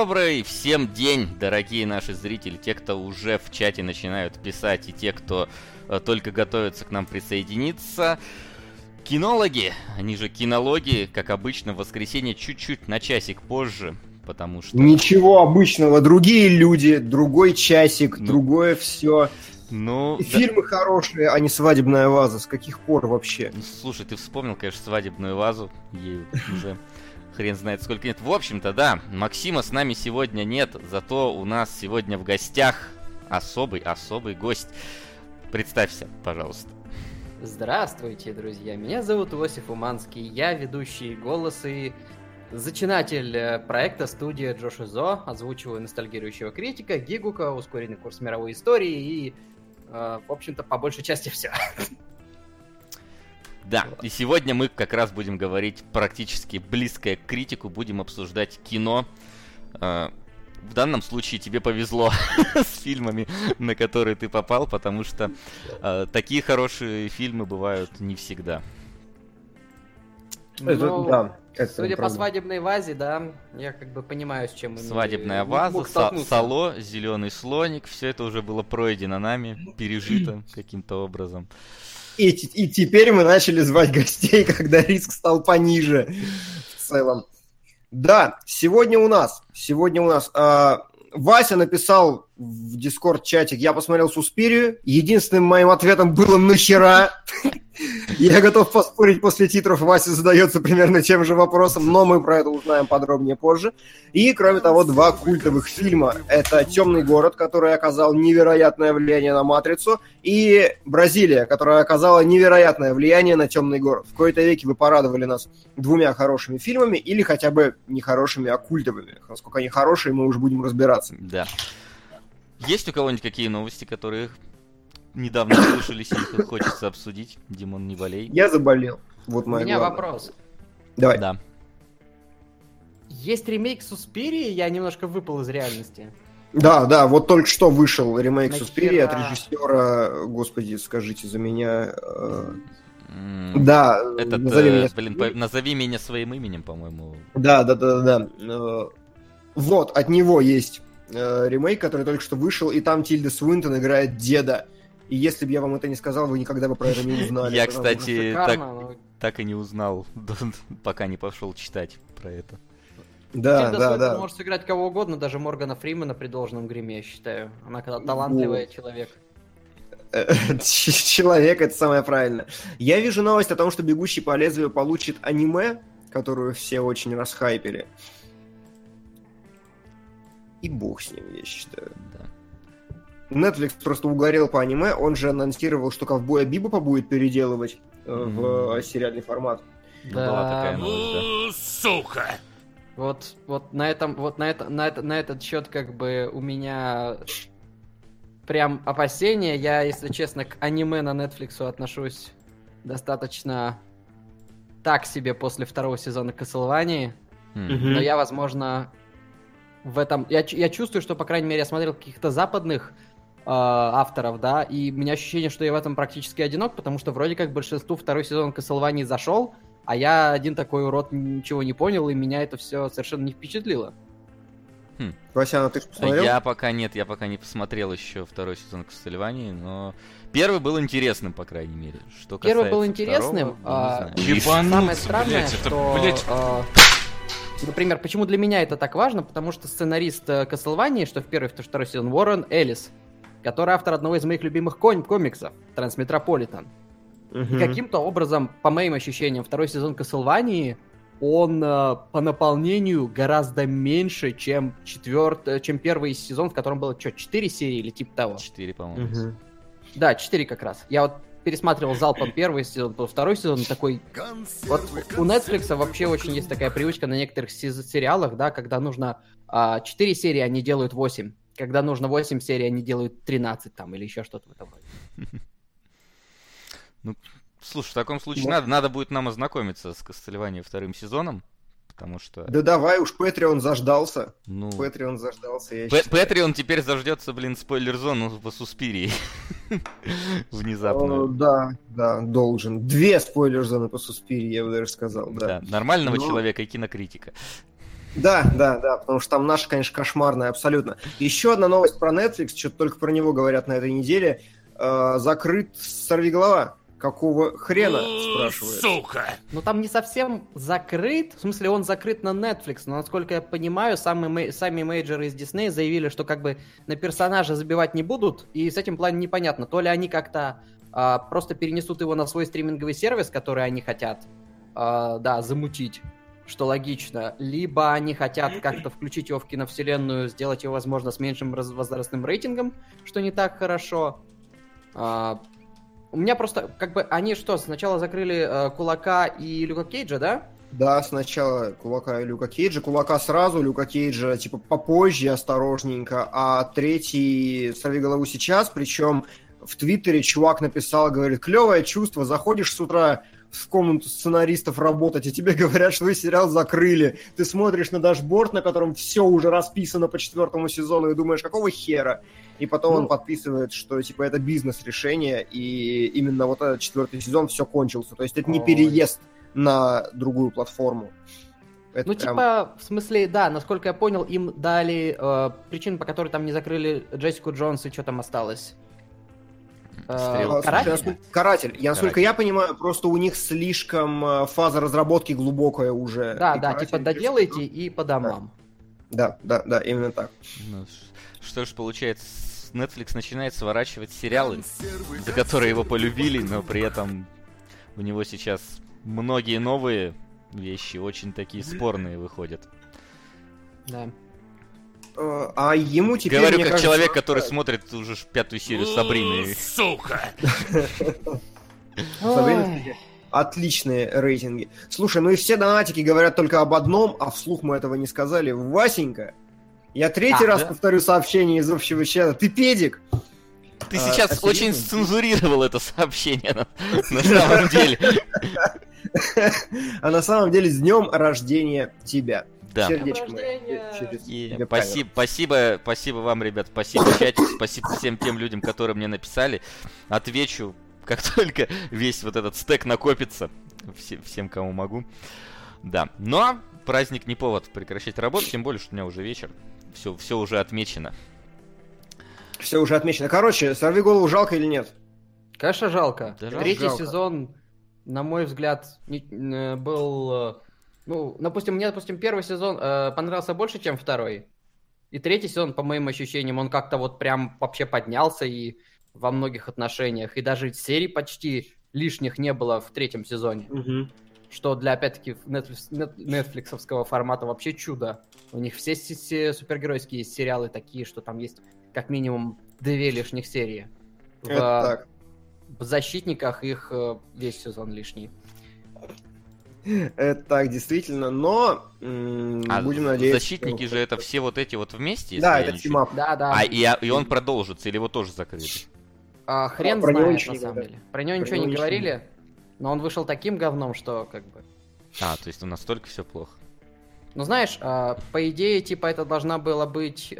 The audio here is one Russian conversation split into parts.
Добрый всем день, дорогие наши зрители, те, кто уже в чате начинают писать, и те, кто э, только готовятся к нам присоединиться. Кинологи, они же кинологи, как обычно, в воскресенье чуть-чуть на часик позже, потому что... Ничего обычного, другие люди, другой часик, ну, другое все. Ну, и да. Фильмы хорошие, а не свадебная ваза. С каких пор вообще? Ну, слушай, ты вспомнил, конечно, свадебную вазу. Ей уже хрен знает сколько нет. В общем-то, да, Максима с нами сегодня нет, зато у нас сегодня в гостях особый, особый гость. Представься, пожалуйста. Здравствуйте, друзья. Меня зовут Иосиф Уманский. Я ведущий голос и зачинатель э, проекта студия Джош Зо. Озвучиваю ностальгирующего критика, Гигука, ускоренный курс мировой истории и, э, в общем-то, по большей части все. Да, и сегодня мы как раз будем говорить практически близкое к критику, будем обсуждать кино. Э, в данном случае тебе повезло с фильмами, на которые ты попал, потому что э, такие хорошие фильмы бывают не всегда. Это, ну, да, это судя правда. по свадебной вазе, да, я как бы понимаю, с чем Свадебная ваза, са- сало, зеленый слоник, все это уже было пройдено нами, пережито каким-то образом. И, и теперь мы начали звать гостей, когда риск стал пониже в целом. Да, сегодня у нас, сегодня у нас э, Вася написал в Дискорд-чатик, я посмотрел Суспирию, единственным моим ответом было «нахера?». Я готов поспорить, после титров Вася задается примерно тем же вопросом, но мы про это узнаем подробнее позже. И, кроме того, два культовых фильма. Это «Темный город», который оказал невероятное влияние на «Матрицу», и «Бразилия», которая оказала невероятное влияние на «Темный город». В кои-то веки вы порадовали нас двумя хорошими фильмами, или хотя бы не хорошими, а культовыми. Насколько они хорошие, мы уже будем разбираться. Да. Есть у кого-нибудь какие новости, которые недавно слышались, их хочется обсудить. Димон, не болей. Я заболел. Вот У меня главная. вопрос. Давай. Да. Есть ремейк Суспирии, я немножко выпал из реальности. Да, да, вот только что вышел ремейк Суспирии от режиссера, господи, скажите за меня. Э... Да, этот, назови э, меня, блин, по, назови меня своим именем, по-моему. Да, да, да, да. Э, вот, от него есть э, ремейк, который только что вышел, и там Тильда Свинтон играет деда. И если бы я вам это не сказал, вы никогда бы про это не узнали. Я, кстати, так, так и не узнал, пока не пошел читать про это. Да, да, да. может сыграть кого угодно, даже Моргана Фримена при должном гриме, я считаю. Она когда талантливая человек. Человек, это самое правильное. Я вижу новость о том, что «Бегущий по лезвию» получит аниме, которую все очень расхайпили. И бог с ним, я считаю. Да. Netflix просто угорел по аниме, он же анонсировал, что ковбоя Бибопа будет переделывать mm-hmm. в сериальный формат. Да. Была такая новость, да. Сука! Вот, вот на этом, вот на это, на это, на этот счет как бы у меня прям опасения. Я, если честно, к аниме на Netflix отношусь достаточно так себе после второго сезона Castlevania. Mm-hmm. Но я, возможно, в этом... Я, я чувствую, что, по крайней мере, я смотрел каких-то западных э, авторов, да, и у меня ощущение, что я в этом практически одинок, потому что вроде как большинству второй сезон Castlevania зашел, а я один такой урод ничего не понял, и меня это все совершенно не впечатлило. Хм. Васяна, ты посмотрел? Я пока нет, я пока не посмотрел еще второй сезон Castlevania, но первый был интересным, по крайней мере. Что первый был интересным, второго, а, самое странное, блядь, что... Это, блядь... А, Например, почему для меня это так важно? Потому что сценарист Castlevania, что в первый и второй сезон, Уоррен Эллис, который автор одного из моих любимых ком- комиксов, Трансметрополитен. Uh-huh. И каким-то образом, по моим ощущениям, второй сезон Castlevania, он э, по наполнению гораздо меньше, чем четвертый, чем первый сезон, в котором было что, четыре серии или типа того? Четыре, по-моему. Uh-huh. Да, четыре как раз. Я вот пересматривал залпом первый сезон, то второй сезон такой... Вот у Netflix вообще очень есть такая привычка на некоторых сериалах, да, когда нужно а, 4 серии, они делают 8. Когда нужно 8 серий, они делают 13 там или еще что-то в этом роде. Ну, слушай, в таком случае надо, надо будет нам ознакомиться с Кастельванией вторым сезоном потому что... Да давай уж, Патреон заждался. Ну... Патреон заждался, я Патреон теперь заждется, блин, спойлер-зону по Суспирии. Внезапно. Да, да, должен. Две спойлер-зоны по Суспирии, я бы даже сказал, да. Да, нормального человека и кинокритика. Да, да, да, потому что там наша, конечно, кошмарная абсолютно. Еще одна новость про Netflix, что-то только про него говорят на этой неделе. Э, закрыт «Сорвиголова». Какого хрена, спрашивает? Сука! Ну там не совсем закрыт, в смысле он закрыт на Netflix, но насколько я понимаю, сами, сами мейджоры из Disney заявили, что как бы на персонажа забивать не будут, и с этим плане непонятно, то ли они как-то а, просто перенесут его на свой стриминговый сервис, который они хотят, а, да, замутить, что логично, либо они хотят как-то включить его в киновселенную, сделать его, возможно, с меньшим возрастным рейтингом, что не так хорошо. А, у меня просто, как бы, они что, сначала закрыли э, Кулака и Люка Кейджа, да? Да, сначала Кулака и Люка Кейджа. Кулака сразу, Люка Кейджа, типа, попозже, осторожненько. А третий «Сорвиголову сейчас», причем в Твиттере чувак написал, говорит, клевое чувство, заходишь с утра в комнату сценаристов работать, и тебе говорят, что вы сериал закрыли. Ты смотришь на дашборд, на котором все уже расписано по четвертому сезону, и думаешь, какого хера? И потом ну, он подписывает, что типа это бизнес-решение, и именно вот этот четвертый сезон все кончился. То есть это не переезд на другую платформу. Это ну, прям... типа, в смысле, да, насколько я понял, им дали э, причину, по которой там не закрыли Джессику Джонс, и что там осталось. Э, каратель? Каратель. Я, насколько я понимаю, просто у них слишком э, фаза разработки глубокая уже. Да, да, типа доделайте и по домам. Да, да, да, именно так. Ну, что ж, получается, Netflix начинает сворачивать сериалы, за которые его полюбили, но при этом у него сейчас многие новые вещи очень такие спорные выходят. Да. Э, а ему теперь... Говорю, как кажется, человек, который смотрит уже пятую серию Сабрины. Сука! Отличные рейтинги. Слушай, ну и все донатики говорят только об одном, а вслух мы этого не сказали. Васенька, я третий а, раз да? повторю сообщение из общего чата. Ты педик! Ты а, сейчас а очень сцензурировал это сообщение на, на самом деле. А на самом деле с днем рождения тебя. Да. Сердечко мое. Спасибо, спасибо, спасибо вам, ребят, спасибо чатик, спасибо всем тем людям, которые мне написали. Отвечу, как только весь вот этот стек накопится, всем, всем кому могу. Да, но праздник не повод прекращать работу, тем более, что у меня уже вечер. Все, все уже отмечено. Все уже отмечено. Короче, сорви голову жалко или нет? Конечно, жалко. Да, Третий жалко. сезон, на мой взгляд, э, был э, ну, допустим, мне, допустим, первый сезон э, понравился больше, чем второй. И третий сезон, по моим ощущениям, он как-то вот прям вообще поднялся и во многих отношениях. И даже серий почти лишних не было в третьем сезоне. Угу. Что для, опять-таки, нетфликсовского формата вообще чудо. У них все, все супергеройские сериалы такие, что там есть как минимум две лишних серии. В, так. в защитниках их э, весь сезон лишний. Это так, действительно, но а будем надеяться... Защитники же это все вот эти вот вместе? Да, это team-up. Да, да. А и, и он продолжится, или его тоже закрыли? А, хрен а, знает, на самом деле. Про него ничего не говорили, но он вышел таким говном, что как бы... А, то есть у настолько все плохо. Ну, знаешь, а, по идее, типа, это должна была быть...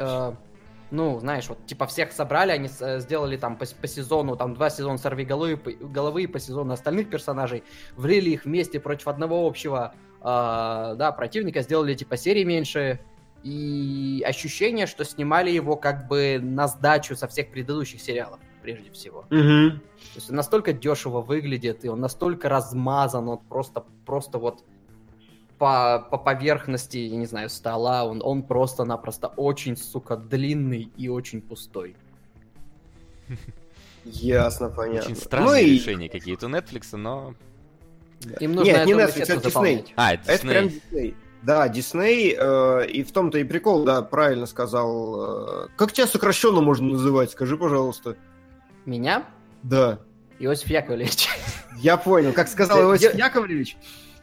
Ну, знаешь, вот, типа, всех собрали, они э, сделали там по, по сезону, там, два сезона сорви головы, головы и по сезону остальных персонажей, влили их вместе против одного общего, э, да, противника, сделали, типа, серии меньше, и ощущение, что снимали его как бы на сдачу со всех предыдущих сериалов, прежде всего. Угу. То есть он настолько дешево выглядит, и он настолько размазан, он просто, просто вот по, по поверхности, я не знаю, стола, он, он просто-напросто очень, сука, длинный и очень пустой. Ясно, понятно. Очень странные ну решения и... какие-то у Netflix, но... Им нужно Нет, не Netflix, это Disney. А, это, это прям Disney. Да, Disney, э, и в том-то и прикол, да, правильно сказал. Э, как тебя сокращенно можно называть, скажи, пожалуйста. Меня? Да. Иосиф Яковлевич. Я понял, как сказал Иосиф Яковлевич,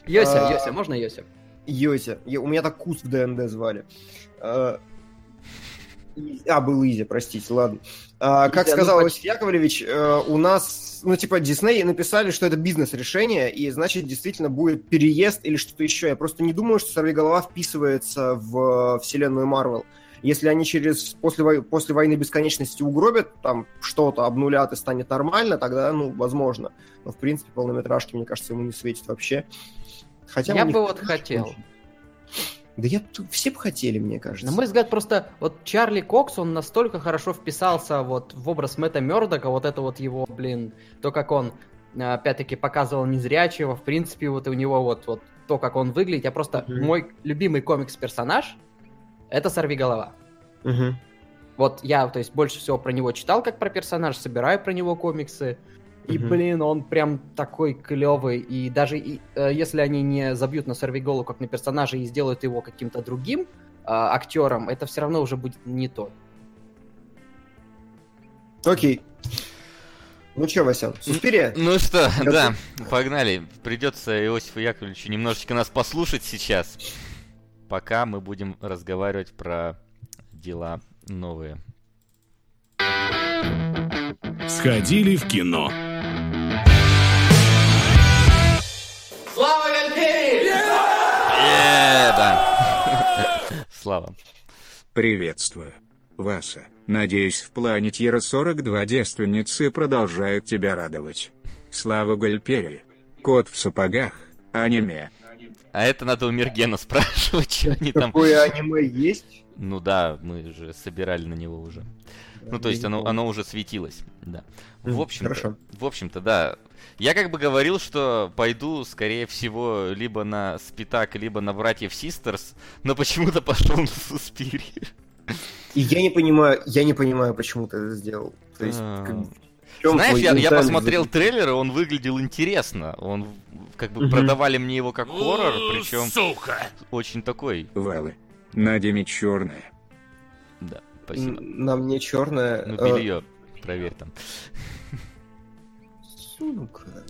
Йося, а, Йося, можно Йося? Йося. У меня так Кус в ДНД звали. А, а, был Изи, простите, ладно. А, как сказал Иосиф Яковлевич, э, у нас, ну, типа, Дисней написали, что это бизнес-решение, и, значит, действительно будет переезд или что-то еще. Я просто не думаю, что «Сорвиголова» вписывается в вселенную Марвел. Если они через после, после войны бесконечности угробят там что-то, обнулят и станет нормально, тогда, ну, возможно. Но, в принципе, полнометражки, мне кажется, ему не светит вообще. Хотя я бы вот хотел. Да я все бы хотели, мне кажется. На мой взгляд, просто вот Чарли Кокс, он настолько хорошо вписался вот в образ Мэтта Мёрдока, вот это вот его, блин, то, как он опять-таки показывал незрячего, в принципе, вот у него вот, вот то, как он выглядит. Я просто... Mm-hmm. Мой любимый комикс-персонаж — это Сорвиголова. Mm-hmm. Вот я, то есть, больше всего про него читал, как про персонаж, собираю про него комиксы. И, блин, он прям такой клевый. И даже и, э, если они не забьют на Сорвиголу как на персонажа и сделают его каким-то другим э, актером, это все равно уже будет не то. Окей. Ну что, Вася, Суспирия? Ну что, Готов? да, погнали. Придется Иосифу Яковлевичу немножечко нас послушать сейчас, пока мы будем разговаривать про дела новые. Сходили в кино. Слава. Приветствую. Васа, надеюсь, в плане Тьера 42 девственницы продолжают тебя радовать. Слава Гальпери. Кот в сапогах. Аниме. А это надо у Мергена спрашивать, что они там... Какое аниме есть? Ну да, мы же собирали на него уже. Ну, то есть оно, оно уже светилось, да. В общем-то, в общем-то, да. Я как бы говорил, что пойду, скорее всего, либо на Спитак, либо на Братьев Систерс, но почему-то пошел на Суспири. И я не понимаю, я не понимаю, почему ты это сделал. То есть, как, Знаешь, я, я посмотрел трейлер, и он выглядел интересно. Он как бы угу. продавали мне его как хоррор, причем Сука! очень такой. Валы. На Диме черная. Да, спасибо. На мне черная. Ну, белье, э... проверь там. Сука.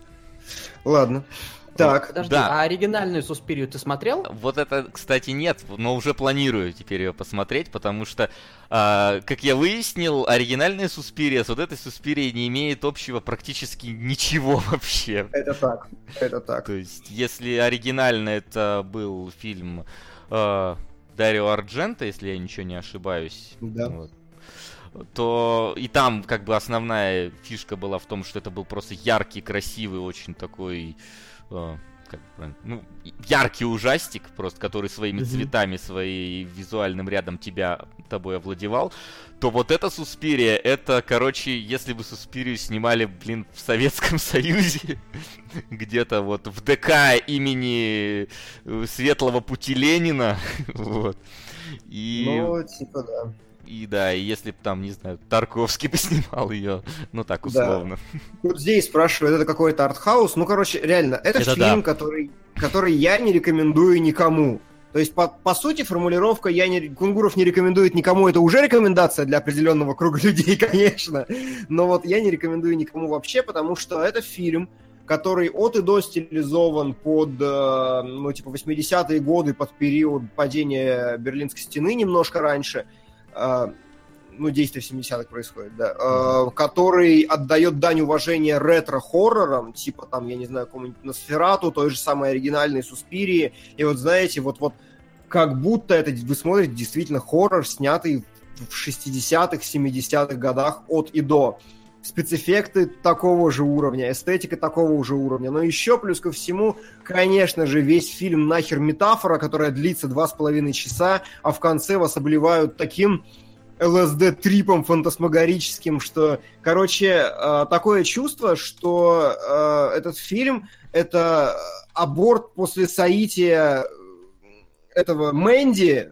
Ладно. Так, Подожди, да. а оригинальную Суспирию ты смотрел? Вот это, кстати, нет, но уже планирую теперь ее посмотреть, потому что, а, как я выяснил, оригинальная Суспирия с вот этой Суспирией не имеет общего практически ничего вообще. Это так, это так. То есть, если оригинально это был фильм а, Дарио Арджента, если я ничего не ошибаюсь. Да. Вот то и там как бы основная фишка была в том, что это был просто яркий, красивый, очень такой Э, как ну, яркий ужастик, просто который своими mm-hmm. цветами, своим визуальным рядом тебя тобой овладевал, то вот эта Суспирия, это, короче, если бы Суспирию снимали, блин, в Советском Союзе, где-то вот в ДК имени э, Светлого Пути Ленина, вот. И... Ну, типа, да. И да, и если бы там, не знаю, Тарковский поснимал ее, ну так условно. Да. Вот здесь спрашивают, это какой-то артхаус. Ну, короче, реально, это, это фильм, да. который, который я не рекомендую никому. То есть, по, по сути, формулировка «я не, Кунгуров не рекомендует никому» — это уже рекомендация для определенного круга людей, конечно. Но вот я не рекомендую никому вообще, потому что это фильм, который от и до стилизован под, э, ну, типа, 80-е годы, под период падения Берлинской стены немножко раньше — ну, действие в 70-х происходит, да, mm-hmm. который отдает дань уважения ретро-хоррорам, типа там, я не знаю, какому-нибудь Носферату, той же самой оригинальной Суспирии, и вот знаете, вот, вот как будто это вы смотрите действительно хоррор, снятый в 60-х, 70-х годах от и до. Спецэффекты такого же уровня, эстетика такого же уровня. Но еще плюс ко всему, конечно же, весь фильм нахер метафора, которая длится два с половиной часа, а в конце вас обливают таким ЛСД-трипом фантасмагорическим, что, короче, э, такое чувство, что э, этот фильм — это аборт после соития этого Мэнди,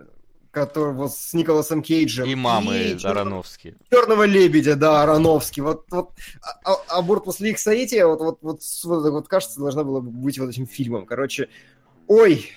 которого с Николасом Кейджем. И мамы и Ароновски. Черного лебедя, да, Ароновски. Вот, вот а, а, аборт после их соития, вот, вот, вот, вот, вот, кажется, должна была быть вот этим фильмом. Короче, ой,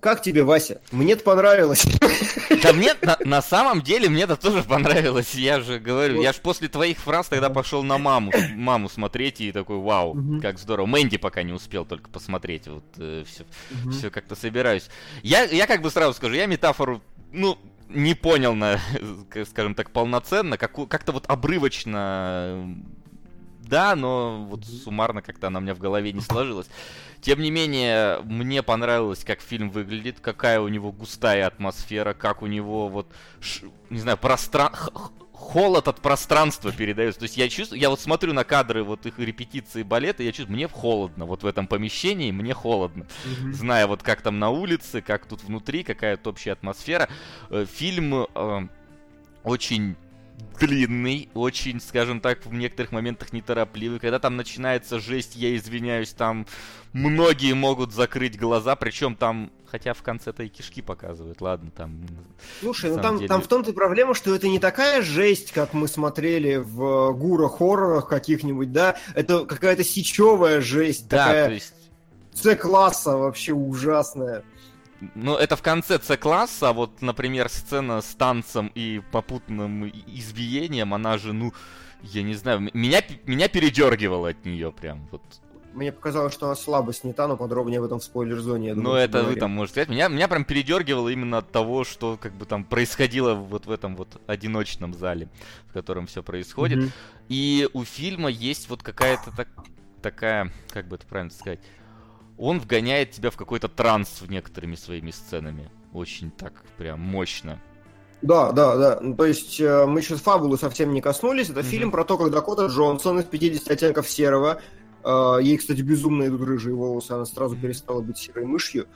как тебе, Вася? Мне-то понравилось. Да мне, на, на самом деле, мне это тоже понравилось. Я же говорю, вот. я же после твоих фраз тогда пошел на маму, маму смотреть и такой, вау, угу. как здорово. Мэнди пока не успел только посмотреть. Вот э, все, угу. все как-то собираюсь. Я, я как бы сразу скажу, я метафору, ну, не понял, на, скажем так, полноценно, как, как-то вот обрывочно да, но вот суммарно как-то она у меня в голове не сложилась. Тем не менее, мне понравилось, как фильм выглядит, какая у него густая атмосфера, как у него вот, не знаю, простран... холод от пространства передается. То есть я чувствую, я вот смотрю на кадры вот их репетиции балета, я чувствую, мне холодно вот в этом помещении, мне холодно. Mm-hmm. Зная вот как там на улице, как тут внутри, какая то общая атмосфера. Э, фильм э, очень длинный, очень, скажем так, в некоторых моментах неторопливый. Когда там начинается жесть, я извиняюсь, там многие могут закрыть глаза, причем там, хотя в конце-то и кишки показывают, ладно, там... Слушай, ну там, деле... там в том-то и проблема, что это не такая жесть, как мы смотрели в гура-хоррорах каких-нибудь, да, это какая-то сечевая жесть, да, такая... то есть... С-класса вообще ужасная. Ну, это в конце С-класса, а вот, например, сцена с танцем и попутным избиением, она же, ну, я не знаю, меня, меня передергивало от нее прям, вот. Мне показалось, что она слабо снята, но подробнее в этом в спойлер-зоне. Ну, это говорим. вы там можете сказать. Меня, меня прям передергивало именно от того, что как бы там происходило вот в этом вот одиночном зале, в котором все происходит. Mm-hmm. И у фильма есть вот какая-то так, такая, как бы это правильно сказать, он вгоняет тебя в какой-то транс в некоторыми своими сценами. Очень так прям мощно. Да, да, да. Ну, то есть э, мы еще фабулы совсем не коснулись. Это mm-hmm. фильм про то, как Дакота Джонсон из 50 оттенков серого. Э, ей, кстати, безумно идут рыжие волосы. Она сразу перестала быть серой мышью.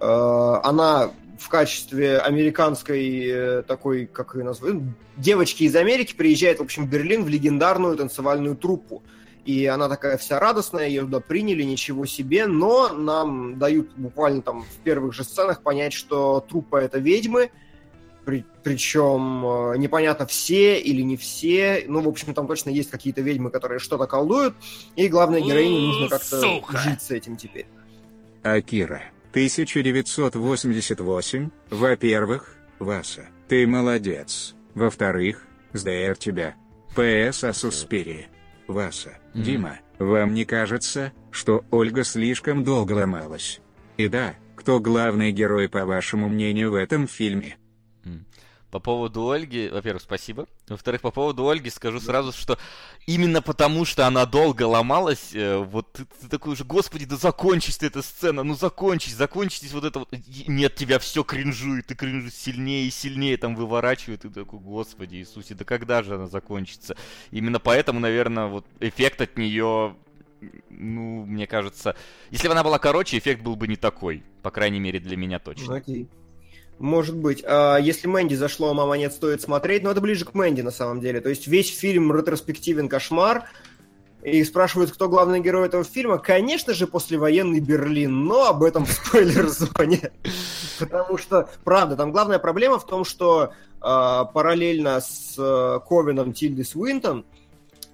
Э, она в качестве американской э, такой, как ее назвать, девочки из Америки приезжает, в общем, в Берлин в легендарную танцевальную труппу и она такая вся радостная, ее туда приняли, ничего себе, но нам дают буквально там в первых же сценах понять, что трупа это ведьмы, при, причем э, непонятно все или не все, ну, в общем, там точно есть какие-то ведьмы, которые что-то колдуют, и главной героине нужно как-то жить с этим теперь. Акира, 1988, во-первых, Васа, ты молодец, во-вторых, сдэр тебя, ПС о Суспирии. Васа, mm-hmm. Дима, вам не кажется, что Ольга слишком долго ломалась? И да, кто главный герой, по вашему мнению, в этом фильме? По поводу Ольги, во-первых, спасибо. Во-вторых, по поводу Ольги скажу сразу, что именно потому, что она долго ломалась, э, вот ты, ты такой уже, господи, да закончись ты эта сцена, ну закончись, закончитесь вот это вот. Нет, тебя все кринжует, ты кринжуешь сильнее и сильнее там выворачивает, и ты такой, господи Иисусе, да когда же она закончится? Именно поэтому, наверное, вот эффект от нее ну, мне кажется, если бы она была короче, эффект был бы не такой. По крайней мере, для меня точно. Окей. Может быть. А если Мэнди зашло, а мама нет, стоит смотреть. Но это ближе к Мэнди, на самом деле. То есть весь фильм ретроспективен кошмар. И спрашивают, кто главный герой этого фильма. Конечно же, послевоенный Берлин, но об этом в спойлер-зоне. Потому что, правда, там главная проблема в том, что э, параллельно с э, Ковином Тильды Свинтон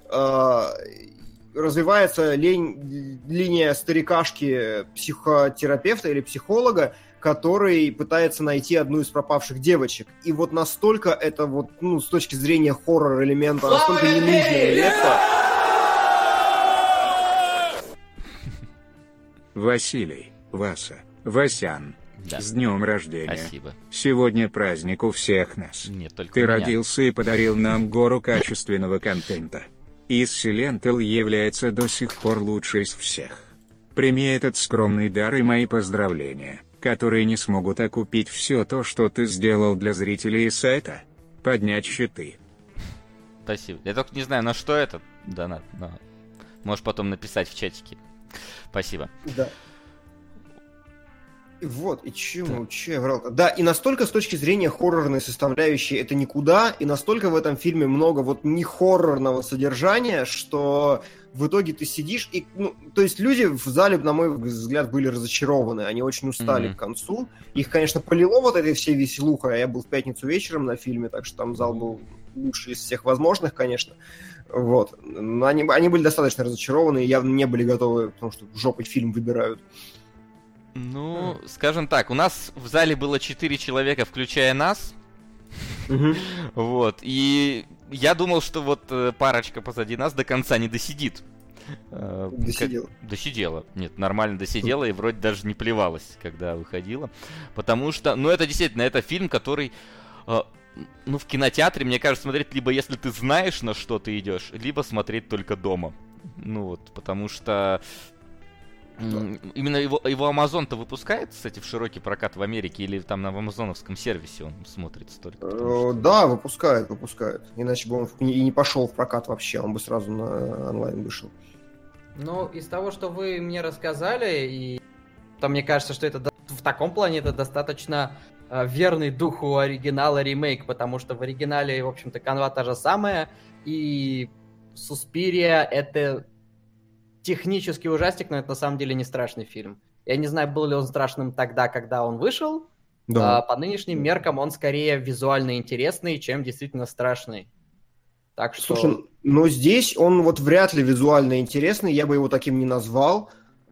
э, развивается лень, линия старикашки психотерапевта или психолога, который пытается найти одну из пропавших девочек. И вот настолько это вот, ну, с точки зрения хоррор-элемента, настолько ненужное лето. Василий, Васа, Васян, да. С днем рождения. Спасибо. Сегодня праздник у всех нас. Нет, только Ты меня. родился и подарил нам гору качественного контента. Исселентл является до сих пор лучшей из всех. Прими этот скромный дар и мои поздравления которые не смогут окупить все то, что ты сделал для зрителей сайта. Поднять щиты. Спасибо. Я только не знаю, на что это донат, но можешь потом написать в чатике. Спасибо. Да. Вот, и чему, да. че я врал -то? Да, и настолько с точки зрения хоррорной составляющей это никуда, и настолько в этом фильме много вот не хоррорного содержания, что в итоге ты сидишь и, ну, то есть люди в зале, на мой взгляд, были разочарованы, они очень устали mm-hmm. к концу. Их, конечно, полило вот этой всей веселухой, а я был в пятницу вечером на фильме, так что там зал был лучший из всех возможных, конечно. Вот. Но они, они были достаточно разочарованы и явно не были готовы, потому что жопой фильм выбирают. Ну, mm. скажем так, у нас в зале было 4 человека, включая нас. Mm-hmm. Вот. И я думал, что вот э, парочка позади нас до конца не досидит. Э, досидела. Как... Досидела. Нет, нормально досидела и вроде даже не плевалась, когда выходила. Потому что, ну это действительно, это фильм, который... Э, ну, в кинотеатре, мне кажется, смотреть либо если ты знаешь, на что ты идешь, либо смотреть только дома. Ну вот, потому что Именно его, его Amazon-то выпускает, кстати, в широкий прокат в Америке или там на амазоновском сервисе он смотрится только? Э, что... Да, выпускает, выпускает. Иначе бы он и не пошел в прокат вообще, он бы сразу на онлайн вышел. Ну, из того, что вы мне рассказали, и то мне кажется, что это в таком плане это достаточно э, верный духу оригинала ремейк, потому что в оригинале, в общем-то, канва та же самая, и Суспирия это технический ужастик, но это на самом деле не страшный фильм. Я не знаю, был ли он страшным тогда, когда он вышел. Да. А, по нынешним меркам он скорее визуально интересный, чем действительно страшный. Так что... Слушай, но здесь он вот вряд ли визуально интересный, я бы его таким не назвал.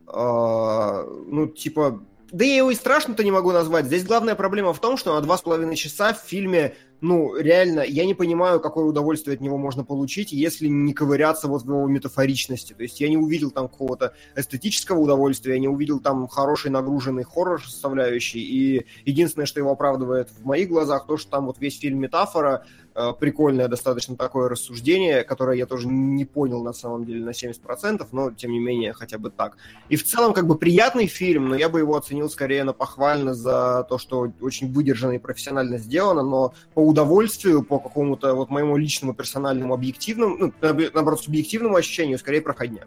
А, ну, типа, да я его и страшно-то не могу назвать. Здесь главная проблема в том, что на два с половиной часа в фильме ну, реально, я не понимаю, какое удовольствие от него можно получить, если не ковыряться вот в его метафоричности. То есть я не увидел там какого-то эстетического удовольствия, я не увидел там хороший нагруженный хоррор составляющий, и единственное, что его оправдывает в моих глазах, то, что там вот весь фильм метафора, прикольное достаточно такое рассуждение, которое я тоже не понял на самом деле на 70%, но тем не менее хотя бы так. И в целом как бы приятный фильм, но я бы его оценил скорее на похвально за то, что очень выдержанно и профессионально сделано, но по удовольствию, по какому-то вот моему личному персональному объективному, ну, наоборот, субъективному ощущению, скорее проходняк.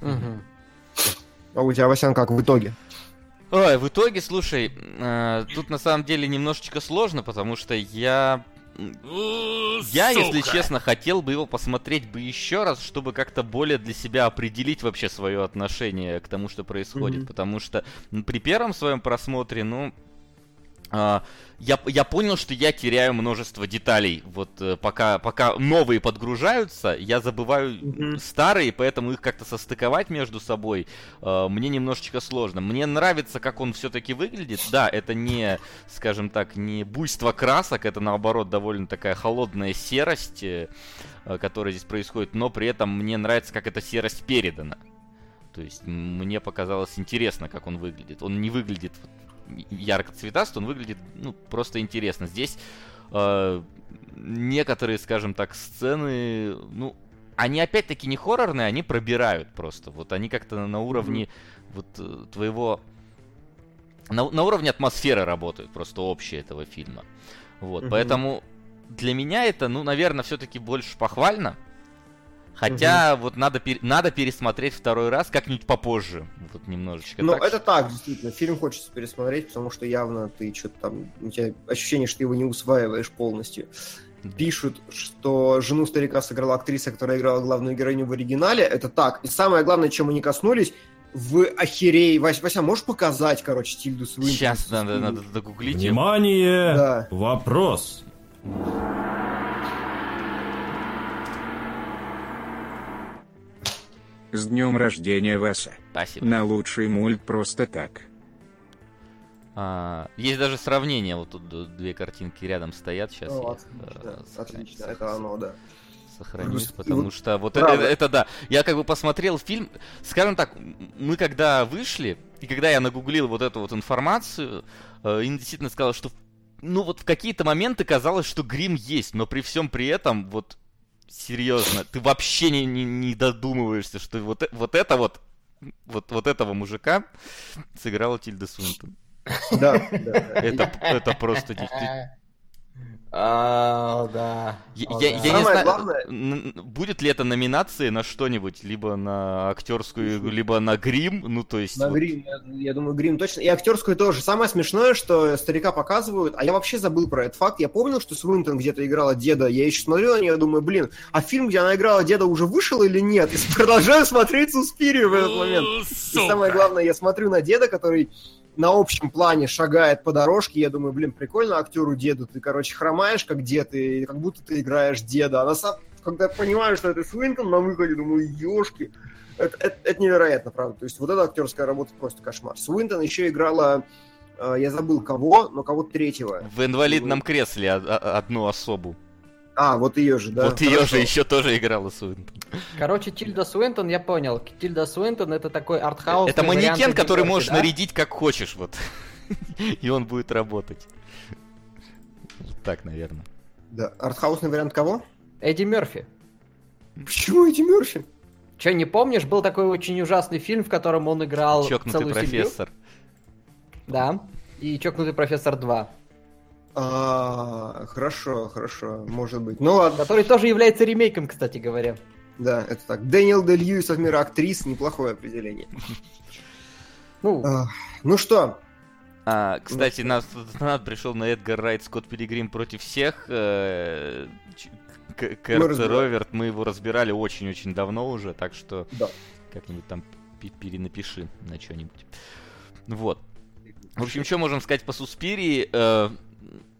Угу. А у тебя, Васян, как в итоге? Ой, в итоге, слушай, э, тут на самом деле немножечко сложно, потому что я я, если честно, хотел бы его посмотреть бы еще раз, чтобы как-то более для себя определить вообще свое отношение к тому, что происходит. Mm-hmm. Потому что при первом своем просмотре, ну, я, я понял, что я теряю множество деталей. Вот э, пока, пока новые подгружаются, я забываю mm-hmm. старые, поэтому их как-то состыковать между собой э, мне немножечко сложно. Мне нравится, как он все-таки выглядит. Да, это не, скажем так, не буйство красок, это наоборот довольно такая холодная серость, э, которая здесь происходит, но при этом мне нравится, как эта серость передана. То есть мне показалось интересно, как он выглядит. Он не выглядит ярко цветастый, он выглядит ну, просто интересно. Здесь э, некоторые, скажем так, сцены, ну, они опять-таки не хоррорные, они пробирают просто. Вот они как-то на уровне вот э, твоего... На, на уровне атмосферы работают просто общие этого фильма. Вот, mm-hmm. поэтому для меня это, ну, наверное, все-таки больше похвально. Хотя угу. вот надо, надо пересмотреть второй раз как-нибудь попозже. Вот немножечко. Ну, это так, действительно. Фильм хочется пересмотреть, потому что явно ты что-то там... У тебя ощущение, что ты его не усваиваешь полностью. Пишут, что жену старика сыграла актриса, которая играла главную героиню в оригинале. Это так. И самое главное, чем мы не коснулись, в охерей. Вася, Вася, можешь показать, короче, Тильду Свинтон? Сейчас надо, надо догуглить. Внимание! Да. Вопрос. С днем рождения, Васа. Спасибо. На лучший мульт просто так. А, есть даже сравнение, вот тут две картинки рядом стоят сейчас. О, отлично, э, отлично, это оно, да. Сохранюсь, потому что вот это, это да. Я как бы посмотрел фильм, скажем так, мы когда вышли, и когда я нагуглил вот эту вот информацию, э, Инна действительно сказала, что ну вот в какие-то моменты казалось, что грим есть, но при всем при этом вот серьезно, ты вообще не, не, не додумываешься, что вот, вот это вот, вот, вот этого мужика сыграла Тильда Свинтон. Да, да. Это, это просто а, да. Я, я, я не знаю, главное... будет ли это номинации на что-нибудь, либо на актерскую, либо на грим, ну то есть. На вот... грим, я, я думаю, грим точно. И актерскую тоже. Самое смешное, что старика показывают, а я вообще забыл про этот факт. Я помнил, что Свинтон где-то играла деда. Я еще смотрел на нее, думаю, блин, а фильм, где она играла деда, уже вышел или нет? И продолжаю смотреть Суспирию в этот момент. И самое главное, я смотрю на деда, который на общем плане шагает по дорожке, я думаю, блин, прикольно актеру деду, ты, короче, хромаешь как дед, и как будто ты играешь деда. А на самом когда я понимаю, что это Свинтон на выходе, думаю, ешки, это, это, это невероятно, правда. То есть вот эта актерская работа просто кошмар. Свинтон еще играла, э, я забыл кого, но кого-то третьего. В инвалидном кресле одну особу. А, вот ее же, да. Вот ее же еще тоже играла Суинтон. Короче, Тильда Суинтон, я понял. Тильда Суинтон это такой артхаус. Это манекен, который можешь да? нарядить как хочешь, вот. И он будет работать. Вот так, наверное. Да, артхаусный вариант кого? Эдди Мерфи. Почему Эдди Мерфи? Че, не помнишь, был такой очень ужасный фильм, в котором он играл Чокнутый целую профессор. Семью? Да. И Чокнутый профессор 2. А, хорошо, хорошо, может быть. Ну ладно. Который тоже является ремейком, кстати говоря. Да, это так. Дэниел Де Льюис от мира актрис, неплохое определение. Ну, а, ну что? А, кстати, ну, нас над пришел на Эдгар Райт Скотт Пилигрим против всех. Э, Кэрт Роверт, мы его разбирали очень-очень давно уже, так что да. как-нибудь там перенапиши на что-нибудь. Вот. В общем, что можем сказать по Суспирии?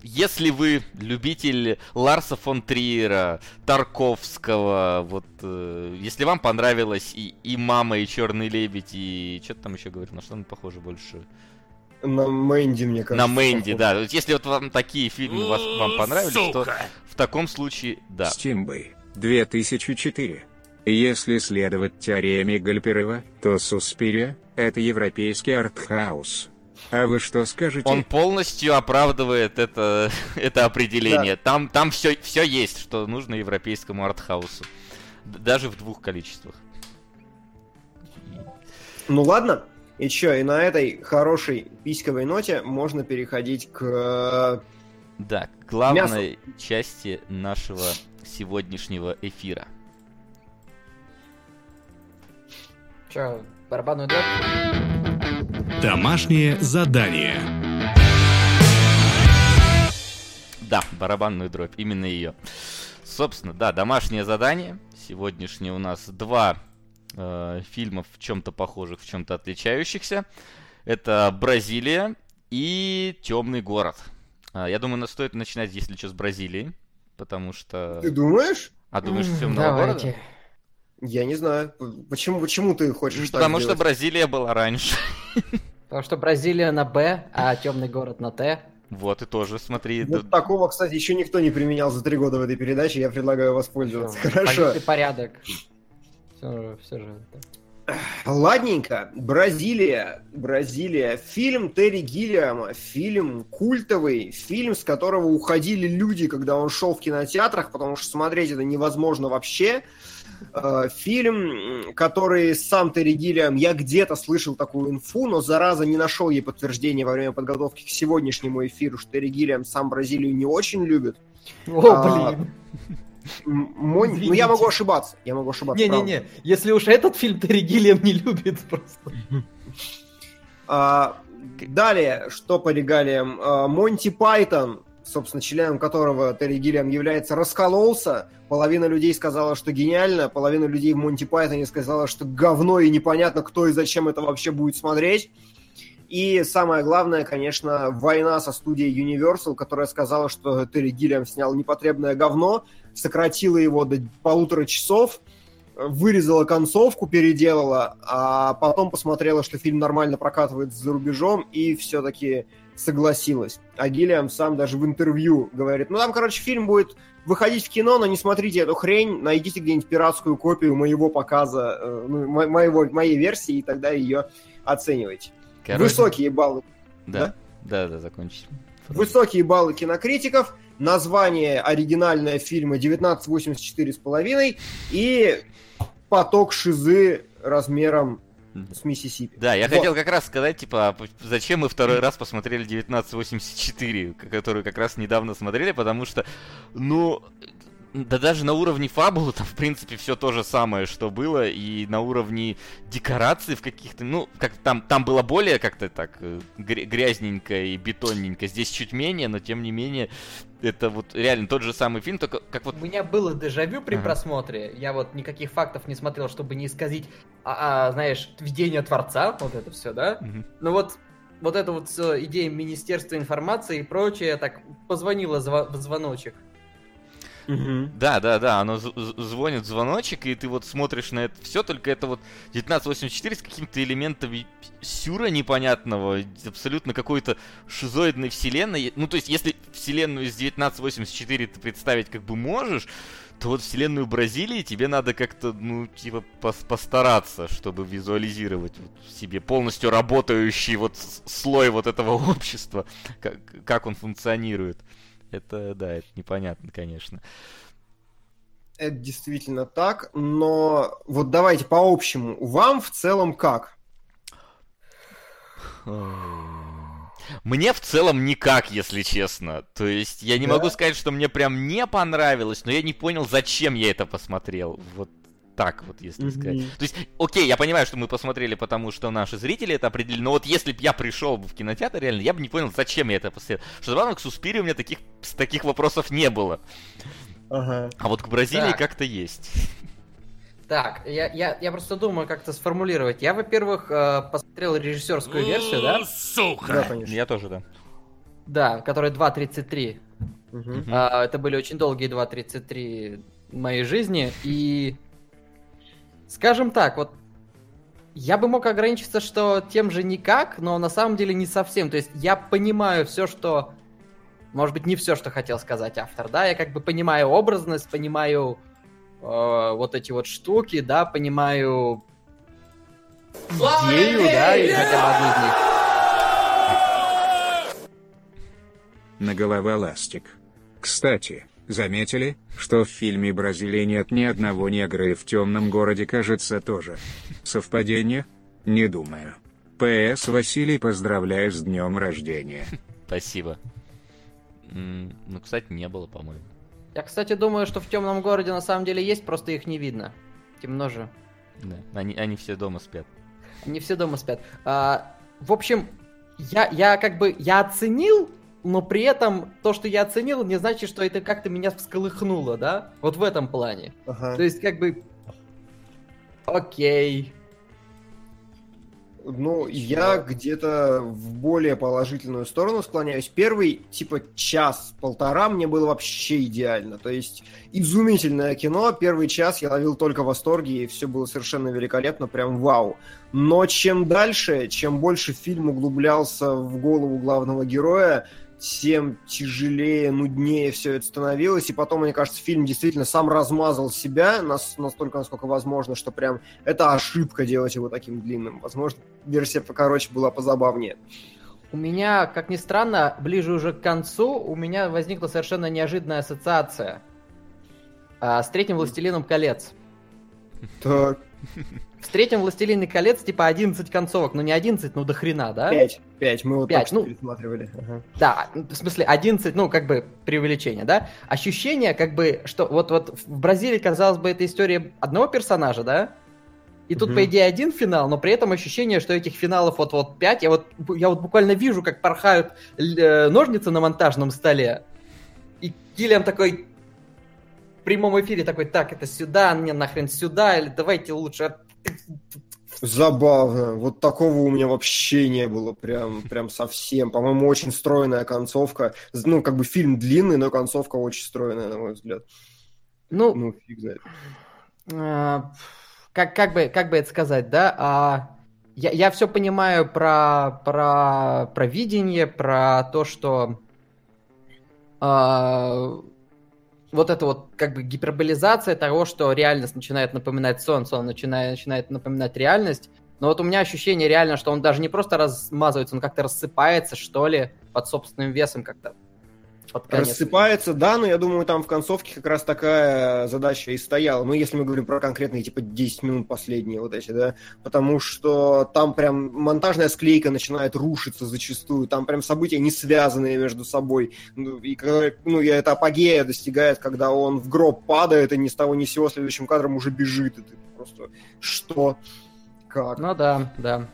Если вы любитель Ларса фон Триера, Тарковского, вот, э, если вам понравилось и, и «Мама», и «Черный лебедь», и что-то там еще говорил, на что он похоже больше? На Мэнди, мне кажется. На Мэнди, похож. да. Если вот вам такие фильмы вас, вам понравились, Сука. то в таком случае, да. Стимбэй, 2004. Если следовать теореме Гальперова, то Суспирия — это европейский артхаус. А вы что скажете? Он полностью оправдывает это, это определение. Да. Там, там все, все есть, что нужно европейскому артхаусу. Даже в двух количествах. Ну ладно. И чё, и на этой хорошей письковой ноте можно переходить к... Да, к главной мясу. части нашего сегодняшнего эфира. Чё, барабанную дробь? Домашнее задание. Да, барабанную дробь, именно ее. Собственно, да, домашнее задание. Сегодняшнее у нас два э, фильмов в чем-то похожих, в чем-то отличающихся. Это Бразилия и Темный город. Э, я думаю, стоит начинать, если что, с Бразилии, потому что... Ты думаешь? А думаешь, с Темного Давайте. города? Я не знаю. Почему, почему ты хочешь Потому что Бразилия была раньше. Потому что Бразилия на Б, а Темный город на Т. Вот и тоже, смотри. Вот да... такого, кстати, еще никто не применял за три года в этой передаче. Я предлагаю воспользоваться. Хорошо. Порядок все, все же. Ладненько. Бразилия. Бразилия. Фильм Терри Гиллиама. Фильм культовый. Фильм, с которого уходили люди, когда он шел в кинотеатрах, потому что смотреть это невозможно вообще. Фильм, который сам Терри Гиллиам, я где-то слышал такую инфу, но зараза не нашел ей подтверждения во время подготовки к сегодняшнему эфиру, что Терри Гиллиам сам Бразилию не очень любит. О, а, блин. Мой... Ну, я могу ошибаться. Я могу ошибаться. Не-не-не, если уж этот фильм Терри Гиллиам не любит просто. А, далее, что по регалиям? А, Монти Пайтон, собственно, членом которого Терри Гиллиам является, раскололся. Половина людей сказала, что гениально, половина людей в Монти Пайтоне сказала, что говно и непонятно, кто и зачем это вообще будет смотреть. И самое главное, конечно, война со студией Universal, которая сказала, что Терри Гиллиам снял непотребное говно, сократила его до полутора часов, вырезала концовку, переделала, а потом посмотрела, что фильм нормально прокатывает за рубежом, и все-таки согласилась. А Гиллиам сам даже в интервью говорит, ну там, короче, фильм будет выходить в кино, но не смотрите эту хрень, найдите где-нибудь пиратскую копию моего показа, э, ну, моего, моей версии, и тогда ее оценивайте. Короче, Высокие баллы. Да, да, да, да закончить. Высокие баллы кинокритиков, название оригинальное фильма 1984,5 и поток шизы размером с Миссисипи. Да, я вот. хотел как раз сказать, типа, а зачем мы второй раз посмотрели 1984, которую как раз недавно смотрели, потому что, ну, да даже на уровне фабулы там, в принципе, все то же самое, что было, и на уровне декораций в каких-то, ну, как там, там было более как-то так э, грязненько и бетонненько, здесь чуть менее, но тем не менее, это вот реально тот же самый фильм, только как вот... У меня было дежавю при ага. просмотре, я вот никаких фактов не смотрел, чтобы не исказить, а, а знаешь, видение Творца, вот это все, да? Угу. Ну вот вот эта вот идея Министерства информации и прочее, так позвонила зв- звоночек. Угу. Да, да, да, оно звонит звоночек, и ты вот смотришь на это все, только это вот 1984 с каким-то элементом сюра непонятного, абсолютно какой-то шизоидной вселенной. Ну, то есть, если вселенную из 1984 ты представить как бы можешь, то вот вселенную Бразилии тебе надо как-то, ну, типа, пос постараться, чтобы визуализировать вот себе полностью работающий вот слой вот этого общества, как, как он функционирует. Это, да, это непонятно, конечно. Это действительно так, но вот давайте по общему. Вам в целом как? Мне в целом никак, если честно. То есть я не да? могу сказать, что мне прям не понравилось, но я не понял, зачем я это посмотрел. Вот так вот, если mm-hmm. сказать. То есть, окей, я понимаю, что мы посмотрели, потому что наши зрители это определили, но вот если бы я пришел в кинотеатр, реально, я бы не понял, зачем я это посмотрел. Что забавно, к Суспире у меня таких, таких вопросов не было. Ага. А вот к Бразилии так. как-то есть. Так, я, я, я просто думаю, как это сформулировать. Я, во-первых, э, посмотрел режиссерскую версию, да? Сука! Да, конечно. Я тоже, да. Да, которая 2.33. Угу. А, это были очень долгие 2.33 моей жизни. И, скажем так, вот я бы мог ограничиться, что тем же никак, но на самом деле не совсем. То есть я понимаю все, что... Может быть, не все, что хотел сказать автор, да? Я как бы понимаю образность, понимаю э, вот эти вот штуки, да, понимаю идею, да, и хотя бы одну из них. На голова ластик. Кстати, заметили, что в фильме Бразилии нет ни одного негра и в темном городе кажется тоже. Совпадение? Не думаю. П.С. Василий, поздравляю с днем рождения. Спасибо. Ну, кстати, не было, по-моему. Я, кстати, думаю, что в темном городе на самом деле есть, просто их не видно. Темно же. Да, они, они все дома спят. Они все дома спят. А, в общем, я, я как бы, я оценил, но при этом то, что я оценил, не значит, что это как-то меня всколыхнуло, да? Вот в этом плане. Ага. То есть, как бы, окей, ну, я где-то в более положительную сторону склоняюсь. Первый, типа, час-полтора мне было вообще идеально. То есть, изумительное кино. Первый час я ловил только восторги, и все было совершенно великолепно, прям вау. Но чем дальше, чем больше фильм углублялся в голову главного героя, тем тяжелее, нуднее все это становилось. И потом, мне кажется, фильм действительно сам размазал себя нас, настолько, насколько возможно, что прям это ошибка делать его таким длинным. Возможно, версия покороче была позабавнее. У меня, как ни странно, ближе уже к концу у меня возникла совершенно неожиданная ассоциация а, с третьим «Властелином колец». Так. В третьем «Властелине колец» типа 11 концовок, но не 11, ну до хрена, да? 5, 5, мы вот 5, ну, пересматривали. Ага. Да, в смысле 11, ну как бы преувеличение, да? Ощущение как бы, что вот, вот в Бразилии, казалось бы, это история одного персонажа, да? И тут, угу. по идее, один финал, но при этом ощущение, что этих финалов вот-вот пять. Я вот, я вот буквально вижу, как порхают э, ножницы на монтажном столе. И Киллиан такой в прямом эфире такой, так, это сюда, мне нахрен сюда, или давайте лучше Забавно. Вот такого у меня вообще не было. Прям, прям совсем. По-моему, очень стройная концовка. Ну, как бы фильм длинный, но концовка очень стройная, на мой взгляд. Ну, ну фиг знает. А, как, как, бы, как бы это сказать, да? А, я, я все понимаю про, про, про видение, про то, что а, вот это вот как бы гиперболизация того, что реальность начинает напоминать сон, сон начинает, начинает напоминать реальность. Но вот у меня ощущение реально, что он даже не просто размазывается, он как-то рассыпается, что ли, под собственным весом как-то под конец. Рассыпается, да, но я думаю, там в концовке как раз такая задача и стояла. Ну, если мы говорим про конкретные, типа, 10 минут последние вот эти, да, потому что там прям монтажная склейка начинает рушиться зачастую, там прям события не связанные между собой. Ну, и, ну, и это апогея достигает, когда он в гроб падает, и ни с того ни с сего следующим кадром уже бежит, и ты просто что? Как? Ну да, да.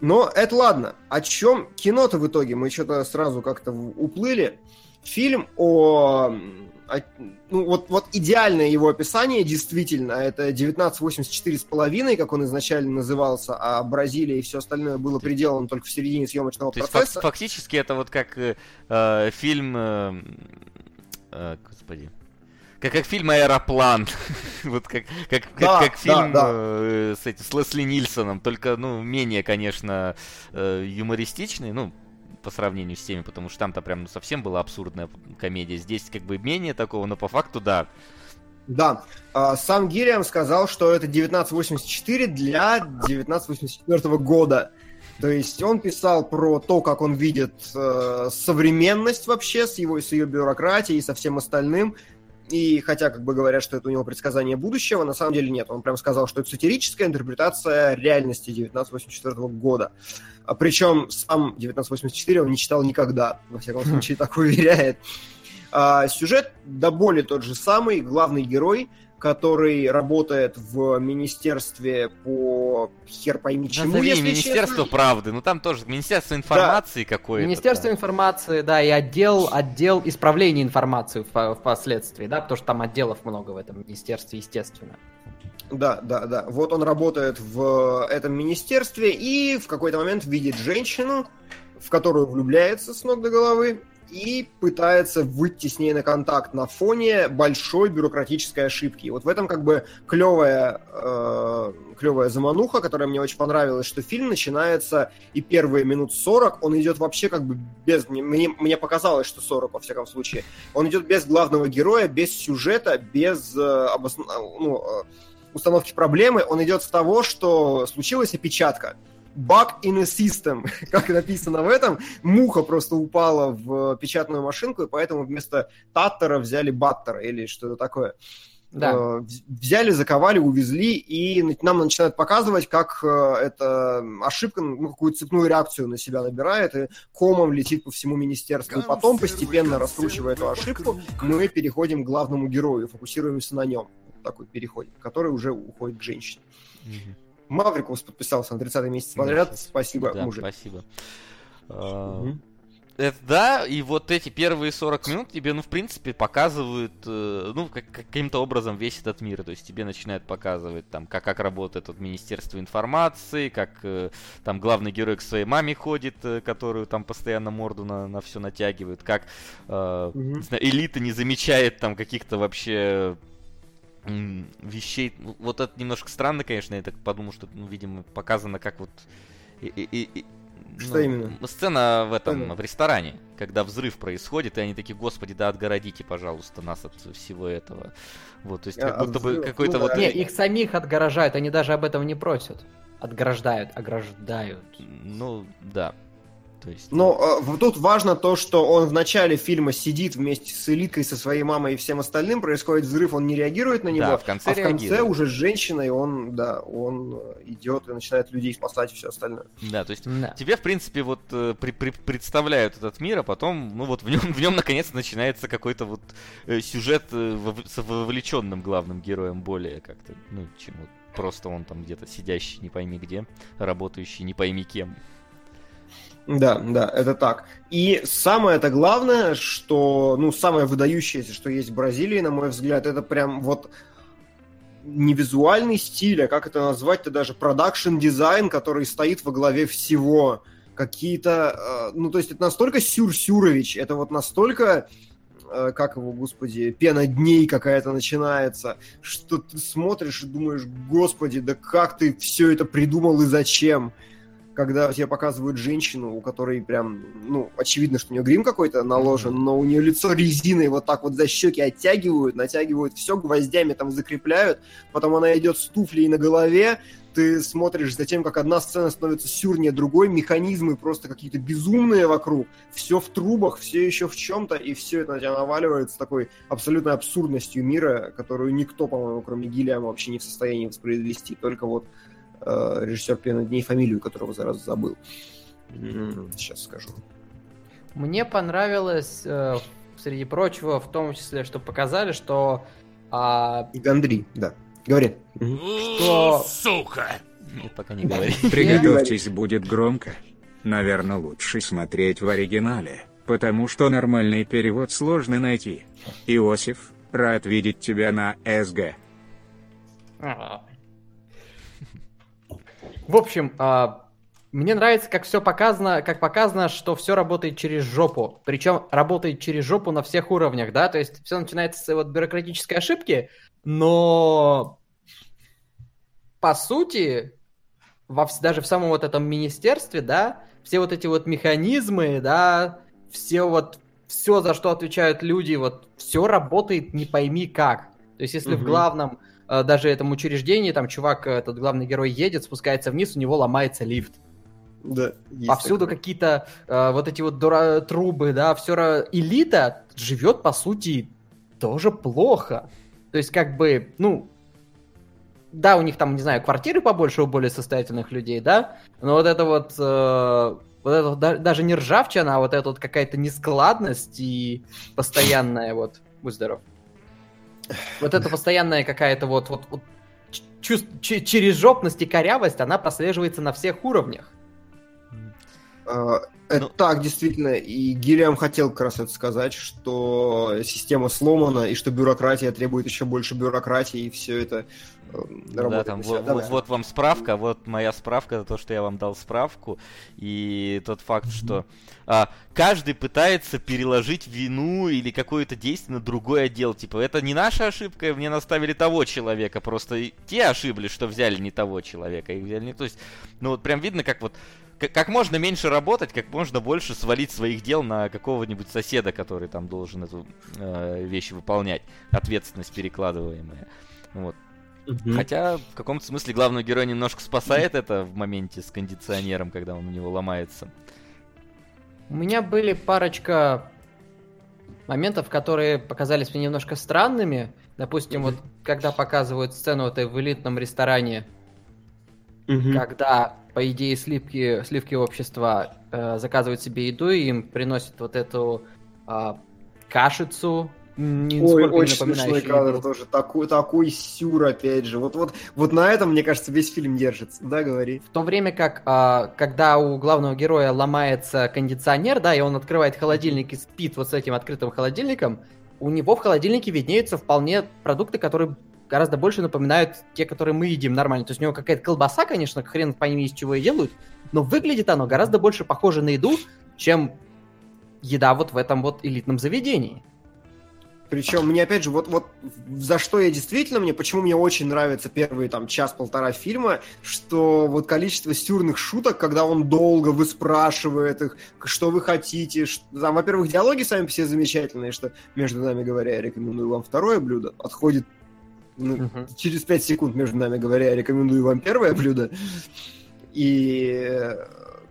Но это ладно. О чем кино-то в итоге? Мы что-то сразу как-то уплыли фильм о... о ну, вот, вот идеальное его описание, действительно, это 1984 с половиной, как он изначально назывался, а Бразилия и все остальное было приделано только в середине съемочного То процесса. Есть, фактически это вот как э, э, фильм... Э, э, господи... Как, как фильм «Аэроплан». вот как, как, да, как, как фильм да, да. Э, с, эти, с Лесли Нильсоном, только, ну, менее, конечно, э, юмористичный, ну, по сравнению с теми, потому что там-то прям ну, совсем была абсурдная комедия. Здесь как бы менее такого, но по факту да. Да, а, сам Гириам сказал, что это 1984 для 1984 года. То есть он писал про то, как он видит э, современность вообще с его с ее бюрократией и со всем остальным. И хотя как бы говорят, что это у него предсказание будущего, на самом деле нет. Он прям сказал, что это сатирическая интерпретация реальности 1984 года. А причем сам 1984 он не читал никогда, во всяком случае так уверяет. А, сюжет до боли тот же самый, главный герой – который работает в министерстве по хер пойми чему, Назови если Министерство честно. правды. Ну там тоже Министерство информации да. какое-то. Министерство да. информации, да, и отдел, отдел исправления информации впоследствии, да, потому что там отделов много в этом министерстве, естественно. Да, да, да. Вот он работает в этом министерстве и в какой-то момент видит женщину, в которую влюбляется с ног до головы, и пытается выйти с ней на контакт на фоне большой бюрократической ошибки. И вот в этом как бы клевая, э, клевая замануха, которая мне очень понравилась, что фильм начинается и первые минут 40 он идет вообще как бы без... Мне, мне показалось, что 40 во всяком случае. Он идет без главного героя, без сюжета, без э, обос... ну, э, установки проблемы. Он идет с того, что случилась опечатка bug in a system, как написано в этом. Муха просто упала в печатную машинку, и поэтому вместо Таттера взяли Баттера или что-то такое. Да. Э, взяли, заковали, увезли, и нам начинают показывать, как э, эта ошибка, ну, какую цепную реакцию на себя набирает, и комом летит по всему министерству. И потом, постепенно раскручивая эту ошибку, мы переходим к главному герою, фокусируемся на нем. Такой переход, который уже уходит к женщине. Угу. Маврикус подписался на 30 месяц подряд. Да, спасибо, да, мужик. Спасибо. Угу. Это да, и вот эти первые 40 минут тебе, ну, в принципе, показывают, э, ну, как, каким-то образом весь этот мир. То есть тебе начинают показывать, там, как, как работает вот Министерство информации, как э, там главный герой к своей маме ходит, э, которую там постоянно морду на, на все натягивают, как э, угу. не знаю, элита не замечает там каких-то вообще вещей. Вот это немножко странно, конечно, я так подумал, что, ну, видимо, показано как вот... И, и, и, что ну, именно? Сцена в этом, Сцена. в ресторане, когда взрыв происходит, и они такие, господи, да отгородите, пожалуйста, нас от всего этого. Вот, то есть как а, будто бы какой-то ну, вот... Не, их самих отгорожают, они даже об этом не просят. Отграждают, ограждают. Ну, да. То есть... Но э, тут важно то, что он в начале фильма сидит вместе с Элиткой, со своей мамой и всем остальным, происходит взрыв, он не реагирует на него, да, в конце а в конце уже с женщиной он, да, он идет и начинает людей спасать и все остальное. Да, то есть да. тебе, в принципе, вот э, при, при, представляют этот мир, а потом, ну вот в нем, в нем наконец начинается какой-то вот э, сюжет э, с вовлеченным главным героем более как-то, ну, чем вот просто он там где-то сидящий не пойми где, работающий не пойми кем. Да, да, это так. И самое это главное, что, ну, самое выдающееся, что есть в Бразилии, на мой взгляд, это прям вот не визуальный стиль, а как это назвать-то даже продакшн дизайн, который стоит во главе всего. Какие-то, э, ну, то есть это настолько Сюр-Сюрович, это вот настолько э, как его, господи, пена дней какая-то начинается, что ты смотришь и думаешь, господи, да как ты все это придумал и зачем? Когда тебе показывают женщину, у которой прям, ну, очевидно, что у нее грим какой-то наложен, но у нее лицо резиной вот так вот за щеки оттягивают, натягивают все, гвоздями там закрепляют, потом она идет с туфлей на голове, ты смотришь за тем, как одна сцена становится сюрнее другой, механизмы просто какие-то безумные вокруг, все в трубах, все еще в чем-то, и все это на тебя наваливается такой абсолютной абсурдностью мира, которую никто, по-моему, кроме Гиллиама вообще не в состоянии воспроизвести, только вот режиссер «Пена дней», фамилию которого зараз забыл. Сейчас скажу. Мне понравилось, э, среди прочего, в том числе, что показали, что... А... Гандри, да. Говори. Что... Сука! Нет, пока не говори. Приготовьтесь, будет громко. Наверное, лучше смотреть в оригинале, потому что нормальный перевод сложно найти. Иосиф, рад видеть тебя на СГ. В общем, а, мне нравится, как все показано, как показано, что все работает через жопу. Причем работает через жопу на всех уровнях, да, то есть все начинается с вот бюрократической ошибки, но по сути, во, даже в самом вот этом министерстве, да, все вот эти вот механизмы, да, все вот, все, за что отвечают люди, вот, все работает не пойми как. То есть если угу. в главном Э, даже этом учреждении, там чувак, этот главный герой едет, спускается вниз, у него ломается лифт. Да, Повсюду какие-то э, вот эти вот дура- трубы, да, все элита живет, по сути, тоже плохо. То есть, как бы, ну, да, у них там, не знаю, квартиры побольше у более состоятельных людей, да, но вот это вот, э, вот это вот, да, даже не ржавчина, а вот эта вот какая-то нескладность и постоянная вот, будь здоров. Вот эта постоянная какая-то вот, вот, вот чувств, через жопность и корявость, она прослеживается на всех уровнях. А, это ну, так, действительно. И Гиллиам хотел как раз это сказать, что система сломана, и что бюрократия требует еще больше бюрократии, и все это да, там, вот, вот, вот вам справка, вот моя справка, то, что я вам дал справку, и тот факт, что а, каждый пытается переложить вину или какое-то действие на другой отдел. Типа, это не наша ошибка, мне наставили того человека, просто те ошиблись, что взяли не того человека, их взяли не... То есть, ну вот прям видно, как вот как можно меньше работать, как можно больше свалить своих дел на какого-нибудь соседа, который там должен эту э, вещь выполнять, ответственность перекладываемая. Вот. Угу. Хотя в каком-то смысле главный герой немножко спасает это в моменте с кондиционером, когда он у него ломается. У меня были парочка моментов, которые показались мне немножко странными. Допустим, угу. вот когда показывают сцену этой в элитном ресторане, угу. когда по идее, сливки, сливки общества э, заказывают себе еду, и им приносят вот эту э, кашицу, Ой, очень смешной кадр еду. тоже. Такой, такой сюр, опять же. Вот, вот, вот на этом, мне кажется, весь фильм держится. Да, говори. В то время как, э, когда у главного героя ломается кондиционер, да, и он открывает холодильник и спит вот с этим открытым холодильником, у него в холодильнике виднеются вполне продукты, которые гораздо больше напоминают те, которые мы едим нормально. То есть у него какая-то колбаса, конечно, хрен пойми из чего и делают, но выглядит оно гораздо больше похоже на еду, чем еда вот в этом вот элитном заведении. Причем мне опять же, вот, вот за что я действительно, мне, почему мне очень нравится первый там час-полтора фильма, что вот количество стюрных шуток, когда он долго выспрашивает их, что вы хотите, что, там, во-первых, диалоги сами все замечательные, что между нами говоря, я рекомендую вам второе блюдо, отходит ну, угу. Через 5 секунд, между нами говоря, я рекомендую вам первое блюдо. И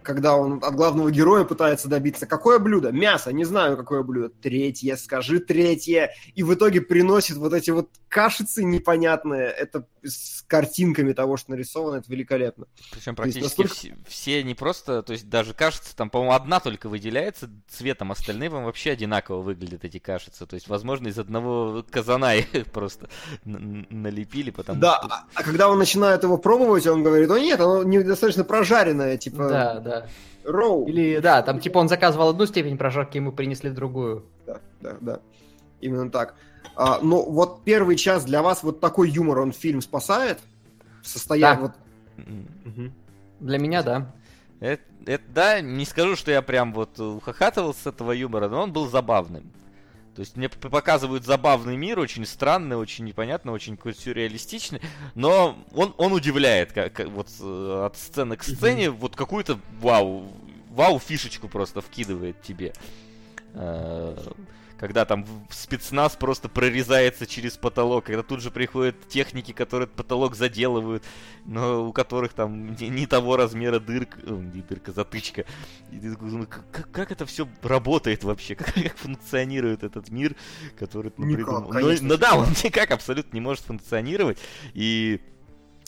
когда он от главного героя пытается добиться, какое блюдо? Мясо, не знаю, какое блюдо. Третье, скажи третье. И в итоге приносит вот эти вот кашицы непонятные. Это с картинками того, что нарисовано, это великолепно. Причем практически настолько... все, все не просто, то есть даже кажется, там, по-моему, одна только выделяется цветом, остальные вам вообще одинаково выглядят эти кашицы. То есть, возможно, из одного казана их просто налепили, потому да, что... а когда он начинает его пробовать, он говорит, о нет, оно недостаточно прожаренное, типа... Да, да да. Роу. Или, да, там типа он заказывал одну степень прожарки, ему принесли другую. Да, да, да. Именно так. А, ну, вот первый час для вас вот такой юмор, он фильм спасает? Состояние да. вот... Угу. Для меня, да. Это, это, да, не скажу, что я прям вот ухахатывал с этого юмора, но он был забавным. То есть мне показывают забавный мир, очень странный, очень непонятный, очень сюрреалистичный, но он, он удивляет, как, как вот э, от сцены к сцене, вот какую-то вау, вау фишечку просто вкидывает тебе. Когда там спецназ просто прорезается через потолок, когда тут же приходят техники, которые потолок заделывают, но у которых там не, не того размера дырка, э, не дырка, затычка. И ты такой, ну, как, как это все работает вообще? Как, как функционирует этот мир, который ты ну, придумал? Ну, ну да, он никак абсолютно не может функционировать. И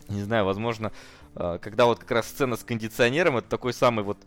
не знаю, возможно, э, когда вот как раз сцена с кондиционером, это такой самый вот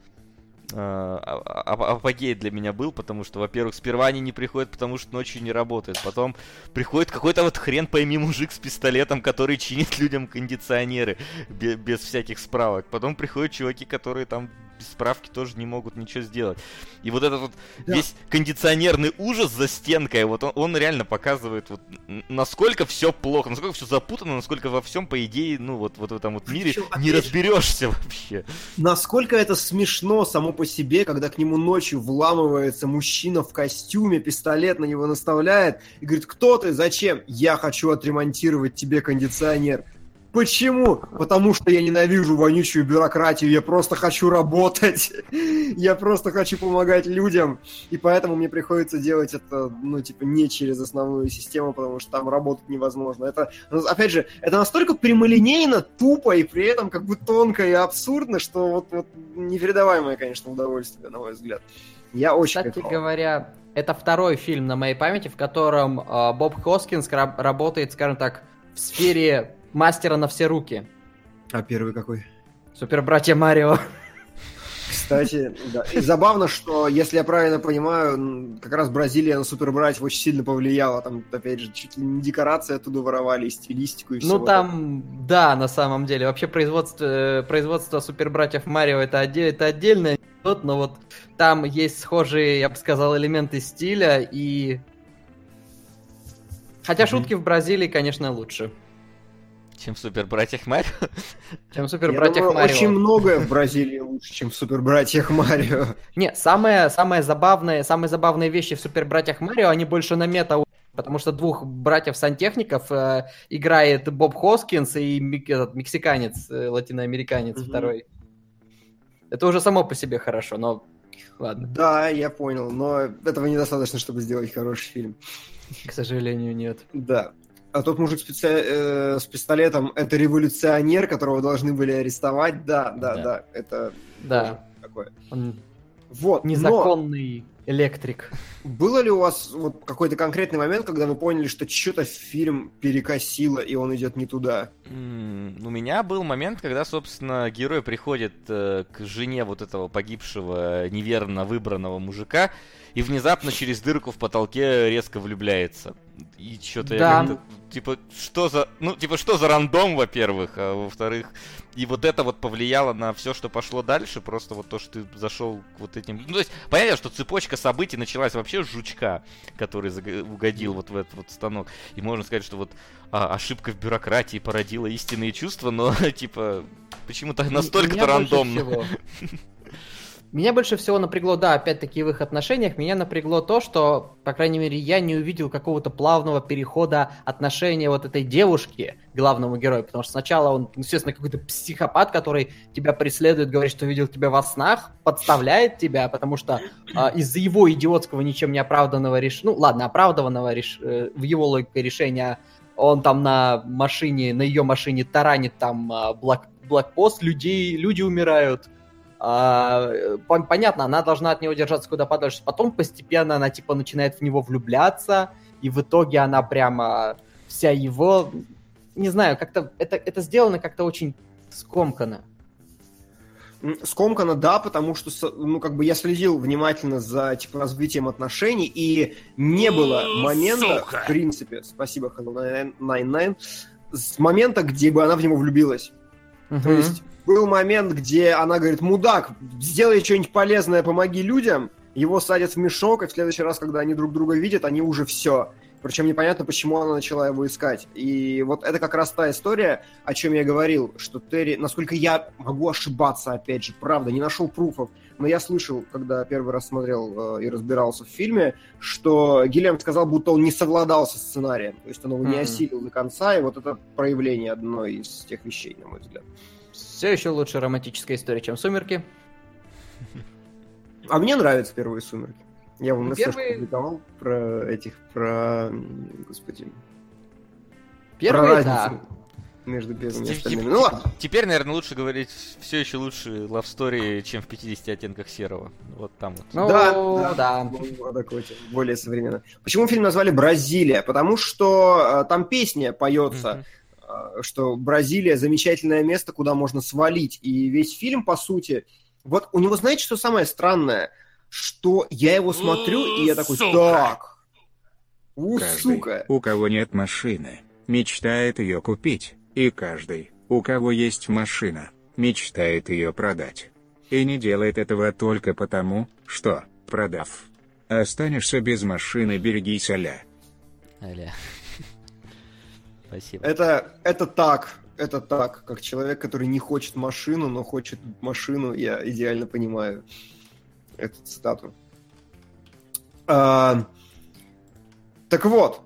апогей для меня был, потому что, во-первых, сперва они не приходят, потому что ночью не работает. Потом приходит какой-то вот хрен пойми мужик с пистолетом, который чинит людям кондиционеры без, без всяких справок. Потом приходят чуваки, которые там без справки тоже не могут ничего сделать. И вот этот вот да. весь кондиционерный ужас за стенкой, вот он, он реально показывает, вот, насколько все плохо, насколько все запутано, насколько во всем, по идее, ну вот, вот в этом вот мире Причем, не разберешься вообще. Насколько это смешно само по себе, когда к нему ночью вламывается мужчина в костюме, пистолет на него наставляет и говорит, кто ты, зачем? Я хочу отремонтировать тебе кондиционер. Почему? Потому что я ненавижу вонючую бюрократию, я просто хочу работать, я просто хочу помогать людям, и поэтому мне приходится делать это, ну, типа, не через основную систему, потому что там работать невозможно. Это, ну, опять же, это настолько прямолинейно, тупо и при этом как бы тонко и абсурдно, что вот, вот непередаваемое, конечно, удовольствие, на мой взгляд. Я очень Кстати кайфовал. говоря, это второй фильм на моей памяти, в котором э, Боб Хоскинс ра- работает, скажем так, в сфере мастера на все руки. А первый какой? Супер братья Марио. Кстати, да. И забавно, что, если я правильно понимаю, как раз Бразилия на супербратьев очень сильно повлияла. Там, опять же, чуть ли не декорации оттуда воровали, и стилистику, и все. Ну там, да, на самом деле. Вообще производство, э, производство супер братьев Марио это, отде- это отдельный анекдот, но вот там есть схожие, я бы сказал, элементы стиля и... Хотя Мгм. шутки в Бразилии, конечно, лучше, Чем в Супер Братьях Марио. чем в супер братьях Марио. очень многое в Бразилии лучше, чем в супербратьях Марио. Не, самое, самое забавное, самые забавные вещи в Супер Братьях Марио, они больше на мета потому что двух братьев-сантехников э, играет Боб Хоскинс и мик- этот, мексиканец, э, латиноамериканец Мгм. второй. Это уже само по себе хорошо, но ладно, Да, я понял, но этого недостаточно, чтобы сделать хороший фильм. к сожалению, нет. Да. А тот мужик с, пицце- э, с пистолетом это революционер, которого должны были арестовать. Да, да, Да. да. Это Да, такое. он Вот. но незаконный электрик. было ли у вас вот какой-то конкретный момент, когда вы поняли, что что-то фильм перекосило и он идет не туда? М, У меня был момент, когда, собственно, герой приходит э, к жене вот этого погибшего, неверно выбранного мужика, и внезапно через дырку в потолке резко влюбляется. И что-то Да. я как-то, типа, что за, ну, типа, что за рандом, во-первых, а во-вторых, и вот это вот повлияло на все, что пошло дальше, просто вот то, что ты зашел к вот этим... Ну, то есть, понятно, что цепочка событий началась вообще с жучка, который угодил вот в этот вот станок, и можно сказать, что вот а, ошибка в бюрократии породила истинные чувства, но, типа, почему-то настолько-то рандомно. Меня больше всего напрягло, да, опять-таки в их отношениях, меня напрягло то, что, по крайней мере, я не увидел какого-то плавного перехода отношения вот этой девушки к главному герою, потому что сначала он, естественно, какой-то психопат, который тебя преследует, говорит, что видел тебя во снах, подставляет тебя, потому что а, из-за его идиотского, ничем не оправданного решения, ну ладно, оправданного реш... э, в его логике решения, он там на машине, на ее машине таранит там а, блок... блокпост, людей, люди умирают, э, понятно, она должна от него держаться куда подальше. Потом постепенно она типа начинает в него влюбляться, и в итоге она прямо вся его, не знаю, как-то это, это сделано как-то очень скомканно. Скомкано, да, потому что, ну, как бы я следил внимательно за, типа, развитием отношений, и не было момента, Сука. в принципе, спасибо, Hello 99, с момента, где бы она в него влюбилась. То есть был момент, где она говорит, мудак, сделай что-нибудь полезное, помоги людям, его садят в мешок, и в следующий раз, когда они друг друга видят, они уже все. Причем непонятно, почему она начала его искать. И вот это как раз та история, о чем я говорил, что Терри, насколько я могу ошибаться, опять же, правда, не нашел пруфов, но я слышал, когда первый раз смотрел э, и разбирался в фильме, что Гильям сказал, будто он не совладал со сценарием, то есть он его не Мгм. осилил до конца, и вот это проявление одной из тех вещей, на мой взгляд. Все еще лучше романтическая история, чем «Сумерки». А мне нравятся первые «Сумерки». Я вам Ну, на первые- публиковал про этих, про, господи, Первый, про да. между первыми и остальными. Ну ладно. Теперь, наверное, лучше говорить все еще лучше Love Story, чем в 50 оттенках серого. Вот там вот. Ну, Да, да. Адекватен, более современно. Почему фильм назвали «Бразилия»? Потому что э, там песня поется, Мгм. Что Бразилия замечательное место, куда можно свалить. И весь фильм, по сути, вот у него, знаете, что самое странное? Что я его смотрю, и я такой, Сука. так, у, Каждый, сука. у кого нет машины, мечтает ее купить, и каждый, у кого есть машина, мечтает ее продать. И не делает этого только потому, что, продав, останешься без машины, берегись аля. Аля. Спасибо. Это, это так, это так, как человек, который не хочет машину, но хочет машину, я идеально понимаю эту цитату. А, так вот,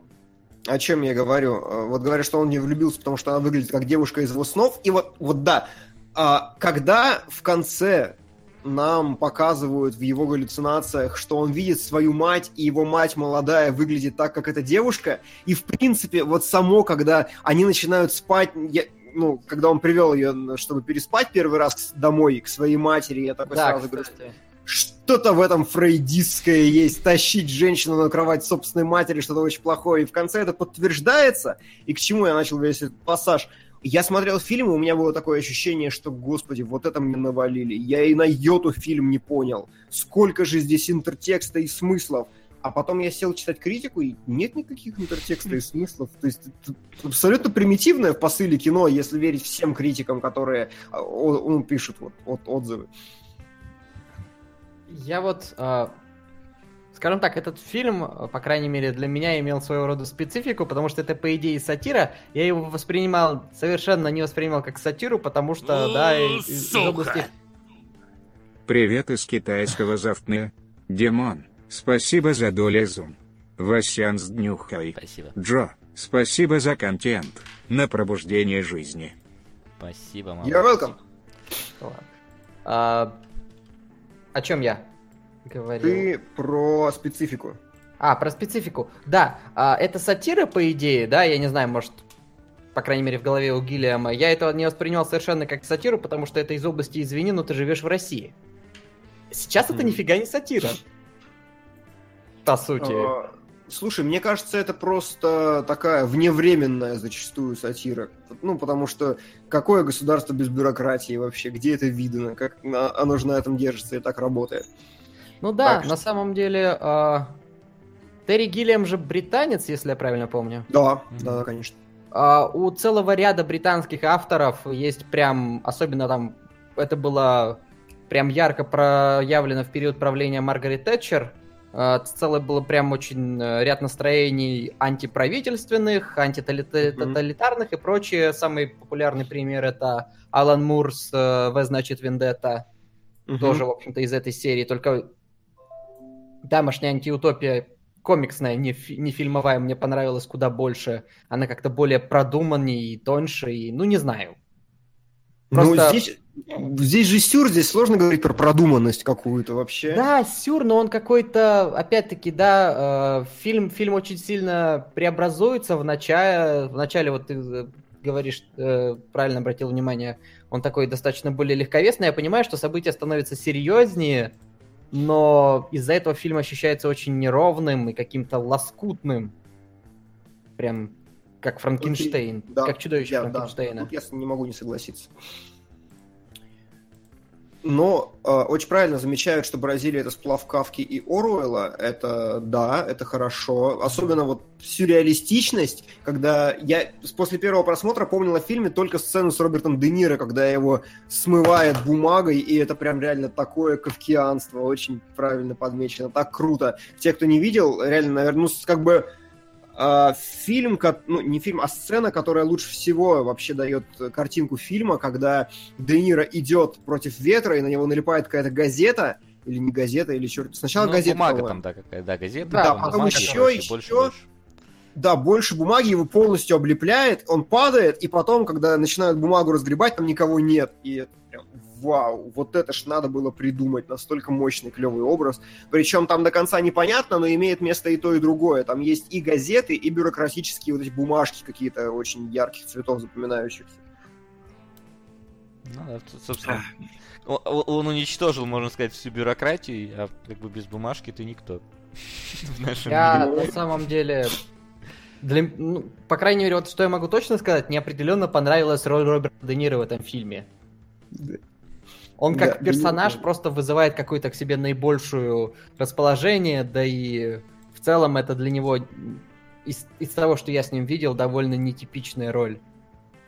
о чем я говорю? А, Вот говорят, что он не влюбился, потому что она выглядит как девушка из его снов. И вот, вот да, а, когда в конце нам показывают в его галлюцинациях, что он видит свою мать, и его мать молодая выглядит так, как эта девушка, и в принципе, вот само, когда они начинают спать, я- ну, когда он привел ее, чтобы переспать первый раз домой, к своей матери, я такой Да, сразу говорю, кстати. что-то в этом фрейдистское есть, тащить женщину на кровать собственной матери, что-то очень плохое. И в конце это подтверждается. И к чему я начал весь этот пассаж? Я смотрел фильм, и у меня было такое ощущение, что, господи, вот это мне навалили. Я и на йоту фильм не понял. Сколько же здесь интертекста и смыслов. А потом я сел читать критику, и нет никаких интертекста и смыслов. То есть это абсолютно примитивное в посыле кино, если верить всем критикам, которые а, он, пишет вот, вот отзывы. Я вот, э, скажем так, этот фильм, по крайней мере, для меня имел своего рода специфику, потому что это, по идее, сатира. Я его воспринимал, совершенно не воспринимал как сатиру, потому что, да, из, из области... Привет из китайского завтны. Димон, спасибо за долю зум. Васян с днюхой. Спасибо. Джо, спасибо за контент. На пробуждение жизни. Спасибо, мама. You're welcome. А, о чем я говорил? Ты про специфику. А, про специфику. Да, а, это сатира, по идее, да, я не знаю, может, по крайней мере, в голове у Гиллиама. Я этого не воспринимал совершенно как сатиру, потому что это из области «Извини, но ты живешь в России». Сейчас это нифига не сатира. По сути. А, Слушай, мне кажется, это просто такая вневременная зачастую сатира. Ну, потому что какое государство без бюрократии вообще? Где это видно? Как оно же на этом держится и так работает? Ну да, так, на что... самом деле... Э, Терри Гиллиам же британец, если я правильно помню. Да, mm-hmm. да, конечно. Uh, у целого ряда британских авторов есть прям, особенно там, это было прям ярко проявлено в период правления Маргарет Тэтчер, Э, целое было прям очень э, ряд настроений антиправительственных, антитоталитарных mm-hmm. и прочие. Самый популярный пример это Алан Мур с э, В значит Вендетта. Mm-hmm. Тоже, в общем-то, из этой серии. Только тамошняя антиутопия комиксная, не, фи- не фильмовая, мне понравилась куда больше. Она как-то более продуманнее и тоньше, и, ну, не знаю. Ну, Просто... Ну, здесь, здесь же сюр, здесь сложно говорить про продуманность какую-то вообще. Да, сюр, но он какой-то, опять-таки, да, э, фильм, фильм очень сильно преобразуется в начале, в начале вот ты э, говоришь, э, правильно обратил внимание, он такой достаточно более легковесный. Я понимаю, что события становятся серьезнее, но из-за этого фильм ощущается очень неровным и каким-то лоскутным. Прям как Франкенштейн. Okay. Да. Как чудовище я, Франкенштейна. Да. Тут я не могу не согласиться. Но э, очень правильно замечают, что Бразилия это сплав Кавки и Оруэлла. Это да, это хорошо. Особенно вот сюрреалистичность, когда я после первого просмотра помнил о фильме только сцену с Робертом Де Ниро, когда его смывает бумагой, и это прям реально такое кавкианство. Очень правильно подмечено. Так круто. Те, кто не видел, реально, наверное, ну, как бы фильм, ну не фильм, а сцена, которая лучше всего вообще дает картинку фильма, когда Де Ниро идет против ветра, и на него налипает какая-то газета, или не газета, или черт. Сначала ну, газета. Бумага там, да, какая да, газета. Да, потом, потом еще, короче, еще. Больше, больше. Да, больше бумаги его полностью облепляет, он падает, и потом, когда начинают бумагу разгребать, там никого нет. И это прям вау, вот это ж надо было придумать, настолько мощный, клевый образ. Причем там до конца непонятно, но имеет место и то, и другое. Там есть и газеты, и бюрократические вот эти бумажки какие-то очень ярких цветов, запоминающихся. Ну, да, собственно, он, он уничтожил, можно сказать, всю бюрократию, а как бы без бумажки ты никто. Я на самом деле для, ну, по крайней мере, вот что я могу точно сказать, мне определенно понравилась роль Роберта Де Ниро в этом фильме. Он как да, персонаж просто вызывает какое-то к себе наибольшую расположение, да и в целом это для него из, из того, что я с ним видел, довольно нетипичная роль.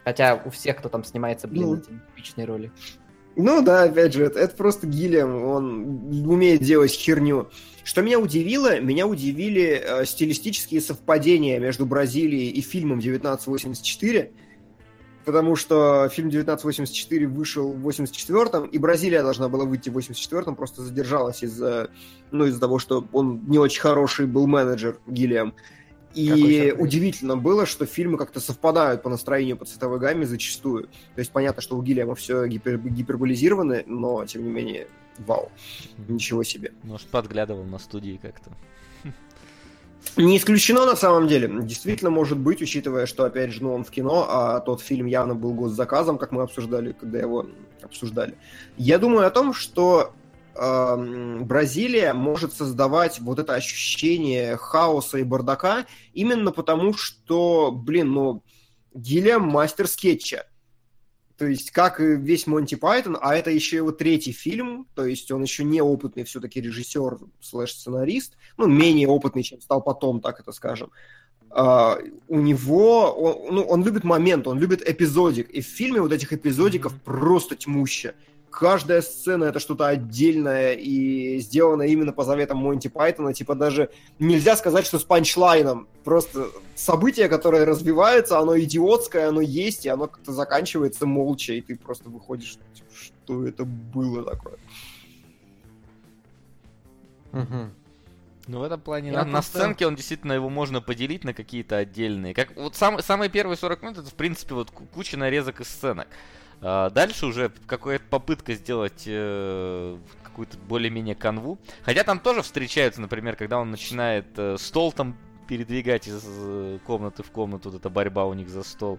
Хотя у всех, кто там снимается, блин, ну, это нетипичные роли. Ну да, опять же, это, это просто Гиллиам, он умеет делать херню. Что меня удивило, меня удивили э, стилистические совпадения между Бразилией и фильмом 1984 потому что фильм 1984 вышел в 84-м, и Бразилия должна была выйти в 84-м, просто задержалась из-за ну, из того, что он не очень хороший был менеджер Гиллиам. И удивительно было, что фильмы как-то совпадают по настроению, по цветовой гамме зачастую. То есть понятно, что у Гиллиама все гипер гиперболизировано, но тем не менее, вау, ничего себе. Может, подглядывал на студии как-то. Не исключено на самом деле. Действительно может быть, учитывая, что, опять же, ну, он в кино, а тот фильм явно был госзаказом, как мы обсуждали, когда его обсуждали. Я думаю о том, что э, Бразилия может создавать вот это ощущение хаоса и бардака именно потому, что, блин, ну, Гильям мастер скетча. То есть, как весь Монти Пайтон, а это еще его третий фильм, то есть он еще не опытный все-таки режиссер слэш-сценарист, ну, менее опытный, чем стал потом, так это скажем. Uh, у него, он, ну, он любит момент, он любит эпизодик, и в фильме вот этих эпизодиков mm-hmm. просто тьмуща каждая сцена это что-то отдельное и сделано именно по заветам Монти Пайтона. Типа даже нельзя сказать, что с панчлайном. Просто событие, которое развивается, оно идиотское, оно есть, и оно как-то заканчивается молча, и ты просто выходишь, типа, что это было такое. Угу. Ну, в этом плане, на, на сценке он действительно его можно поделить на какие-то отдельные. Как вот сам, самые первые 40 минут, это, в принципе, вот куча нарезок из сценок. А дальше уже какая-то попытка сделать э, какую-то более-менее канву. Хотя там тоже встречаются, например, когда он начинает э, стол там передвигать из э, комнаты в комнату, вот эта борьба у них за стол.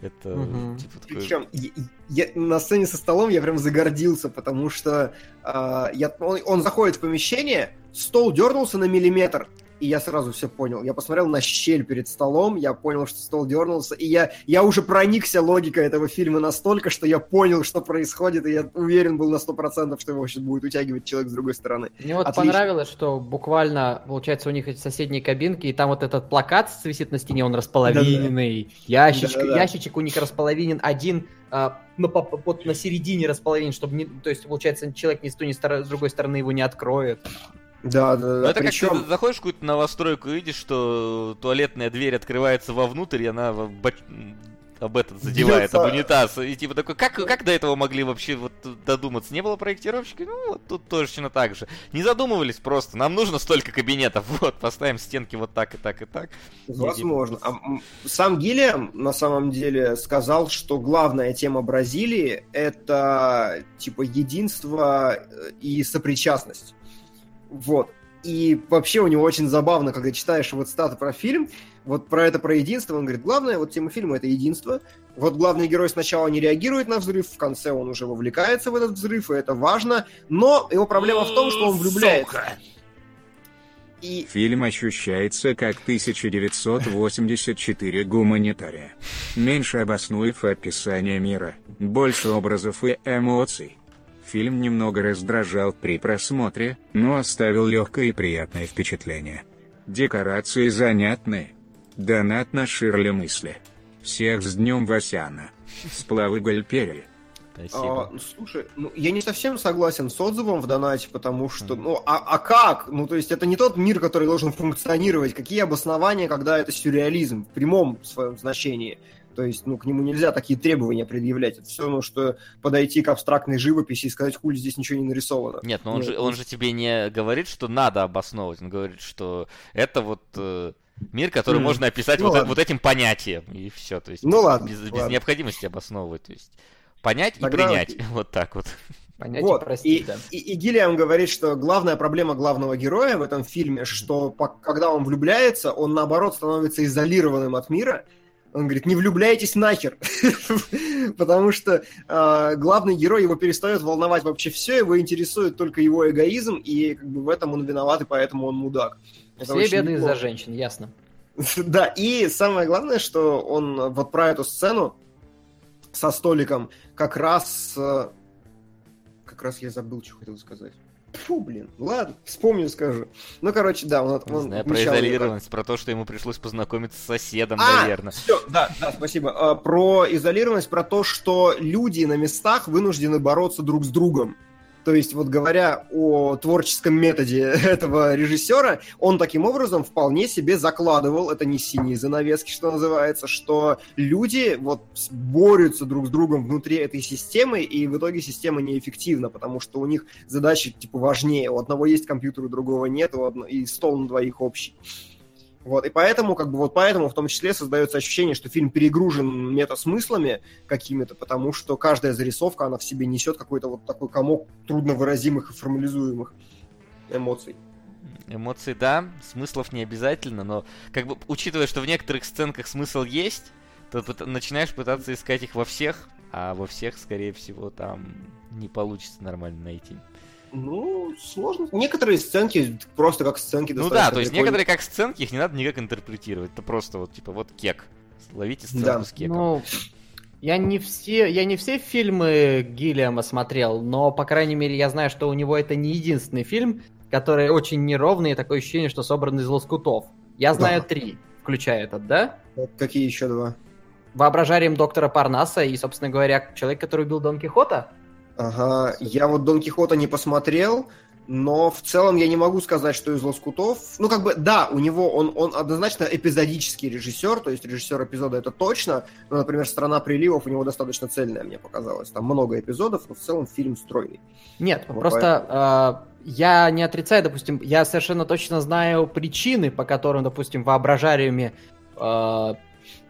Это угу. типа такой... Причем я, я, на сцене со столом я прям загордился, потому что э, я, он, он заходит в помещение, стол дернулся на миллиметр, и я сразу все понял. Я посмотрел на щель перед столом, я понял, что стол дернулся, и я, я уже проникся логикой этого фильма настолько, что я понял, что происходит, и я уверен был на 100%, что его сейчас будет утягивать человек с другой стороны. Мне вот Отлично. понравилось, что буквально, получается, у них эти соседние кабинки, и там вот этот плакат висит на стене, он располовиненный, да, да. Ящичек, да, да. ящичек у них располовинен, один а, ну, по, по, на середине располовинен, чтобы не, то есть, получается, человек ни с той, ни с другой стороны его не откроет. Да, да, да. Это Причем... как ты заходишь в какую-то новостройку и видишь, что туалетная дверь открывается вовнутрь, и она об этот задевает, об унитаз. И типа такой, как, как до этого могли вообще вот додуматься? Не было проектировщика? Ну, вот тут точно так же. Не задумывались просто. Нам нужно столько кабинетов. Вот, поставим стенки вот так и так и так. Возможно. А, сам Гиллиам на самом деле сказал, что главная тема Бразилии это типа единство э, и сопричастность. Вот. И вообще у него очень забавно, когда читаешь вот статы про фильм, вот про это, про единство, он говорит, главное, вот тема фильма — это единство. Вот главный герой сначала не реагирует на взрыв, в конце он уже вовлекается в этот взрыв, и это важно, но его проблема в том, что он влюбляется. И... Фильм ощущается как 1984 гуманитария. Меньше обоснуев описание мира, больше образов и эмоций. Фильм немного раздражал при просмотре, но оставил легкое и приятное впечатление. Декорации занятные. Донат на Ширли мысли. Всех с днем Васяна. Сплавы Гальпери. А, слушай, ну я не совсем согласен с отзывом в донате, потому что, ну, а, а как? Ну, то есть это не тот мир, который должен функционировать. Какие обоснования, когда это сюрреализм в прямом своем значении? То есть, ну, к нему нельзя такие требования предъявлять. Это все равно, что подойти к абстрактной живописи и сказать, хули, здесь ничего не нарисовано. Нет, но он, Нет, же, он же тебе не говорит, что надо обосновывать. Он говорит, что это вот э, мир, который mm. можно описать ну, вот, вот этим понятием. И все. То есть, ну ладно. Без, без ладно. необходимости обосновывать. То есть, понять Тогда... и принять. Вот так вот. Понять вот. и простить, и, да. И, и Гиллиам говорит, что главная проблема главного героя в этом фильме, что по, когда он влюбляется, он наоборот становится изолированным от мира, он говорит, не влюбляйтесь нахер, потому что э, главный герой его перестает волновать вообще все, его интересует только его эгоизм, и как бы в этом он виноват, и поэтому он мудак. Это все беды из-за женщин, ясно. да, и самое главное, что он вот про эту сцену со столиком как раз... Э, как раз я забыл, что хотел сказать. Фу, блин, ладно, вспомню, скажу. Ну, короче, да, он... он знаю, про изолированность, про то, что ему пришлось познакомиться с соседом, а, наверное. Все, да, да, спасибо. А, про изолированность, про то, что люди на местах вынуждены бороться друг с другом. То есть, вот говоря о творческом методе этого режиссера, он таким образом вполне себе закладывал, это не синие занавески, что называется, что люди вот борются друг с другом внутри этой системы, и в итоге система неэффективна, потому что у них задачи типа важнее. У одного есть компьютер, у другого нет, и стол на двоих общий. Вот, и поэтому, как бы, вот поэтому в том числе создается ощущение, что фильм перегружен метасмыслами какими-то, потому что каждая зарисовка, она в себе несет какой-то вот такой комок трудновыразимых и формализуемых эмоций. Эмоции, да, смыслов не обязательно, но как бы учитывая, что в некоторых сценках смысл есть, то начинаешь пытаться искать их во всех, а во всех, скорее всего, там не получится нормально найти. Ну, сложно. Некоторые сценки просто как сценки Ну да, то есть некоторые как сценки, их не надо никак интерпретировать. Это просто вот типа вот кек. Ловите сценку да. с кеком. Ну, я не все, я не все фильмы Гиллиама смотрел, но, по крайней мере, я знаю, что у него это не единственный фильм, который очень неровный, и такое ощущение, что собран из лоскутов. Я знаю да. три, включая этот, да? Какие еще два? Воображарием доктора Парнаса и, собственно говоря, человек, который убил Дон Кихота. Ага, я вот Дон Кихота не посмотрел, но в целом я не могу сказать, что из Лоскутов... Ну, как бы, да, у него он, он однозначно эпизодический режиссер, то есть режиссер эпизода это точно. Но, например, «Страна приливов» у него достаточно цельная, мне показалось. Там много эпизодов, но в целом фильм стройный. Нет, вот просто э, я не отрицаю, допустим, я совершенно точно знаю причины, по которым, допустим, воображариуме э,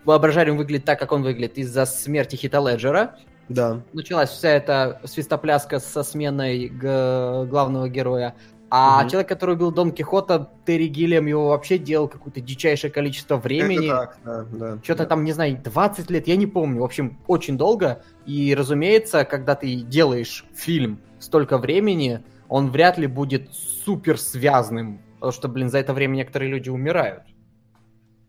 воображариум выглядит так, как он выглядит из-за смерти Хита Леджера. Да. Началась вся эта свистопляска со сменой главного героя. А угу. человек, который убил Дон Кихота, Терри Гиллиам его вообще делал какое-то дичайшее количество времени. Это так, да, да. Что-то да. там, не знаю, 20 лет, я не помню. В общем, очень долго. И, разумеется, когда ты делаешь фильм столько времени, он вряд ли будет супер связанным. Потому что, блин, за это время некоторые люди умирают.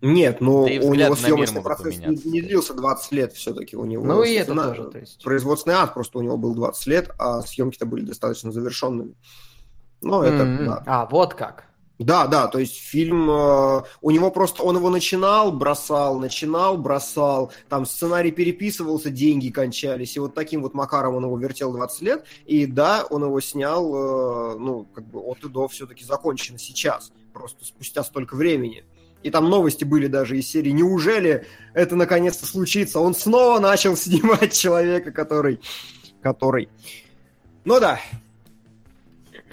Нет, ну да у него съемочный процесс не, не длился 20 лет все-таки. У него ну и это тоже, то есть. Производственный ад просто у него был 20 лет, а съемки-то были достаточно завершенными. Ну, это, mm-hmm. да. А, вот как. Да, да, то есть фильм, э, у него просто, он его начинал, бросал, начинал, бросал, там сценарий переписывался, деньги кончались, и вот таким вот макаром он его вертел 20 лет, и да, он его снял, э, ну, как бы от и до все-таки закончено сейчас, просто спустя столько времени. И там новости были даже из серии «Неужели это наконец-то случится?» Он снова начал снимать человека, который... который... Ну да.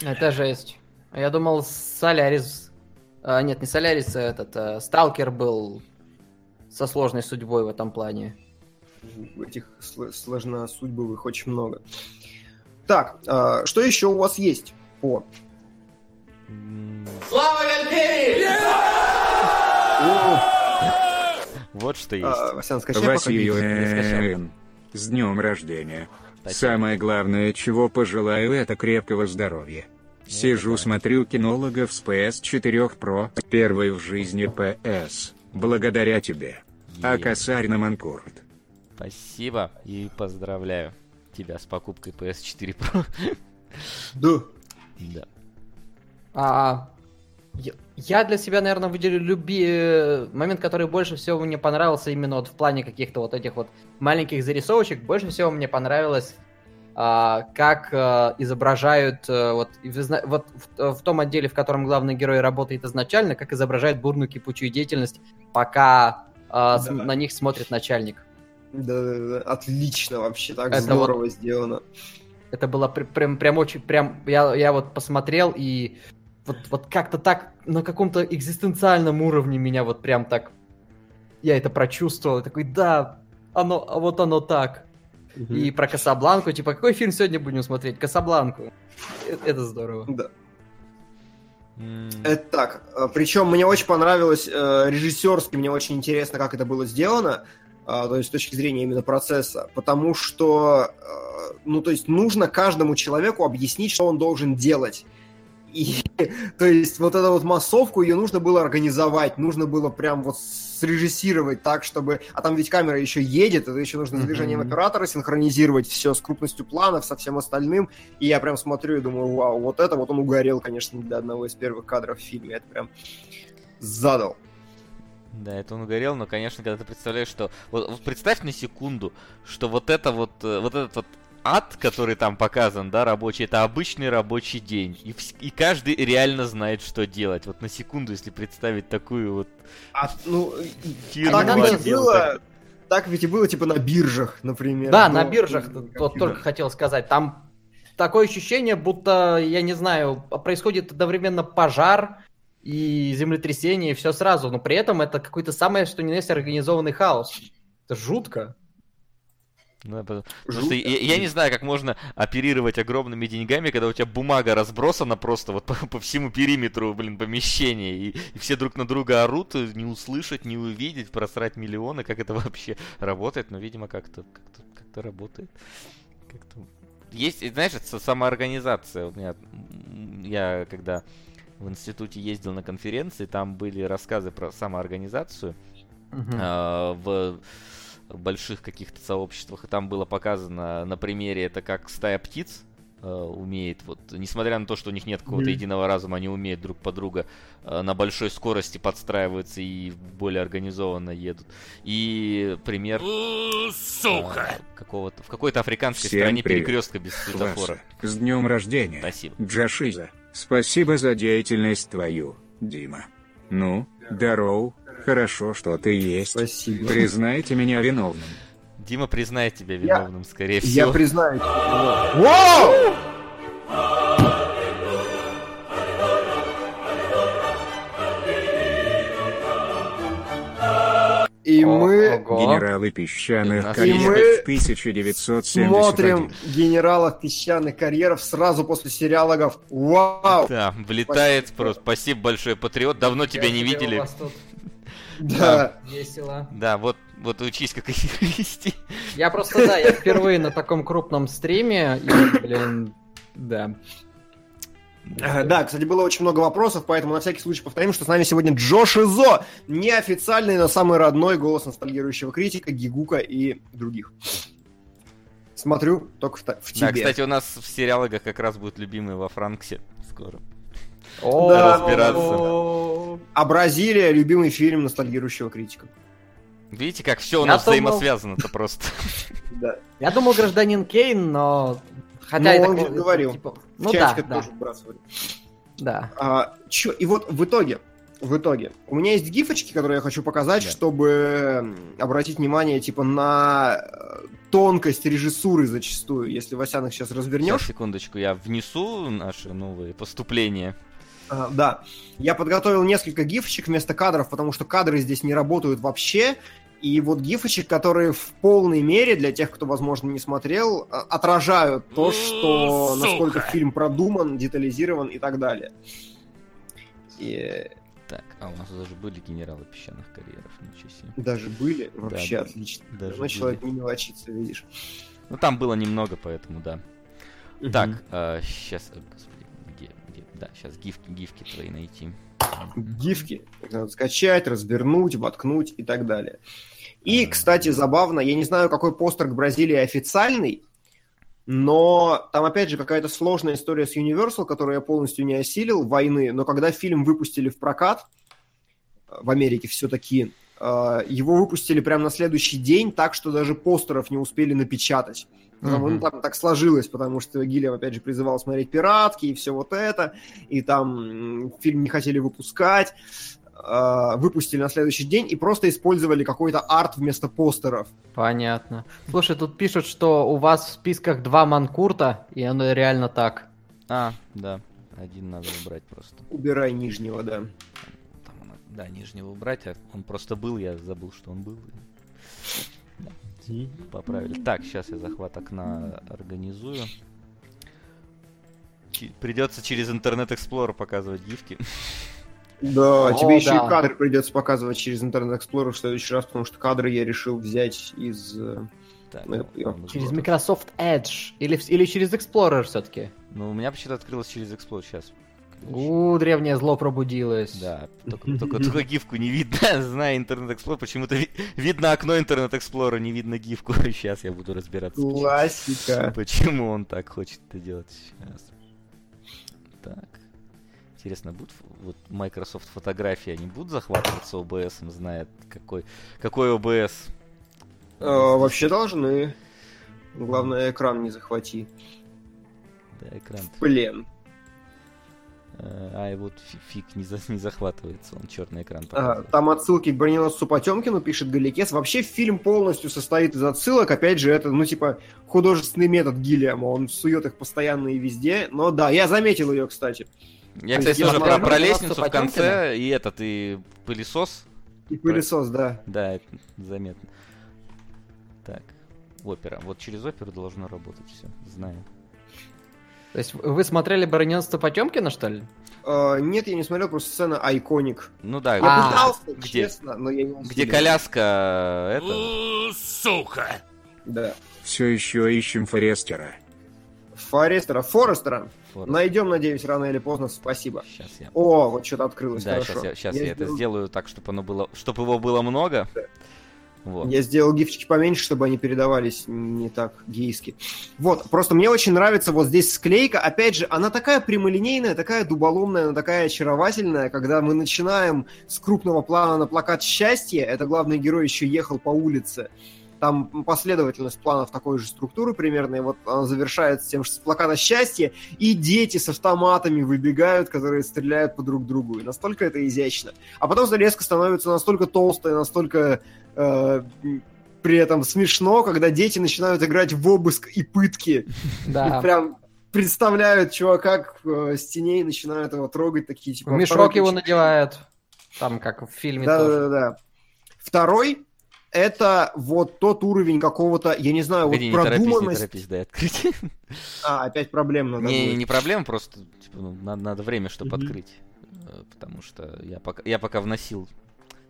Это жесть. Я думал, Солярис... А, нет, не Солярис, а этот... А, Сталкер был со сложной судьбой в этом плане. Этих сложносудьбовых очень много. Так, а, что еще у вас есть по... Слава Гальперии! Вот что есть. А, Василий, с днем рождения. Самое главное, чего пожелаю, это крепкого здоровья. Сижу, смотрю кинологов с PS4 Pro, первый в жизни PS. Благодаря тебе. А косарь на Манкурт. Спасибо и поздравляю тебя с покупкой PS4 Pro. Да. Да. А, я для себя, наверное, выделю люби... Э, момент, который больше всего мне понравился именно вот в плане каких-то вот этих вот маленьких зарисовочек. Больше всего мне понравилось, а, как а, изображают а, вот, вот в, в том отделе, в котором главный герой работает изначально, как изображают бурную кипучую деятельность, пока а, да. на них смотрит начальник. Да, да, да, отлично вообще, так это здорово вот, сделано. Это было прям, прям очень, прям, я, я вот посмотрел и вот, вот как-то так на каком-то экзистенциальном уровне меня вот прям так я это прочувствовал. Такой, да, оно, а вот оно так. Угу. И про Касабланку, типа, какой фильм сегодня будем смотреть? Касабланку. Это, это здорово. Да. Mm. Это так. А, Причем мне очень понравилось э, режиссерски, мне очень интересно, как это было сделано, э, то есть с точки зрения именно процесса, потому что, э, ну, то есть нужно каждому человеку объяснить, что он должен делать. И, то есть, вот эту вот массовку, ее нужно было организовать, нужно было прям вот срежиссировать так, чтобы... А там ведь камера еще едет, это еще нужно с движением mm-hmm. оператора синхронизировать все с крупностью планов, со всем остальным. И я прям смотрю и думаю, вау, вот это вот он угорел, конечно, для одного из первых кадров в фильме. Это прям задал. Да, это он угорел, но, конечно, когда ты представляешь, что... Вот, вот представь на секунду, что вот это вот, э, вот этот вот ад, который там показан, да, рабочий, это обычный рабочий день. И, и каждый реально знает, что делать. Вот на секунду, если представить такую вот а, ну, фирму. Так было, так ведь и было, типа, на биржах, например. Да, но... на биржах, вот только хотел сказать. Там такое ощущение, будто, я не знаю, происходит одновременно пожар и землетрясение, и все сразу. Но при этом это какой-то самое, что не есть организованный хаос. Это жутко. Ну, потому что я, я не знаю, как можно оперировать огромными деньгами, когда у тебя бумага разбросана просто вот по, по всему периметру, блин, помещения, и, и все друг на друга орут, не услышать, не увидеть, просрать миллионы, как это вообще работает, но, видимо, как-то как-то как работает. Как-то есть, знаешь, это самоорганизация. У меня, я когда в институте ездил на конференции, там были рассказы про самоорганизацию угу. э, в больших каких-то сообществах, и там было показано на примере это как стая птиц э, умеет, вот, несмотря на то, что у них нет какого-то mm. единого разума, они умеют друг по друга э, на большой скорости подстраиваются и более организованно едут. И пример Сука! Э, какого-то в какой-то африканской Всем стране привет. перекрестка без светофора. С днем рождения! Спасибо. Джашиза, спасибо за деятельность твою, Дима. Ну, здорово, Хорошо, что ты есть. Спасибо. Признайте меня виновным. Дима признает тебя виновным, я, скорее всего. Я признаю тебя виновным. И мы... Генералы песчаных карьеров в 1971. Смотрим генералов песчаных карьеров сразу после сериалогов. Вау! Да, влетает Спасибо. просто. Спасибо большое, Патриот. Давно я тебя не видели. Да. Весело. Да, вот, вот учись, как их вести. Я просто, да, я впервые на таком крупном стриме, и, блин, да. Да, кстати, было очень много вопросов, поэтому на всякий случай повторим, что с нами сегодня Джош Изо, неофициальный, но самый родной голос ностальгирующего критика, Гигука и других. Смотрю только в, в тебе. Да, кстати, у нас в сериалах как раз будет любимый во Франксе скоро. О, да, разбираться. А Бразилия любимый фильм ностальгирующего критика. Видите, как все у нас взаимосвязано-то просто. Да. Я думал, гражданин Кейн, но Хотя ну, он же говорил. Типа, ну да, да. Да. А, чё, и вот в итоге, в итоге, у меня есть гифочки, которые я хочу показать, да. чтобы обратить внимание, типа, на э, тонкость режиссуры зачастую, если Васян их сейчас развернешь. Сейчас, секундочку, я внесу наши новые поступления. А, да, я подготовил несколько гифочек вместо кадров, потому что кадры здесь не работают вообще, и вот гифочек, которые в полной мере, для тех, кто, возможно, не смотрел, а, отражают то, что Сука. насколько фильм продуман, детализирован и так далее. И... Так, а у нас даже были генералы песчаных карьеров, ничего себе. Даже были? Вообще да, отлично. Даже ну, человек не мелочится, видишь. Ну, там было немного, поэтому да. Угу. Так, а, сейчас, господи, где, да, сейчас гифки, гифки твои найти. Гифки. Надо скачать, развернуть, воткнуть и так далее. И, кстати, забавно, я не знаю, какой постер к Бразилии официальный, но там, опять же, какая-то сложная история с Universal, которую я полностью не осилил, войны. Но когда фильм выпустили в прокат, в Америке все-таки, э, его выпустили прямо на следующий день, так что даже постеров не успели напечатать. Потому, mm-hmm. ну, там так сложилось, потому что Гильям, опять же, призывал смотреть «Пиратки» и все вот это, и там фильм не хотели выпускать. Э, выпустили на следующий день и просто использовали какой-то арт вместо постеров. Понятно. Слушай, тут пишут, что у вас в списках два Манкурта, и оно реально так. А, да. Один надо убрать просто. Убирай нижнего, да. Там, да, нижнего убрать, а он просто был, я забыл, что он был. Да. Поправили. Так, сейчас я захват окна организую. Придется через интернет Explorer показывать гифки. Да, О, тебе еще да. и кадры придется показывать через Internet Explorer в следующий раз, потому что кадры я решил взять из... Э, так, ну, через Microsoft Edge или, или через Explorer все-таки? Ну, у меня почему-то открылось через Explorer сейчас. У, древнее зло пробудилось. Да, только, только, только гифку не видно, зная Internet Explorer. Почему-то ви- видно окно Internet Explorer, не видно гифку. Сейчас я буду разбираться. Классика. Почему он так хочет это делать сейчас. Так. Интересно, будут вот Microsoft фотографии, они будут захватываться OBS, знает какой, какой OBS? А, вообще должны. Главное, экран не захвати. Да, экран. В плен. А, а и вот фиг не, за, не захватывается, он черный экран А, там отсылки к броненосцу Потемкину, пишет Галикес. Вообще фильм полностью состоит из отсылок. Опять же, это, ну, типа, художественный метод Гиллиама. Он сует их постоянно и везде. Но да, я заметил ее, кстати. Я, кстати, тоже про, про лестницу в конце, и этот, и пылесос. И пылесос, да. Да, это заметно. Так, опера. Вот через оперу должно работать все, знаю. То есть вы смотрели «Броненство Потемкина», что ли? Uh, нет, я не смотрел, просто сцена айконик. Ну да, я а, пытался, где, честно, но я не Где коляска это. Сука! Да. Все еще ищем Форестера. Форестера. Форестера. Форест. Найдем, надеюсь, рано или поздно. Спасибо. Сейчас я... О, вот что-то открылось. Да, Хорошо. сейчас я, сейчас я, я это сделаю так, чтобы оно было, чтобы его было много. Да. Вот. Я сделал гифчики поменьше, чтобы они передавались не так гейски. Вот, просто мне очень нравится вот здесь склейка. Опять же, она такая прямолинейная, такая дуболомная, она такая очаровательная, когда мы начинаем с крупного плана на плакат счастья. Это главный герой еще ехал по улице. Там последовательность планов такой же структуры примерно, и вот она завершается тем, что с плаката счастья, и дети с автоматами выбегают, которые стреляют по друг другу. И настолько это изящно. А потом резко становится настолько толстая, настолько Э, при этом смешно, когда дети начинают играть в обыск и пытки. Да. И прям представляют чувака к э, стене и начинают его трогать, такие типа... Мешок его надевают, там как в фильме да, тоже. Да, да, да. Второй это вот тот уровень какого-то, я не знаю, Погоди, вот продуманность... Не торопись, не торопись, дай открыть. А, опять проблем надо Не, будет. не проблема, просто типа, ну, надо, надо время, чтобы mm-hmm. открыть. Э, потому что я пока, я пока вносил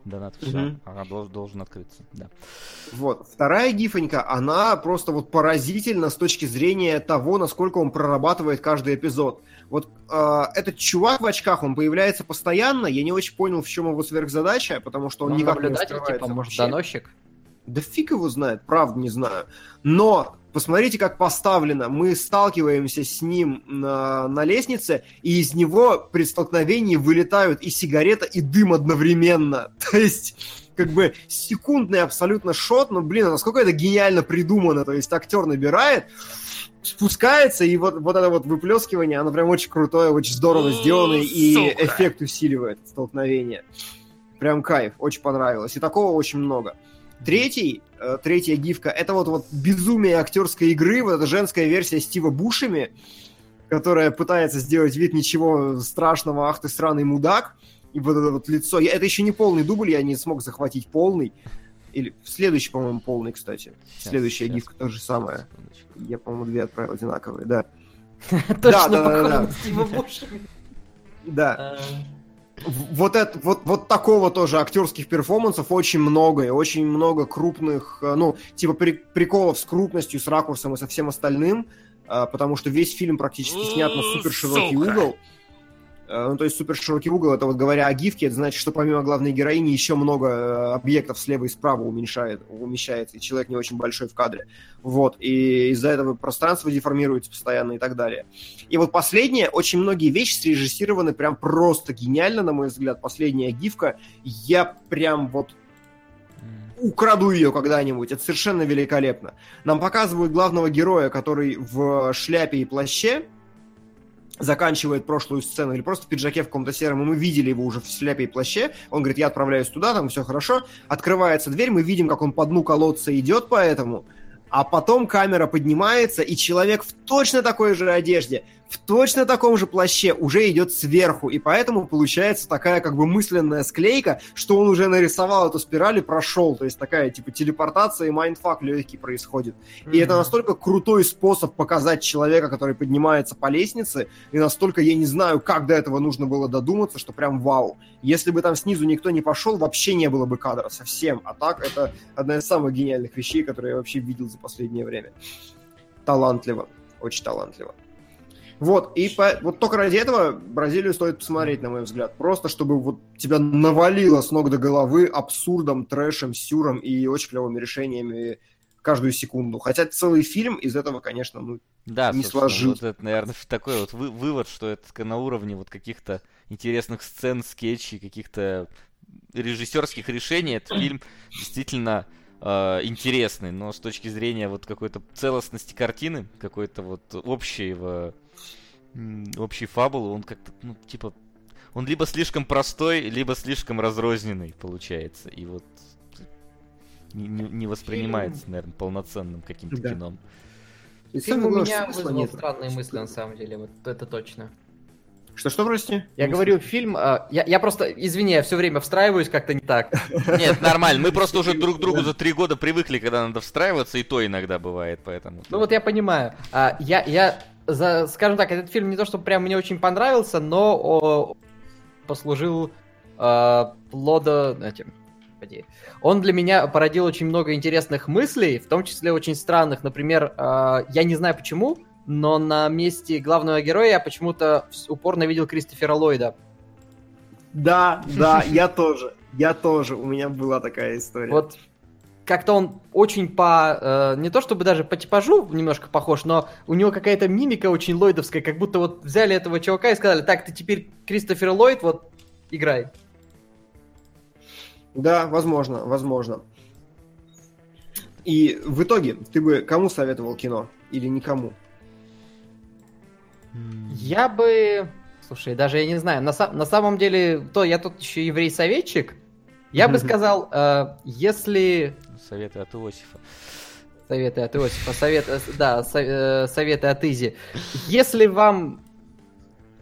Донат, все, угу. ага, должен, должен открыться, да. Вот, вторая гифонька, она просто вот поразительна с точки зрения того, насколько он прорабатывает каждый эпизод. Вот э, этот чувак в очках, он появляется постоянно, я не очень понял, в чем его сверхзадача, потому что он ну, никак не типа, может, доносчик? Да фиг его знает, правда не знаю. Но посмотрите, как поставлено. Мы сталкиваемся с ним на, на лестнице, и из него при столкновении вылетают и сигарета, и дым одновременно. То есть как бы секундный абсолютно шот, но, блин, насколько это гениально придумано. То есть актер набирает, спускается, и вот, вот это вот выплескивание, оно прям очень крутое, очень здорово сделано, и эффект усиливает столкновение. Прям кайф, очень понравилось. И такого очень много. Третий, э, третья гифка, это вот, вот безумие актерской игры, вот эта женская версия Стива Бушами, которая пытается сделать вид ничего страшного, ах ты сраный мудак, и вот это вот лицо. Я, это еще не полный дубль, я не смог захватить полный. Или следующий, по-моему, полный, кстати. Сейчас, Следующая сейчас. гифка то же самое. Я, по-моему, две отправил одинаковые, да. Точно, да, да, да. Да вот, это, вот, вот такого тоже актерских перформансов очень много, и очень много крупных, э, ну, типа при, приколов с крупностью, с ракурсом и со всем остальным, э, потому что весь фильм практически снят на супер широкий угол. Э, ну, то есть супер широкий угол, это вот говоря о гифке, это значит, что помимо главной героини еще много э, объектов слева и справа уменьшает, умещается, и человек не очень большой в кадре. Вот, и из-за этого пространство деформируется постоянно и так далее. И вот последнее, очень многие вещи срежиссированы прям просто гениально, на мой взгляд. Последняя гифка, я прям вот украду ее когда-нибудь. Это совершенно великолепно. Нам показывают главного героя, который в шляпе и плаще, заканчивает прошлую сцену, или просто в пиджаке в каком-то сером, и мы видели его уже в шляпе и плаще, он говорит, я отправляюсь туда, там все хорошо, открывается дверь, мы видим, как он по дну колодца идет по этому, а потом камера поднимается, и человек в точно такой же одежде в точно таком же плаще уже идет сверху, и поэтому получается такая как бы мысленная склейка, что он уже нарисовал эту спираль и прошел, то есть такая типа телепортация и mindfuck легкий происходит. Mm-hmm. И это настолько крутой способ показать человека, который поднимается по лестнице, и настолько я не знаю, как до этого нужно было додуматься, что прям вау. Если бы там снизу никто не пошел, вообще не было бы кадра совсем. А так это одна из самых гениальных вещей, которые я вообще видел за последнее время. Талантливо, очень талантливо. Вот, и по, вот только ради этого Бразилию стоит посмотреть, на мой взгляд. Просто чтобы вот тебя навалило с ног до головы абсурдом, трэшем, сюром и очень клевыми решениями каждую секунду. Хотя целый фильм из этого, конечно, ну, да, не сложился. Вот это, наверное, такой вот вы, вывод, что это на уровне вот каких-то интересных сцен, скетчей, каких-то режиссерских решений. Этот фильм действительно э, интересный, но с точки зрения вот какой-то целостности картины, какой-то вот общего общей фабулы, он как-то, ну, типа, он либо слишком простой, либо слишком разрозненный получается. И вот не, не, воспринимается, наверное, полноценным каким-то да. кином. И Фильм у меня вызвал нет. странные мысли, на самом деле, вот это точно. Что-что, прости? Я говорю, фильм... Э, я, я просто, извини, я все время встраиваюсь как-то не так. Нет, нормально. Мы просто уже друг к другу за три года привыкли, когда надо встраиваться, и то иногда бывает, поэтому... Ну вот я понимаю. А, я, я за, скажем так, этот фильм не то, что прям мне очень понравился, но о, послужил э, плодо... Этим, он для меня породил очень много интересных мыслей, в том числе очень странных. Например, э, я не знаю почему, но на месте главного героя я почему-то упорно видел Кристофера Ллойда. Да, да, я тоже. Я тоже. У меня была такая история. Вот как-то он очень по... Э, не то чтобы даже по типажу немножко похож, но у него какая-то мимика очень ллойдовская, как будто вот взяли этого чувака и сказали, так, ты теперь Кристофер Ллойд, вот, играй. Да, возможно, возможно. И в итоге, ты бы кому советовал кино? Или никому? Я бы... Слушай, даже я не знаю. На, на самом деле, то я тут еще еврей-советчик. Я бы сказал, э, если Советы от Иосифа. Советы от Иосифа, совет, э, да, э, советы от Изи. Если вам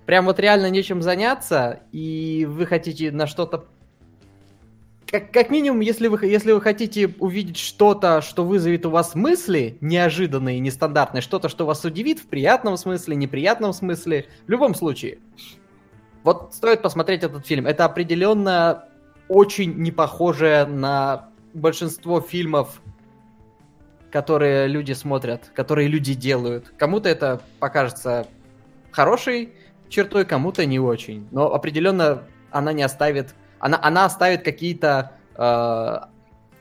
прям вот реально нечем заняться, и вы хотите на что-то... Как, как минимум, если вы, если вы хотите увидеть что-то, что вызовет у вас мысли неожиданные, нестандартные, что-то, что вас удивит в приятном смысле, неприятном смысле, в любом случае. Вот стоит посмотреть этот фильм. Это определенно очень не похоже на большинство фильмов, которые люди смотрят, которые люди делают. Кому-то это покажется хорошей чертой, кому-то не очень. Но определенно она не оставит... Она, она оставит какие-то э,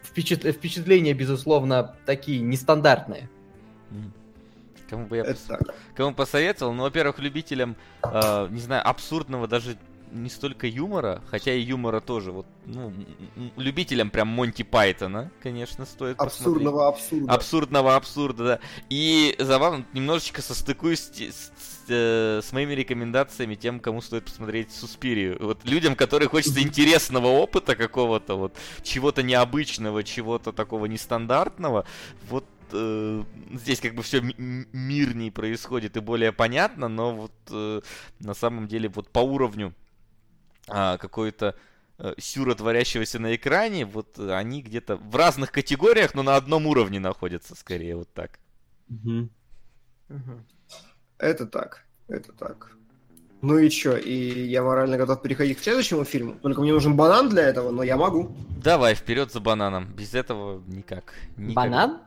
впечат, впечатления, безусловно, такие нестандартные. Кому бы я пос... Кому посоветовал? Ну, во-первых, любителям, э, не знаю, абсурдного даже не столько юмора, хотя и юмора тоже. Вот, ну, любителям прям Монти Пайтона, конечно, стоит Абсурдного посмотреть. абсурда. Абсурдного абсурда, да. И забавно, немножечко состыкуюсь с, с, э, с моими рекомендациями тем, кому стоит посмотреть Суспирию. Вот людям, которые хочется интересного опыта какого-то, вот, чего-то необычного, чего-то такого нестандартного, вот э, здесь как бы все мирнее происходит и более понятно, но вот э, на самом деле вот по уровню а, какой-то э, сюра, творящегося на экране, вот они где-то в разных категориях, но на одном уровне находятся, скорее, вот так. Угу. Угу. Это так, это так. Ну и чё, и я морально готов переходить к следующему фильму. Только мне нужен банан для этого, но я могу. Давай, вперед за бананом. Без этого никак. никак. Банан?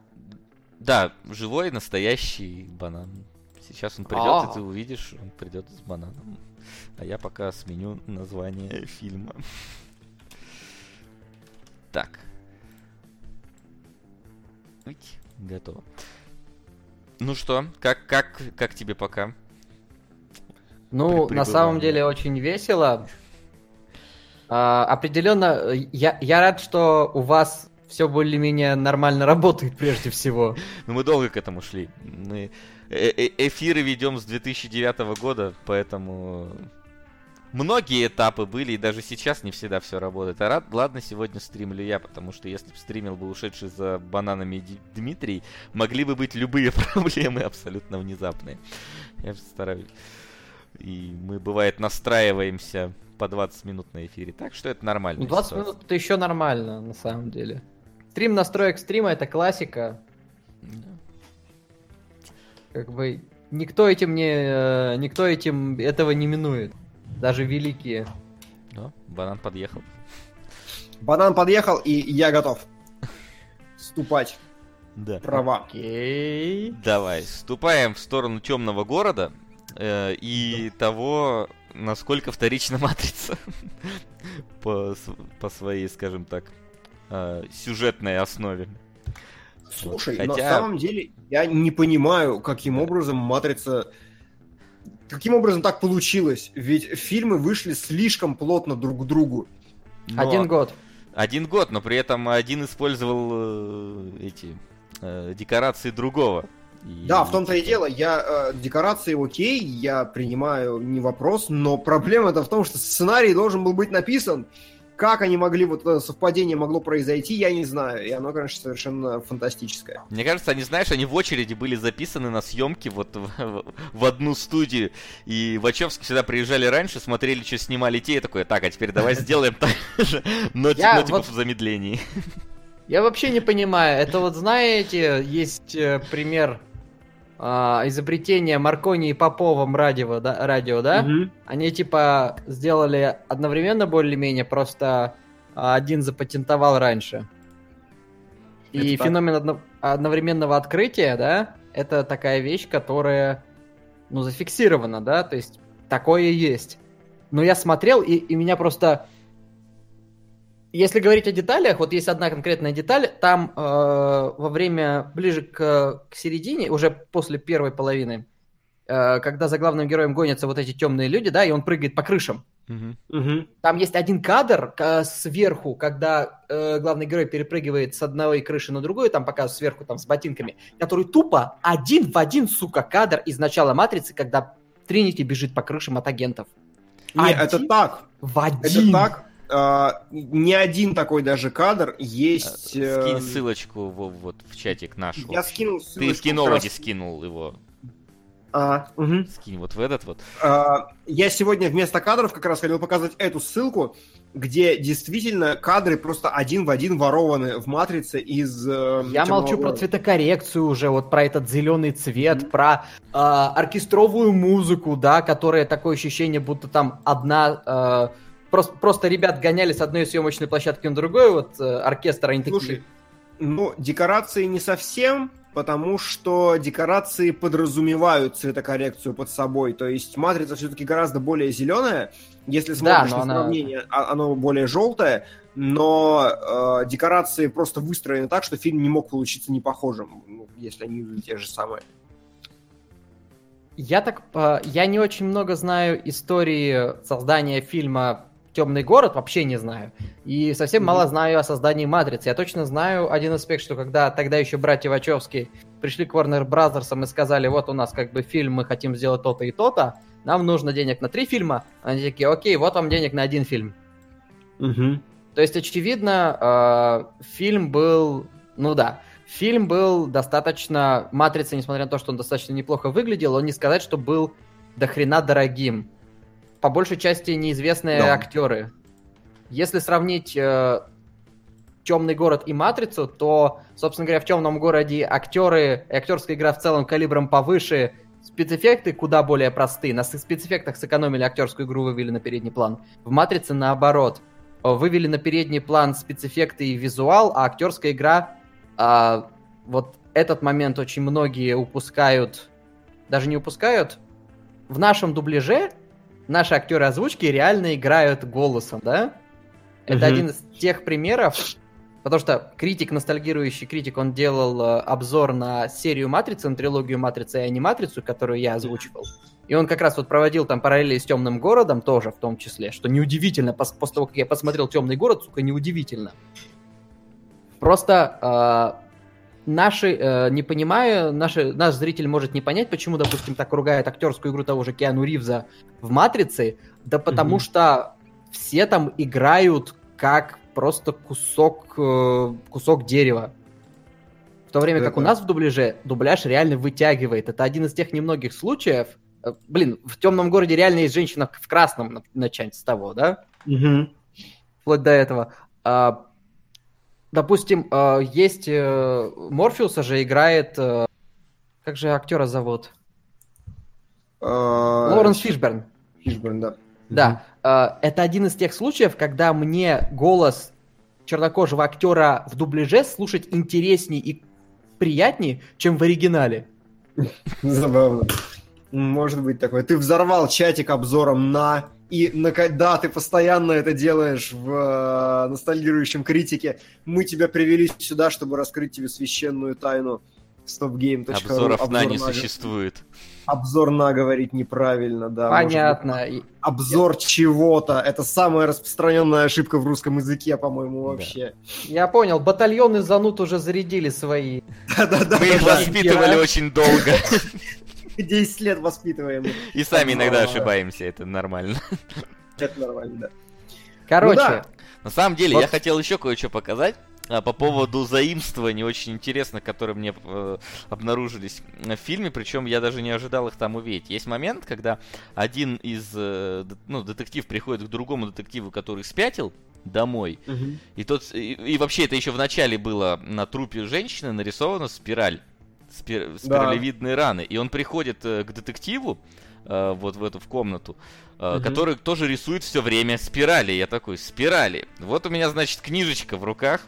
Да, живой, настоящий банан. Сейчас он придет, и а. ты увидишь, он придет с бананом. А я пока сменю название фильма. Так. Готово. Ну что, как, как, как тебе пока? Ну, на самом деле очень весело. А, определенно, я, я рад, что у вас все более-менее нормально работает прежде всего. Ну, мы долго к этому шли. Мы э -э эфиры ведем с 2009 года, поэтому многие этапы были, и даже сейчас не всегда все работает. А рад, ладно, сегодня стримлю я, потому что если бы стримил бы ушедший за бананами Дмитрий, могли бы быть любые проблемы абсолютно внезапные. Я стараюсь. И мы, бывает, настраиваемся по 20 минут на эфире. Так что это нормально. 20 ситуация. минут это еще нормально, на самом деле. Стрим настроек стрима это классика. Да. Как бы никто этим не. Э, никто этим этого не минует. Даже великие. Да, банан подъехал. Банан подъехал, и я готов. Ступать. Да. Права. Окей. Давай, ступаем в сторону темного города э, и да. того, насколько вторична матрица по, по своей, скажем так, э, сюжетной основе. Слушай, Хотя... на самом деле я не понимаю, каким образом матрица Каким образом так получилось? Ведь фильмы вышли слишком плотно друг к другу. Но... Один год. Один год, но при этом один использовал э, эти э, декорации другого. И... Да, в том-то и дело. Я э, декорации окей, я принимаю не вопрос, но проблема-то в том, что сценарий должен был быть написан. Как они могли, вот это совпадение могло произойти, я не знаю. И оно, конечно, совершенно фантастическое. Мне кажется, они, знаешь, они в очереди были записаны на съемки вот в, в одну студию. И Вачовски всегда приезжали раньше, смотрели, что снимали те, и такой, так, а теперь давай сделаем так же, но, типа в замедлении. Я вообще не понимаю. Это вот, знаете, есть э, пример а, изобретение Маркони и Поповым радио, да, радио, да? Угу. Они типа сделали одновременно более-менее, просто один запатентовал раньше. И это феномен одно, одновременного открытия, да, это такая вещь, которая ну, зафиксировано, да, то есть такое есть. Но я смотрел, и, и меня просто... Если говорить о деталях, вот есть одна конкретная деталь, там э, во время, ближе к, к середине, уже после первой половины, э, когда за главным героем гонятся вот эти темные люди, да, и он прыгает по крышам, Угу. Там есть один кадр э, сверху, когда э, главный герой перепрыгивает с одной крыши на другую, там показывают сверху там с ботинками, который тупо один в один, сука, кадр из начала Матрицы, когда Тринити бежит по крышам от агентов. Не, один это так. В один. Это так. Uh, не один такой даже кадр есть. Скинь uh, ссылочку в, вот в чатик наш. Я скинул ссылочку. Ты в кинологе раз... скинул его. А, угу. Скинь вот в этот вот. А, я сегодня вместо кадров как раз хотел показать эту ссылку, где действительно кадры просто один в один ворованы в матрице из. Э, я молчу города. про цветокоррекцию уже, вот про этот зеленый цвет, mm-hmm. про э, оркестровую музыку, да, которая такое ощущение, будто там одна. Э, просто, просто ребят гоняли с одной съемочной площадки на другую, вот э, оркестр, они Слушай, такие. Ну, декорации не совсем, потому что декорации подразумевают цветокоррекцию под собой. То есть матрица все-таки гораздо более зеленая. Если смотришь да, на она... сравнение, а, оно более желтое, но э, декорации просто выстроены так, что фильм не мог получиться непохожим, ну, если они те же самые. Я так, э, я не очень много знаю истории создания фильма Темный город вообще не знаю. И совсем mm-hmm. мало знаю о создании Матрицы. Я точно знаю один аспект, что когда тогда еще братья Вачовски пришли к Warner Bros. и сказали, вот у нас как бы фильм, мы хотим сделать то-то и то-то, нам нужно денег на три фильма. Они такие, окей, вот вам денег на один фильм. Mm-hmm. То есть, очевидно, э, фильм был, ну да, фильм был достаточно... Матрица, несмотря на то, что он достаточно неплохо выглядел, он не сказать, что был до хрена дорогим по большей части неизвестные да. актеры. Если сравнить э, Темный город и Матрицу, то, собственно говоря, в Темном городе актеры, актерская игра в целом калибром повыше, спецэффекты куда более простые. На спецэффектах сэкономили актерскую игру, вывели на передний план. В Матрице наоборот. Вывели на передний план спецэффекты и визуал, а актерская игра, а, вот этот момент очень многие упускают, даже не упускают. В нашем дубляже наши актеры озвучки реально играют голосом, да? Это угу. один из тех примеров, потому что критик, ностальгирующий критик, он делал э, обзор на серию Матрицы, на трилогию Матрицы и аниматрицу, которую я озвучивал. И он как раз вот проводил там параллели с Темным городом тоже в том числе, что неудивительно, пос- после того, как я посмотрел Темный город, сука, неудивительно. Просто э, наши, э, не понимая, наши, наш зритель может не понять, почему, допустим, так ругает актерскую игру того же Киану Ривза в «Матрице», да потому mm-hmm. что все там играют как просто кусок, э, кусок дерева. В то время Это... как у нас в дубляже дубляж реально вытягивает. Это один из тех немногих случаев. Э, блин, в темном городе реально есть женщина в красном, начать с того, да? Угу. Вплоть до этого. А, допустим, э, есть э, Морфеуса же играет... Э, как же актера зовут? Лоренс Фишберн. Фишберн, да. Да. Это один из тех случаев, когда мне голос чернокожего актера в дубляже слушать интереснее и приятнее, чем в оригинале. Забавно. Может быть такое. Ты взорвал чатик обзором на и да, ты постоянно это делаешь в э, ностальгирующем критике. Мы тебя привели сюда, чтобы раскрыть тебе священную тайну stopgame.ru. Обзоров обзор на не на... существует. Обзор на говорить неправильно, да. Понятно. Быть, обзор чего-то. Это самая распространенная ошибка в русском языке, по-моему, вообще. Да. Я понял. Батальоны занут уже зарядили свои. Да-да-да. Мы их воспитывали очень долго. 10 лет воспитываем. И сами иногда ошибаемся, это нормально. Это нормально, да. Короче. Ну, да. На самом деле, вот. я хотел еще кое-что показать. А, по поводу заимствований очень интересно, которые мне э, обнаружились в фильме, причем я даже не ожидал их там увидеть. Есть момент, когда один из, э, ну, детектив приходит к другому детективу, который спятил, домой. Угу. И тот и, и вообще это еще в начале было на трупе женщины нарисована спираль спир... спиралевидные да. раны. И он приходит э, к детективу, э, вот в эту в комнату, э, угу. который тоже рисует все время спирали. Я такой, спирали. Вот у меня, значит, книжечка в руках.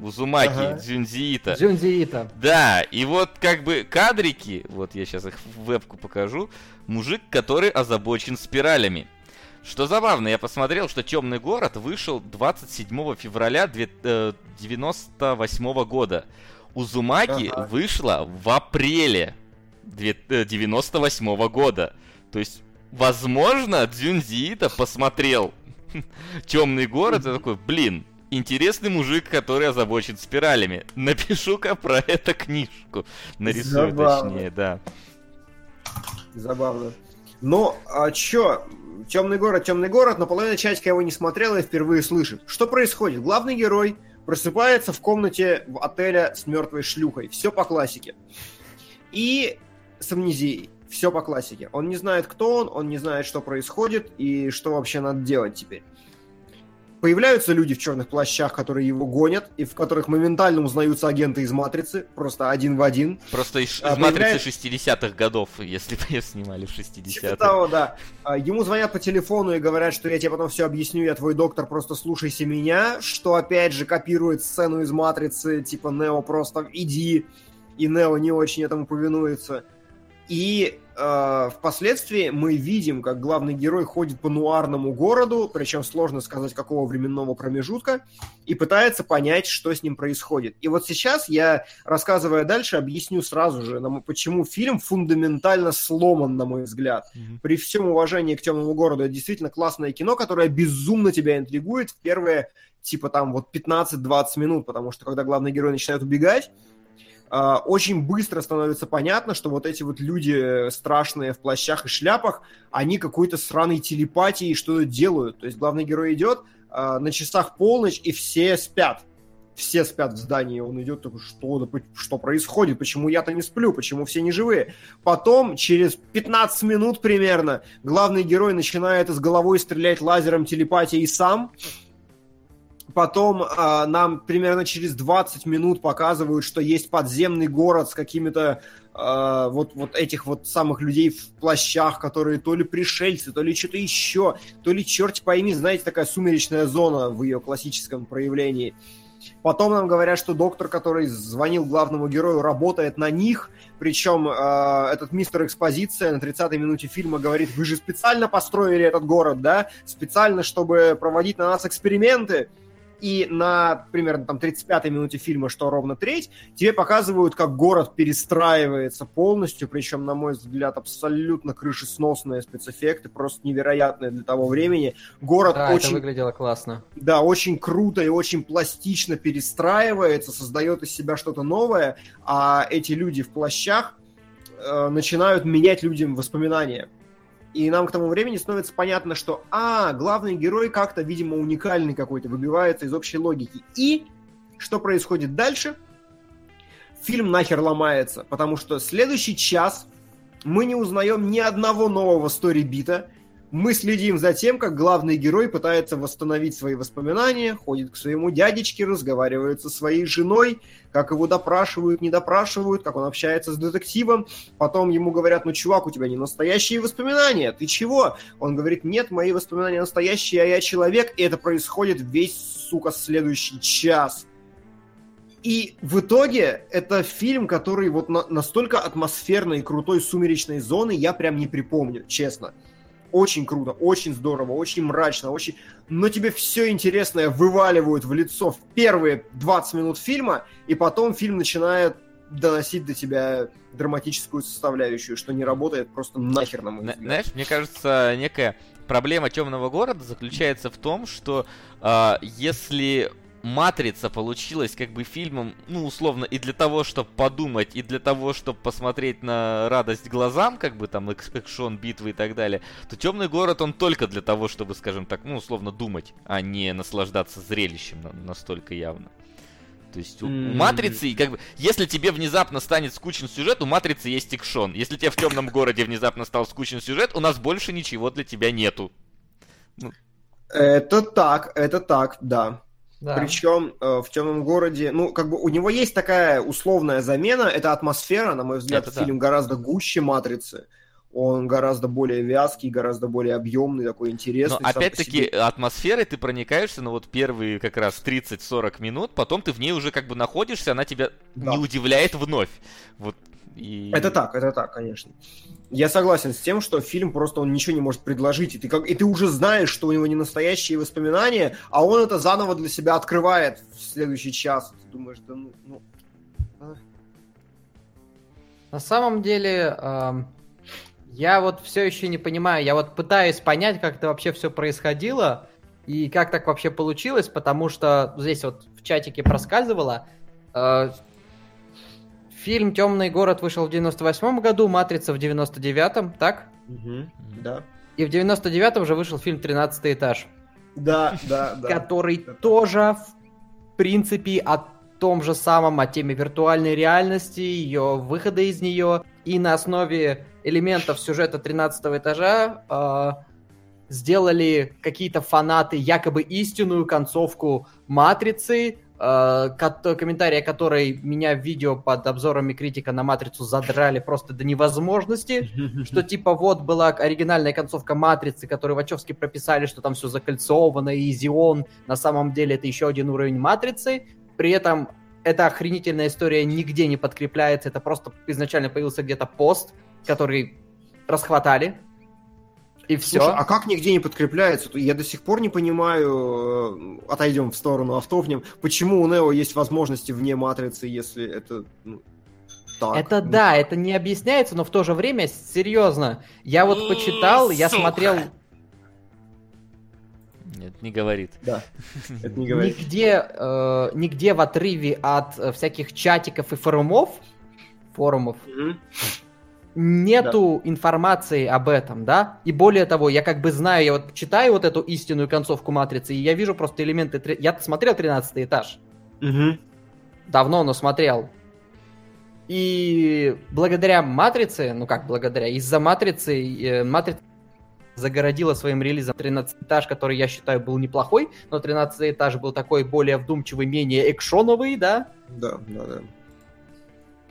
Узумаки, ага. Дзюнзиита. Дзюнзиита. Да, и вот как бы кадрики, вот я сейчас их в вебку покажу, мужик, который озабочен спиралями. Что забавно, я посмотрел, что Темный город вышел 27 февраля 1998 э, года. Узумаки ага. вышла в апреле 1998 э, года. То есть, возможно, Дзюнзиита посмотрел Темный город и такой, блин, интересный мужик, который озабочен спиралями. Напишу-ка про это книжку. Нарисую Забавно. точнее, да. Забавно. Но, а чё, темный город, темный город, но половина чатика его не смотрела и впервые слышит. Что происходит? Главный герой просыпается в комнате в отеля с мертвой шлюхой. Все по классике. И с амнезией. Все по классике. Он не знает, кто он, он не знает, что происходит и что вообще надо делать теперь. Появляются люди в черных плащах, которые его гонят, и в которых моментально узнаются агенты из «Матрицы», просто один в один. Просто из, а, из «Матрицы» 60-х годов, если бы ее снимали в 60-х. Типа того, да. А, ему звонят по телефону и говорят, что я тебе потом все объясню, я твой доктор, просто слушайся меня, что опять же копирует сцену из «Матрицы», типа «Нео просто иди», и Нео не очень этому повинуется. И э, впоследствии мы видим, как главный герой ходит по нуарному городу, причем сложно сказать, какого временного промежутка, и пытается понять, что с ним происходит. И вот сейчас я, рассказывая дальше, объясню сразу же, почему фильм фундаментально сломан, на мой взгляд. Mm-hmm. При всем уважении к темному городу, это действительно классное кино, которое безумно тебя интригует в первые, типа там вот 15-20 минут, потому что когда главный герой начинает убегать, очень быстро становится понятно, что вот эти вот люди страшные в плащах и шляпах, они какой-то сраной телепатией что-то делают. То есть главный герой идет, а, на часах полночь, и все спят. Все спят в здании, он идет такой, что, что происходит, почему я-то не сплю, почему все не живые. Потом, через 15 минут примерно, главный герой начинает из головой стрелять лазером телепатии сам, Потом э, нам примерно через 20 минут показывают, что есть подземный город с какими-то э, вот, вот этих вот самых людей в плащах, которые то ли пришельцы, то ли что-то еще, то ли черт пойми, знаете, такая сумеречная зона в ее классическом проявлении. Потом нам говорят, что доктор, который звонил главному герою, работает на них. Причем э, этот мистер Экспозиция на 30-й минуте фильма говорит, вы же специально построили этот город, да? Специально, чтобы проводить на нас эксперименты и на примерно там 35-й минуте фильма, что ровно треть, тебе показывают, как город перестраивается полностью, причем, на мой взгляд, абсолютно крышесносные спецэффекты, просто невероятные для того времени. Город да, очень... это выглядело классно. Да, очень круто и очень пластично перестраивается, создает из себя что-то новое, а эти люди в плащах э, начинают менять людям воспоминания. И нам к тому времени становится понятно, что, а, главный герой как-то, видимо, уникальный какой-то, выбивается из общей логики. И что происходит дальше? Фильм нахер ломается, потому что следующий час мы не узнаем ни одного нового сторибита, мы следим за тем, как главный герой пытается восстановить свои воспоминания, ходит к своему дядечке, разговаривает со своей женой, как его допрашивают, не допрашивают, как он общается с детективом. Потом ему говорят, ну, чувак, у тебя не настоящие воспоминания, ты чего? Он говорит, нет, мои воспоминания настоящие, а я человек, и это происходит весь, сука, следующий час. И в итоге это фильм, который вот на, настолько атмосферной и крутой сумеречной зоны я прям не припомню, честно очень круто, очень здорово, очень мрачно, очень... Но тебе все интересное вываливают в лицо в первые 20 минут фильма, и потом фильм начинает доносить до тебя драматическую составляющую, что не работает просто нахер на мой взгляд. Знаешь, мне кажется, некая проблема темного города заключается в том, что э, если Матрица получилась как бы фильмом, ну, условно, и для того, чтобы подумать, и для того, чтобы посмотреть на радость глазам, как бы там экшон, битвы и так далее, то Темный город, он только для того, чтобы, скажем так, ну, условно, думать, а не наслаждаться зрелищем настолько явно. То есть у, mm-hmm. у матрицы, как бы, если тебе внезапно станет скучен сюжет, у матрицы есть экшон. Если тебе в темном городе внезапно стал скучен сюжет, у нас больше ничего для тебя нету. Ну. Это так, это так, да. Да. Причем э, в темном городе, ну, как бы у него есть такая условная замена, это атмосфера, на мой взгляд, это фильм да. гораздо гуще матрицы. он гораздо более вязкий, гораздо более объемный, такой интересный. Но опять-таки атмосферой ты проникаешься, ну вот первые как раз 30-40 минут, потом ты в ней уже как бы находишься, она тебя да. не удивляет вновь. Вот и... Это так, это так, конечно. Я согласен с тем, что фильм просто он ничего не может предложить, и ты, как, и ты уже знаешь, что у него не настоящие воспоминания, а он это заново для себя открывает в следующий час. Ты думаешь, да ну... ну а. На самом деле, э, я вот все еще не понимаю, я вот пытаюсь понять, как это вообще все происходило, и как так вообще получилось, потому что здесь вот в чатике проскальзывало, э, Фильм «Темный город» вышел в 98 году, «Матрица» в 99-м, так? Угу, да. И в 99-м же вышел фильм «13 этаж». Да, да, да. Который тоже, в принципе, о том же самом, о теме виртуальной реальности, ее выхода из нее, и на основе элементов сюжета 13 этажа э, сделали какие-то фанаты якобы истинную концовку «Матрицы», комментария, который меня в видео под обзорами критика на Матрицу задрали просто до невозможности, что типа вот была оригинальная концовка Матрицы, которую Вачовски прописали, что там все закольцовано, и Зион. На самом деле это еще один уровень Матрицы, при этом эта охренительная история нигде не подкрепляется, это просто изначально появился где-то пост, который расхватали, и все. Слушай, а как нигде не подкрепляется? Я до сих пор не понимаю, э, отойдем в сторону, автовнем, почему у Нео есть возможности вне матрицы, если это ну, так. Это ну, да, это не объясняется, но в то же время, серьезно, я вот почитал, я смотрел... Нет, не говорит. Да, это не говорит. Нигде, э, нигде в отрыве от э, всяких чатиков и форумов, форумов, mm-hmm нету да. информации об этом, да? И более того, я как бы знаю, я вот читаю вот эту истинную концовку Матрицы, и я вижу просто элементы... Я смотрел 13 этаж. Угу. Давно, но смотрел. И благодаря Матрице, ну как благодаря, из-за Матрицы, э, Матрица загородила своим релизом 13 этаж, который я считаю был неплохой, но 13 этаж был такой более вдумчивый, менее экшоновый, да? Да, да, да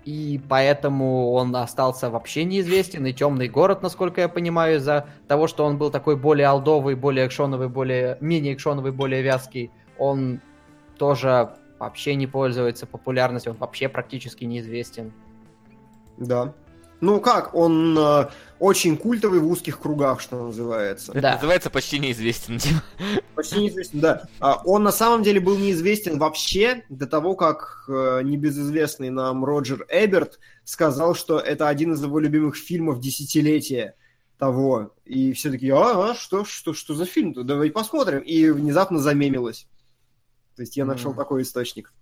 и поэтому он остался вообще неизвестен, и Темный город, насколько я понимаю, из-за того, что он был такой более алдовый, более экшоновый, более, менее экшоновый, более вязкий, он тоже вообще не пользуется популярностью, он вообще практически неизвестен. Да, ну как, он э, очень культовый в узких кругах, что называется. Это да. называется почти неизвестен. Почти неизвестен, да. А, он на самом деле был неизвестен вообще до того, как э, небезызвестный нам Роджер Эберт сказал, что это один из его любимых фильмов десятилетия того. И все такие, а, а что, что, что за фильм-то? Давай посмотрим. И внезапно замемилось. То есть я нашел mm. такой источник.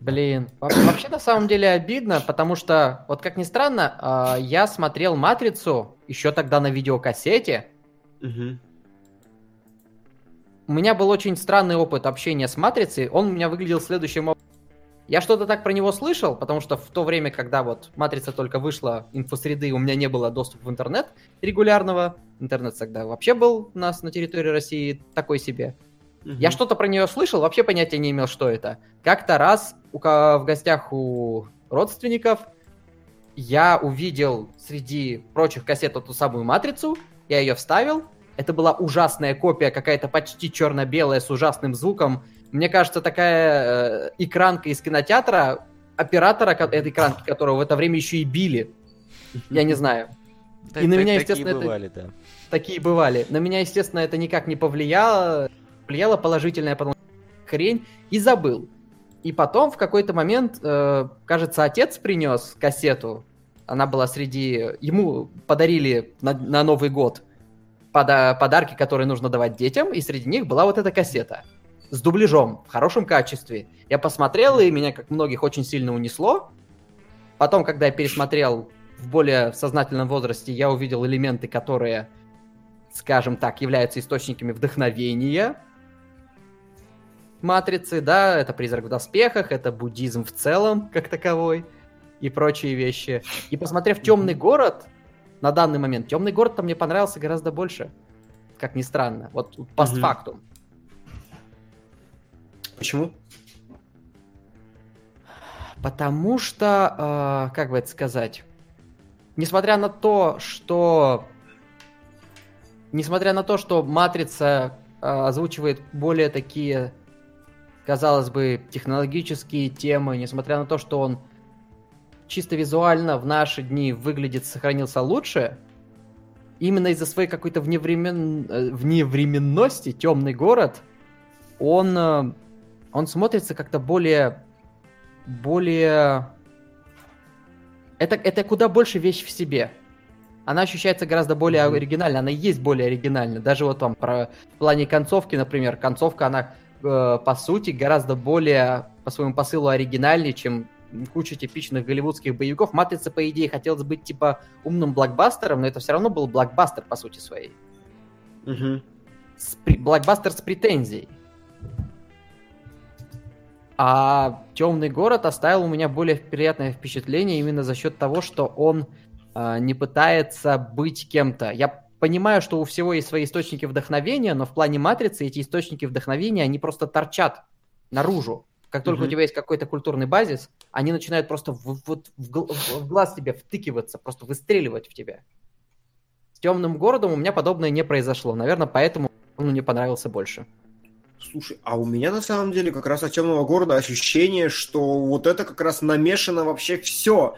Блин, вообще на самом деле обидно, потому что, вот как ни странно, а, я смотрел «Матрицу» еще тогда на видеокассете. Угу. У меня был очень странный опыт общения с «Матрицей», он у меня выглядел следующим образом. Я что-то так про него слышал, потому что в то время, когда вот «Матрица» только вышла, инфосреды, у меня не было доступа в интернет регулярного. Интернет тогда вообще был у нас на территории России такой себе. Угу. Я что-то про нее слышал, вообще понятия не имел, что это. Как-то раз у, в гостях у родственников я увидел среди прочих кассет эту самую матрицу, я ее вставил. Это была ужасная копия, какая-то почти черно-белая с ужасным звуком. Мне кажется, такая э, экранка из кинотеатра, оператора этой экранки, которого в это время еще и били. Я не знаю. и на меня, естественно, такие бывали, да. Такие бывали. На меня, естественно, это никак не повлияло повлияло положительное, потом хрень, и забыл. И потом в какой-то момент, э, кажется, отец принес кассету. Она была среди... Ему подарили на, на Новый год пода подарки, которые нужно давать детям, и среди них была вот эта кассета с дубляжом в хорошем качестве. Я посмотрел, и меня, как многих, очень сильно унесло. Потом, когда я пересмотрел в более сознательном возрасте, я увидел элементы, которые, скажем так, являются источниками вдохновения матрицы, да, это призрак в доспехах, это буддизм в целом, как таковой, и прочие вещи. И посмотрев темный город, на данный момент, темный город-то мне понравился гораздо больше. Как ни странно. Вот постфактум. Почему? Потому что, э, как бы это сказать, несмотря на то, что... Несмотря на то, что Матрица э, озвучивает более такие, казалось бы, технологические темы, несмотря на то, что он чисто визуально в наши дни выглядит, сохранился лучше, именно из-за своей какой-то вневремен... Э, вневременности темный город, он, э, он смотрится как-то более... более... Это, это куда больше вещь в себе. Она ощущается гораздо более оригинально, она и есть более оригинальна. Даже вот там про, в плане концовки, например, концовка, она э, по сути гораздо более по своему посылу оригинальнее, чем куча типичных голливудских боевиков. Матрица, по идее, хотелось быть типа умным блокбастером, но это все равно был блокбастер по сути своей. Угу. С, блокбастер с претензией. А Темный город оставил у меня более приятное впечатление именно за счет того, что он э, не пытается быть кем-то. Я понимаю, что у всего есть свои источники вдохновения, но в плане матрицы эти источники вдохновения, они просто торчат наружу. Как только mm-hmm. у тебя есть какой-то культурный базис, они начинают просто в, в, в, в глаз тебе втыкиваться, просто выстреливать в тебя. С темным городом у меня подобное не произошло. Наверное, поэтому он мне понравился больше. Слушай, а у меня на самом деле как раз от темного города ощущение, что вот это как раз намешано вообще все.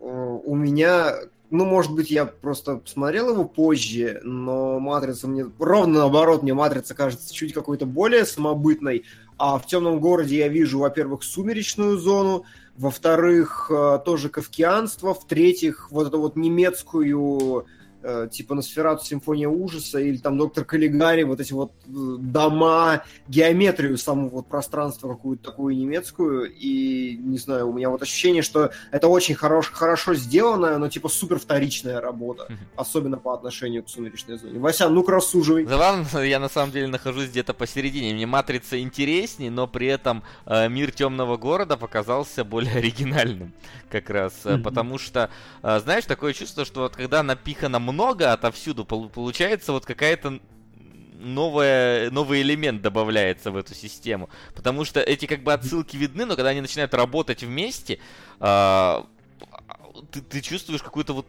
Э, у меня, ну, может быть, я просто смотрел его позже, но матрица мне ровно наоборот, мне матрица кажется чуть какой-то более самобытной, а в темном городе я вижу, во-первых, сумеречную зону, во-вторых, э, тоже кавкианство, в-третьих, вот эту вот немецкую Э, типа Носферату Симфония ужаса или там Доктор Каллигари, вот эти вот э, дома, геометрию самого вот пространства какую-то такую немецкую, и, не знаю, у меня вот ощущение, что это очень хорош, хорошо сделанная, но типа супер вторичная работа, особенно по отношению к Сумеречной зоне. Вася, ну-ка рассуживай. Забавно, я на самом деле нахожусь где-то посередине. Мне Матрица интереснее, но при этом э, мир Темного города показался более оригинальным как раз, mm-hmm. потому что, э, знаешь, такое чувство, что вот когда напихано много отовсюду, получается вот какая-то новая, новый элемент добавляется в эту систему. Потому что эти как бы отсылки видны, но когда они начинают работать вместе, э, ты, ты чувствуешь какую-то вот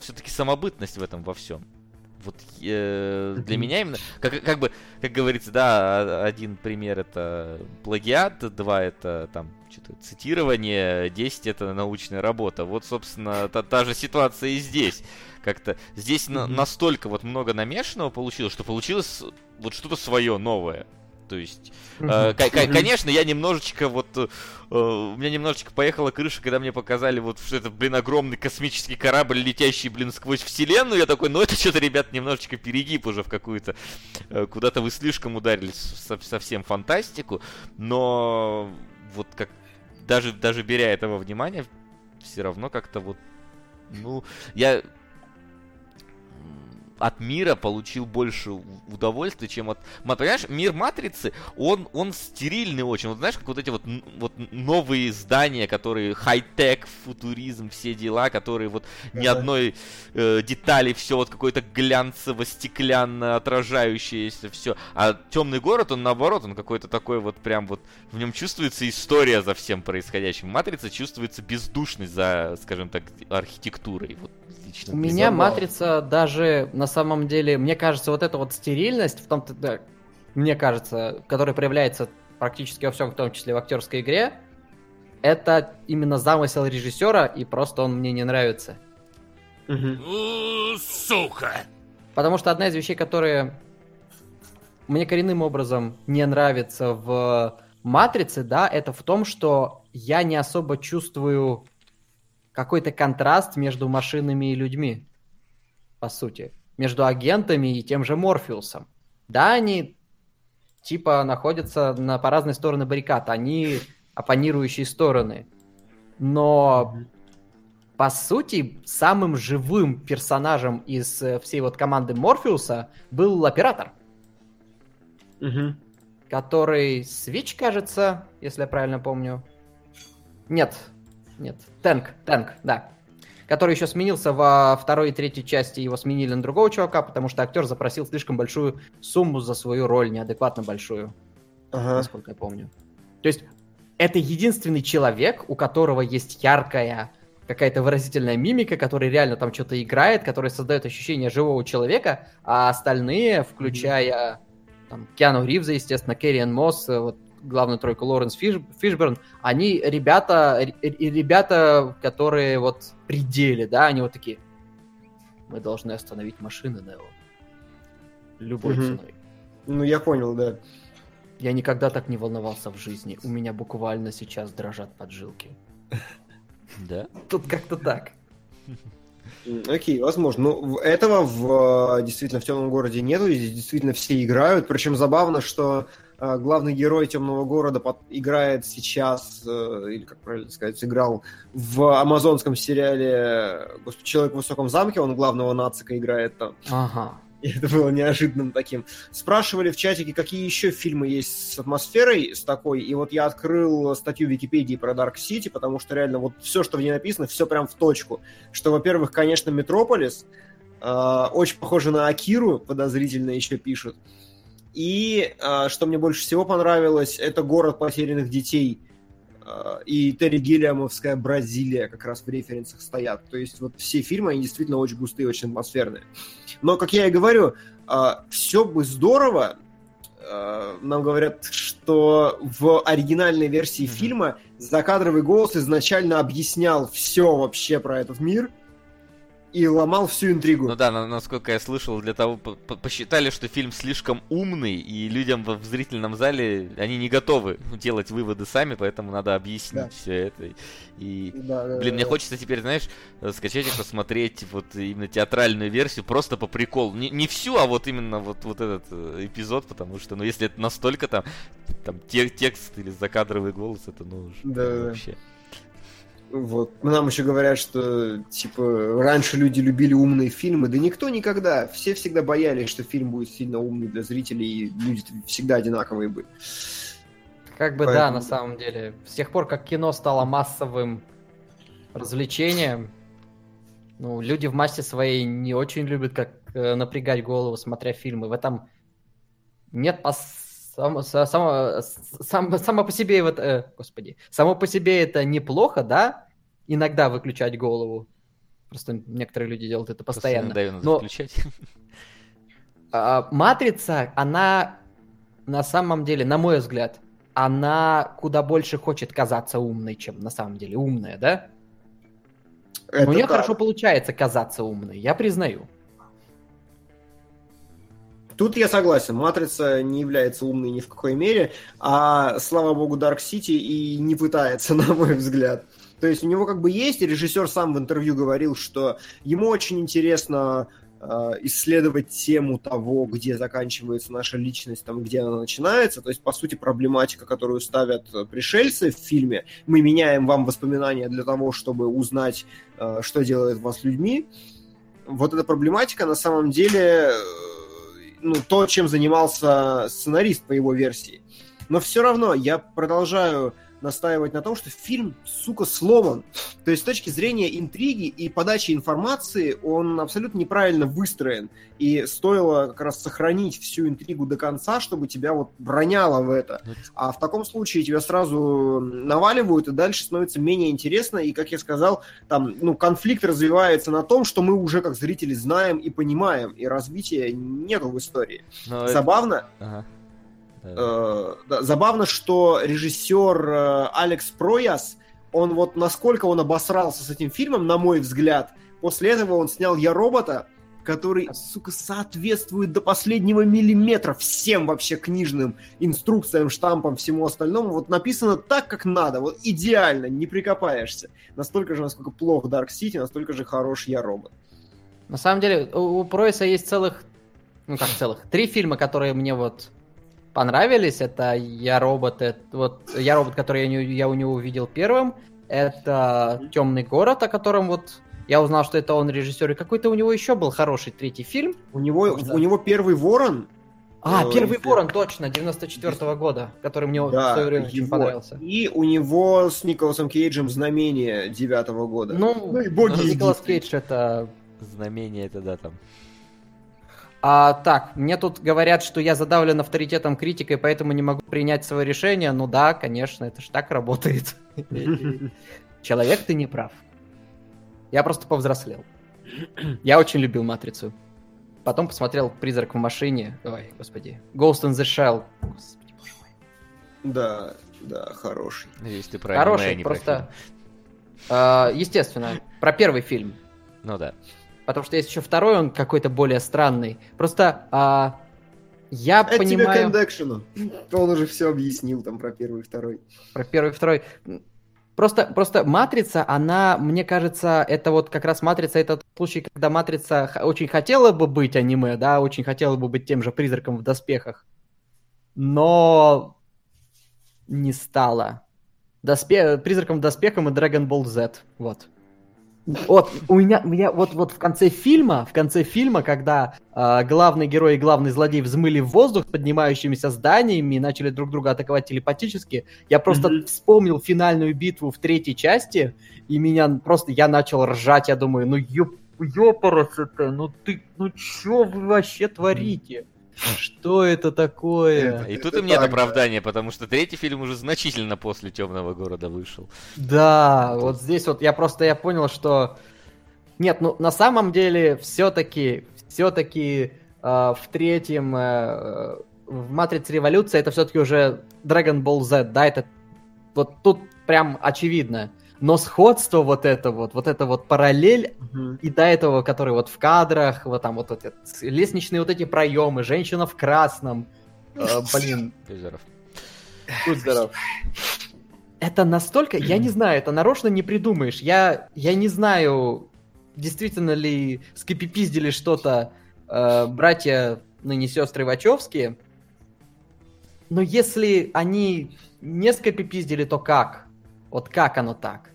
все-таки самобытность в этом во всем. Вот э, для меня именно, как, как бы, как говорится, да, один пример это плагиат, два это там что-то цитирование, 10 это научная работа. Вот, собственно, та, та же ситуация и здесь. Как-то здесь mm-hmm. на, настолько вот много намешанного получилось, что получилось вот что-то свое новое. То есть, э, конечно, я немножечко вот, э, у меня немножечко поехала крыша, когда мне показали вот, что это, блин, огромный космический корабль, летящий, блин, сквозь вселенную. Я такой, ну это что-то, ребят, немножечко перегиб уже в какую-то, э, куда-то вы слишком ударились в совсем фантастику. Но вот как, даже, даже беря этого внимания, все равно как-то вот, ну, я от мира получил больше удовольствия, чем от... Понимаешь, мир Матрицы, он, он стерильный очень. Вот знаешь, как вот эти вот, вот новые здания, которые хай-тек, футуризм, все дела, которые вот ни одной э, детали, все вот какое-то глянцево-стеклянно отражающееся, все. А темный город, он наоборот, он какой-то такой вот прям вот, в нем чувствуется история за всем происходящим. Матрица чувствуется бездушность за, скажем так, архитектурой. Вот лично. У меня матрица даже на самом деле, мне кажется, вот эта вот стерильность в том-то, да, мне кажется, которая проявляется практически во всем, в том числе в актерской игре, это именно замысел режиссера, и просто он мне не нравится. Угу. Сука! Потому что одна из вещей, которые мне коренным образом не нравится в Матрице, да, это в том, что я не особо чувствую какой-то контраст между машинами и людьми, по сути. Между агентами и тем же Морфеусом. Да, они типа находятся на, по разные стороны баррикад, они оппонирующие стороны. Но по сути, самым живым персонажем из э, всей вот команды Морфеуса был оператор. Угу. Который Свич, кажется, если я правильно помню. Нет, нет, Тэнк, Тэнк, да. Который еще сменился во второй и третьей части, его сменили на другого чувака, потому что актер запросил слишком большую сумму за свою роль, неадекватно большую. Ага. Насколько я помню. То есть, это единственный человек, у которого есть яркая какая-то выразительная мимика, который реально там что-то играет, который создает ощущение живого человека, а остальные, включая там, Киану Ривза, естественно, Керриан Мосс, вот главную тройку Лоренс Фиш, Фишберн, они ребята, ребята, которые вот пределе, да, они вот такие, мы должны остановить машины, Нео. Любой угу. ценой. Ну, я понял, да. Я никогда так не волновался в жизни. У меня буквально сейчас дрожат поджилки. Да? Тут как-то так. Окей, возможно. Ну, этого в, действительно в темном городе нету, здесь действительно все играют. Причем забавно, что э, главный герой темного города под, играет сейчас, э, или как правильно сказать, играл в амазонском сериале господи, Человек в высоком замке, он главного нацика играет там. Ага. И это было неожиданным таким. Спрашивали в чатике, какие еще фильмы есть с атмосферой с такой, и вот я открыл статью в Википедии про Dark City, потому что реально вот все, что в ней написано, все прям в точку. Что, во-первых, конечно, Метрополис, э, очень похоже на Акиру, подозрительно еще пишут. И э, что мне больше всего понравилось, это город потерянных детей – Э, и Терри Гиллиамовская Бразилия как раз в референсах стоят. То есть вот все фильмы, они действительно очень густые, очень атмосферные. Но, как я и говорю, э, все бы здорово, нам говорят, что в оригинальной версии фильма закадровый голос изначально объяснял все вообще про этот мир – и ломал всю интригу. Ну да, насколько я слышал, для того посчитали, что фильм слишком умный, и людям в зрительном зале они не готовы делать выводы сами, поэтому надо объяснить да. все это. И, да, да, блин, да, мне да. хочется теперь, знаешь, скачать и посмотреть вот именно театральную версию просто по приколу. Не, не всю, а вот именно вот, вот этот э, эпизод, потому что, ну, если это настолько там, там текст или закадровый голос, это, ну, да, вообще. Да. Вот. Нам еще говорят, что, типа, раньше люди любили умные фильмы. Да никто никогда. Все всегда боялись, что фильм будет сильно умный для зрителей, и люди всегда одинаковые были. Как бы Поэтому... да, на самом деле. С тех пор, как кино стало массовым развлечением, ну, люди в массе своей не очень любят как э, напрягать голову, смотря фильмы. В этом нет пос само, само, само, само по себе, вот, э, господи, само по себе это неплохо, да, иногда выключать голову. Просто некоторые люди делают это постоянно. Но включать. А, матрица, она на самом деле, на мой взгляд, она куда больше хочет казаться умной, чем на самом деле умная, да? Это У нее так. хорошо получается казаться умной, я признаю. Тут я согласен, Матрица не является умной ни в какой мере, а, слава богу, Dark City и не пытается, на мой взгляд. То есть у него как бы есть, и режиссер сам в интервью говорил, что ему очень интересно э, исследовать тему того, где заканчивается наша личность, там, где она начинается. То есть, по сути, проблематика, которую ставят пришельцы в фильме. Мы меняем вам воспоминания для того, чтобы узнать, э, что делает вас людьми. Вот эта проблематика на самом деле ну, то, чем занимался сценарист по его версии. Но все равно я продолжаю настаивать на том, что фильм, сука, сломан. То есть с точки зрения интриги и подачи информации он абсолютно неправильно выстроен. И стоило как раз сохранить всю интригу до конца, чтобы тебя вот броняло в это. А в таком случае тебя сразу наваливают, и дальше становится менее интересно. И, как я сказал, там, ну, конфликт развивается на том, что мы уже как зрители знаем и понимаем, и развития нету в истории. Но Забавно. Это... Ага Э, забавно, что режиссер э, Алекс Прояс, он вот насколько он обосрался с этим фильмом, на мой взгляд, после этого он снял «Я робота», который, сука, соответствует до последнего миллиметра всем вообще книжным инструкциям, штампам, всему остальному. Вот написано так, как надо, вот идеально, не прикопаешься. Настолько же, насколько плох Dark City, настолько же хорош Я робот. На самом деле, у Пройса есть целых, ну как целых, три фильма, которые мне вот понравились. Это Я робот, это, вот Я робот, который я, не, я у него увидел первым. Это Темный город, о котором вот я узнал, что это он режиссер. И какой-то у него еще был хороший третий фильм. У него, у него первый Ворон. А, э, первый Ворон, точно, 94-го года, который мне да, в свое время его. очень понравился. И у него с Николасом Кейджем знамение девятого года. Ну, ну и боги Николас Кейдж это... Знамение это да, там. А, так, мне тут говорят, что я задавлен авторитетом критикой, поэтому не могу принять свое решение. Ну да, конечно, это же так работает. Человек, ты не прав. Я просто повзрослел. Я очень любил «Матрицу». Потом посмотрел «Призрак в машине». Ой, господи. «Ghost in the Shell». Господи, боже мой. Да, да, хороший. Если про Хороший, аниме, просто... Про э, естественно, про первый фильм. Ну да. Потому что есть еще второй, он какой-то более странный. Просто а, я Это понимаю... тебе к Он уже все объяснил там про первый и второй. Про первый и второй. Просто, просто Матрица, она, мне кажется, это вот как раз Матрица, это тот случай, когда Матрица очень хотела бы быть аниме, да, очень хотела бы быть тем же призраком в доспехах, но не стала. Доспе... Призраком в доспехах и Dragon Ball Z, вот. Вот, у меня, у меня вот, вот в конце фильма, в конце фильма, когда э, главный герой и главный злодей взмыли в воздух с поднимающимися зданиями и начали друг друга атаковать телепатически, я просто mm-hmm. вспомнил финальную битву в третьей части, и меня просто, я начал ржать, я думаю, ну ёп, ёпарас это, ну ты, ну чё вы вообще творите? Что это такое? И тут и нет оправдания, потому что третий фильм уже значительно после Темного города вышел. Да, вот здесь вот я просто я понял, что нет, ну на самом деле все-таки все-таки э, в третьем э, в Матрице Революция это все-таки уже Dragon Ball Z, да, это вот тут прям очевидно но сходство вот это вот, вот это вот параллель угу. и до этого, который вот в кадрах, вот там вот эти лестничные вот эти проемы, женщина в красном, э, блин. Будь здоров. Это настолько, я не знаю, это нарочно не придумаешь. Я, я не знаю, действительно ли скопипиздили что-то э, братья, ныне сестры Вачовские. Но если они не скопипиздили, то как? Вот как оно так?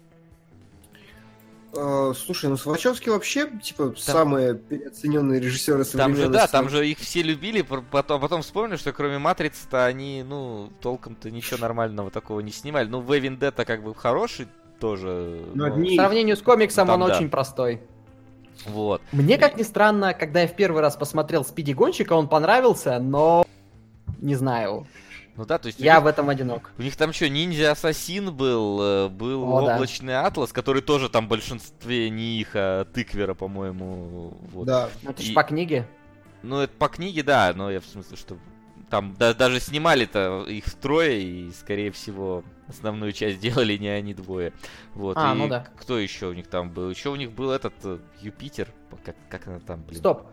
Uh, слушай, ну Свачевский вообще, типа, там... самые переоцененные режиссеры современности. Там же, да, там же их все любили, потом, потом вспомнили, что кроме Матрицы-то они, ну, толком-то ничего нормального такого не снимали. Ну, В Вендетта как бы хороший тоже. Но... Но... В сравнении с комиксом там, он да. очень простой. Вот. Мне, как ни странно, когда я в первый раз посмотрел Спиди Гонщика, он понравился, но не знаю. Ну да, то есть... Я них, в этом одинок. У них там что, ниндзя-ассасин был, э, был О, облачный да. атлас, который тоже там в большинстве не их, а тыквера, по-моему. Вот. Да. Ну, это И... же по книге. Ну, это по книге, да, но я в смысле, что там да, даже снимали-то их трое, и, скорее всего, основную часть делали не они двое. Вот. А, и ну да. Кто еще у них там был? Еще у них был этот э, Юпитер. Как, как она там, блин? Стоп.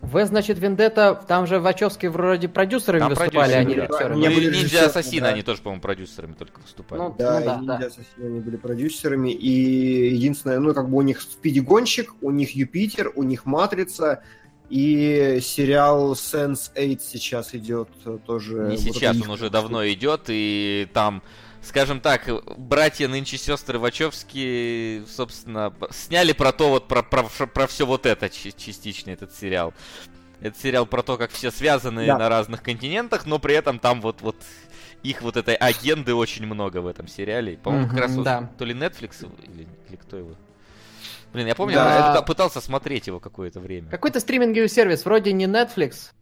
В, значит, Вендетта, там же Вачовски вроде продюсерами там выступали, а не режиссерами. Были Ниндзя Ассасина, да. они тоже, по-моему, продюсерами только выступали. Ну, да, ну, да, Ниндзя да. Ассасина они были продюсерами, и единственное, ну, как бы у них Спиди Гонщик, у них Юпитер, у них Матрица, и сериал Sense 8 сейчас идет тоже. Не сейчас, он уже давно идет, и там скажем так, братья нынче сестры Вачовски, собственно, сняли про то вот, про, про, про все вот это частично, этот сериал. Это сериал про то, как все связаны да. на разных континентах, но при этом там вот, вот их вот этой агенды очень много в этом сериале. По-моему, mm-hmm, как раз да. вот, то ли Netflix или, или кто его. Блин, я помню, да. я пытался смотреть его какое-то время. Какой-то стриминговый сервис, вроде не Netflix,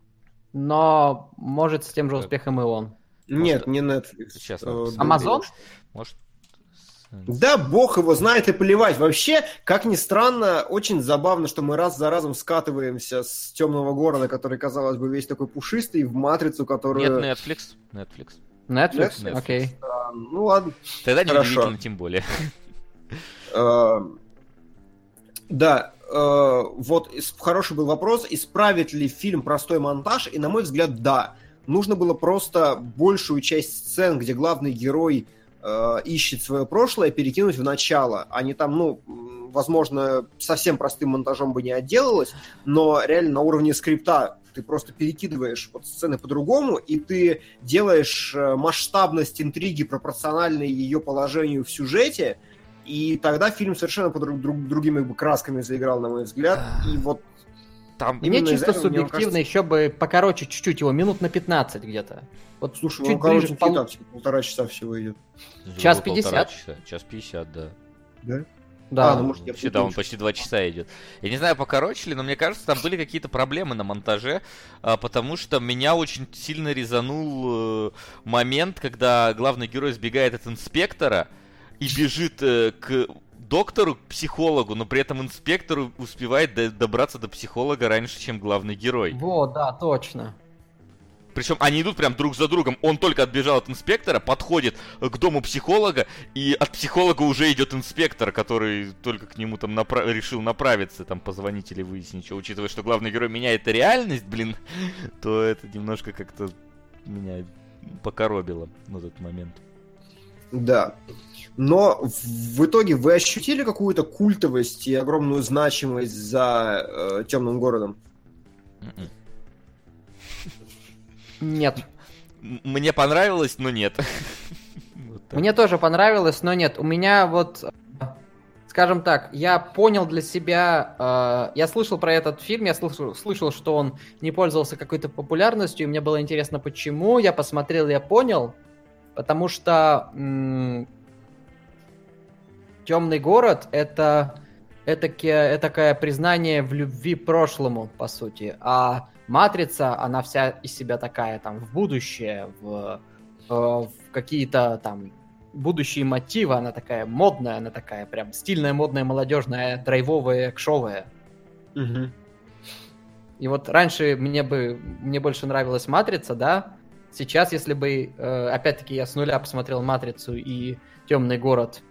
но может с тем же успехом и он. Нет, не Netflix. Сейчас. Amazon? Может, да, бог его знает и плевать. Вообще, как ни странно, очень забавно, что мы раз за разом скатываемся с темного города, который, казалось бы, весь такой пушистый, в матрицу, которую... Нет, Netflix. Netflix. Netflix? Окей. Okay. Ну ладно. Тогда не удивительно, тем более. Uh, да, uh, вот хороший был вопрос, исправит ли фильм простой монтаж, и на мой взгляд, да нужно было просто большую часть сцен, где главный герой э, ищет свое прошлое, перекинуть в начало. Они там, ну, возможно, совсем простым монтажом бы не отделалось, но реально на уровне скрипта ты просто перекидываешь вот сцены по-другому, и ты делаешь э, масштабность интриги пропорциональной ее положению в сюжете, и тогда фильм совершенно по друг, друг, другими красками заиграл, на мой взгляд. И вот там Мне чисто субъективно кажется... еще бы покороче чуть-чуть его, минут на 15 где-то. Вот слушай, чуть ну, короче, пол... там, типа, полтора часа всего идет. Час пятьдесят? Час пятьдесят, да. Да? Да, а, ну, может, вообще, да, он почти два часа идет. Я не знаю, покороче ли, но мне кажется, там были какие-то проблемы на монтаже, а, потому что меня очень сильно резанул э, момент, когда главный герой сбегает от инспектора и бежит э, к доктору к психологу, но при этом инспектору успевает добраться до психолога раньше, чем главный герой. Вот, да, точно. Причем они идут прям друг за другом. Он только отбежал от инспектора, подходит к дому психолога, и от психолога уже идет инспектор, который только к нему там напра- решил направиться, там позвонить или выяснить, что, учитывая, что главный герой меняет реальность, блин, то это немножко как-то меня покоробило на тот момент. Да. Но в итоге вы ощутили какую-то культовость и огромную значимость за э, темным городом? М-м. Нет. Мне понравилось, но нет. Мне тоже понравилось, но нет. У меня вот, скажем так, я понял для себя, э, я слышал про этот фильм, я слышал, слышал, что он не пользовался какой-то популярностью, и мне было интересно, почему. Я посмотрел, я понял, потому что м- Темный город это это такое признание в любви прошлому, по сути. А Матрица, она вся из себя такая, там, в будущее, в, э, в какие-то там будущие мотивы, она такая модная, она такая прям стильная, модная, молодежная, драйвовая, экшовая. Угу. И вот раньше мне бы, мне больше нравилась Матрица, да, сейчас, если бы, э, опять-таки, я с нуля посмотрел Матрицу и Темный город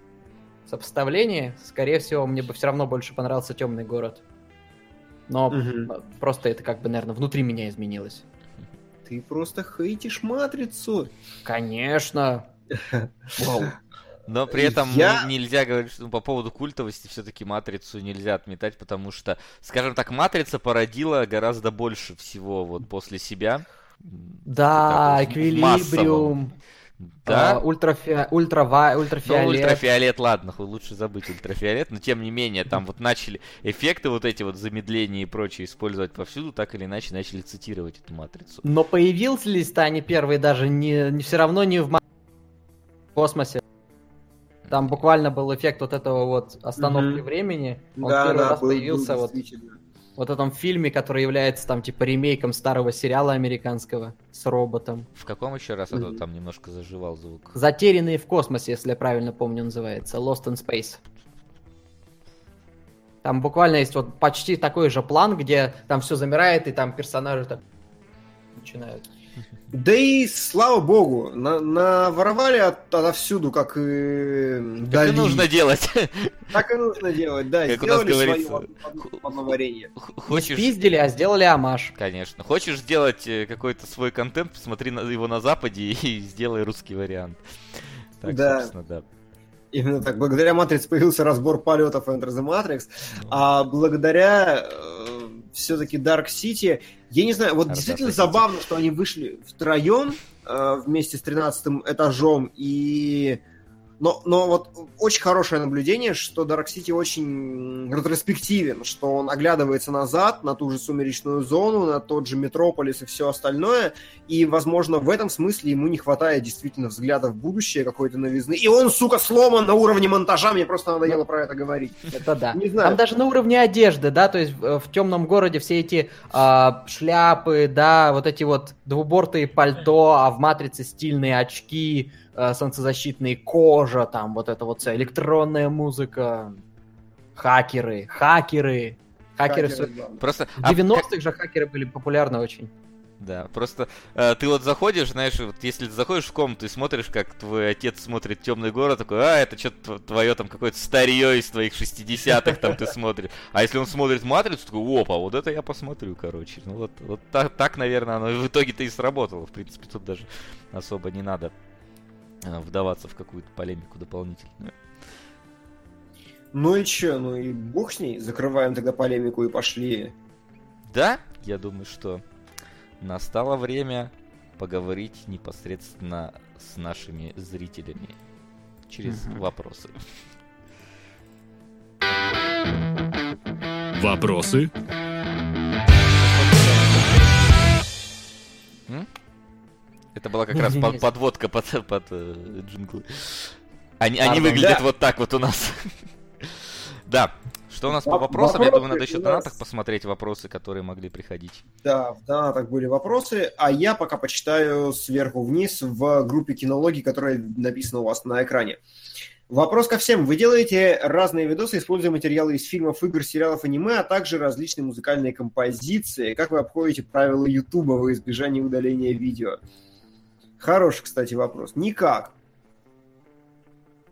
сопоставление, скорее всего, мне бы все равно больше понравился Темный город. Но угу. просто это как бы, наверное, внутри меня изменилось. Ты просто хейтишь матрицу. Конечно. Но при этом я... нельзя говорить, что по поводу культовости все-таки матрицу нельзя отметать, потому что, скажем так, матрица породила гораздо больше всего вот после себя. Да, эквилибриум. Да. А, ультрафи... ультра... ультрафиолет. Ну, ультрафиолет, ладно, лучше забыть ультрафиолет, но тем не менее, там вот начали эффекты вот эти вот замедления и прочее использовать повсюду, так или иначе начали цитировать эту матрицу. Но появился ли они первые даже не, не все равно не в космосе. Там буквально был эффект вот этого вот остановки mm-hmm. времени. Он да, первый да, раз был, появился был, вот вот этом фильме, который является там типа ремейком старого сериала американского с роботом. В каком еще раз это там немножко заживал звук? Затерянные в космосе, если я правильно помню, называется. Lost in Space. Там буквально есть вот почти такой же план, где там все замирает, и там персонажи так начинают да и слава богу, на наворовали от, отовсюду, как и Как Дали. и нужно делать. Так и нужно делать, да. Как у нас говорится. Хочешь... пиздили, а сделали амаш. Конечно. Хочешь сделать э, какой-то свой контент, посмотри на его на Западе и сделай русский вариант. Так, да. собственно, да. Именно так. Благодаря Матрице появился разбор полетов Enter the Matrix, ну. а благодаря э, все-таки Dark City. Я не знаю, вот действительно забавно, что они вышли втроем э, вместе с 13 этажом и но, но вот очень хорошее наблюдение, что Dark City очень ретроспективен, что он оглядывается назад на ту же сумеречную зону, на тот же Метрополис и все остальное, и, возможно, в этом смысле ему не хватает действительно взгляда в будущее какой-то новизны. И он, сука, сломан на уровне монтажа, мне просто надоело про это говорить. Это да. Не знаю. Там даже на уровне одежды, да, то есть в, темном городе все эти э, шляпы, да, вот эти вот двубортые пальто, а в Матрице стильные очки, солнцезащитные кожа, там вот это вот вся электронная музыка, хакеры, хакеры. Хакеры, хакеры все... Просто... В 90-х а... же хакеры были популярны очень. Да, просто э, ты вот заходишь, знаешь, вот если ты заходишь в комнату и смотришь, как твой отец смотрит темный город, такой, а, это что-то твое там какое-то старье из твоих 60-х там ты смотришь. А если он смотрит матрицу, такой, опа, вот это я посмотрю, короче. Ну вот, вот так, так, наверное, оно в итоге-то и сработало. В принципе, тут даже особо не надо Э, вдаваться в какую-то полемику дополнительную. Ну и чё, ну и бог с ней, закрываем тогда полемику и пошли. Да, я думаю, что настало время поговорить непосредственно с нашими зрителями через угу. вопросы. Вопросы? Это была как раз под, подводка под, под э, джинглы. Они, они выглядят да. вот так вот у нас. да. Что у нас по вопросам? Вопросы, Я думаю, надо еще в донатах посмотреть вопросы, которые могли приходить. Да, в донатах были вопросы, а я пока почитаю сверху вниз в группе кинологии, которая написана у вас на экране. Вопрос ко всем. Вы делаете разные видосы, используя материалы из фильмов, игр, сериалов, аниме, а также различные музыкальные композиции. Как вы обходите правила Ютуба во избежание удаления видео? Хороший, кстати, вопрос. Никак.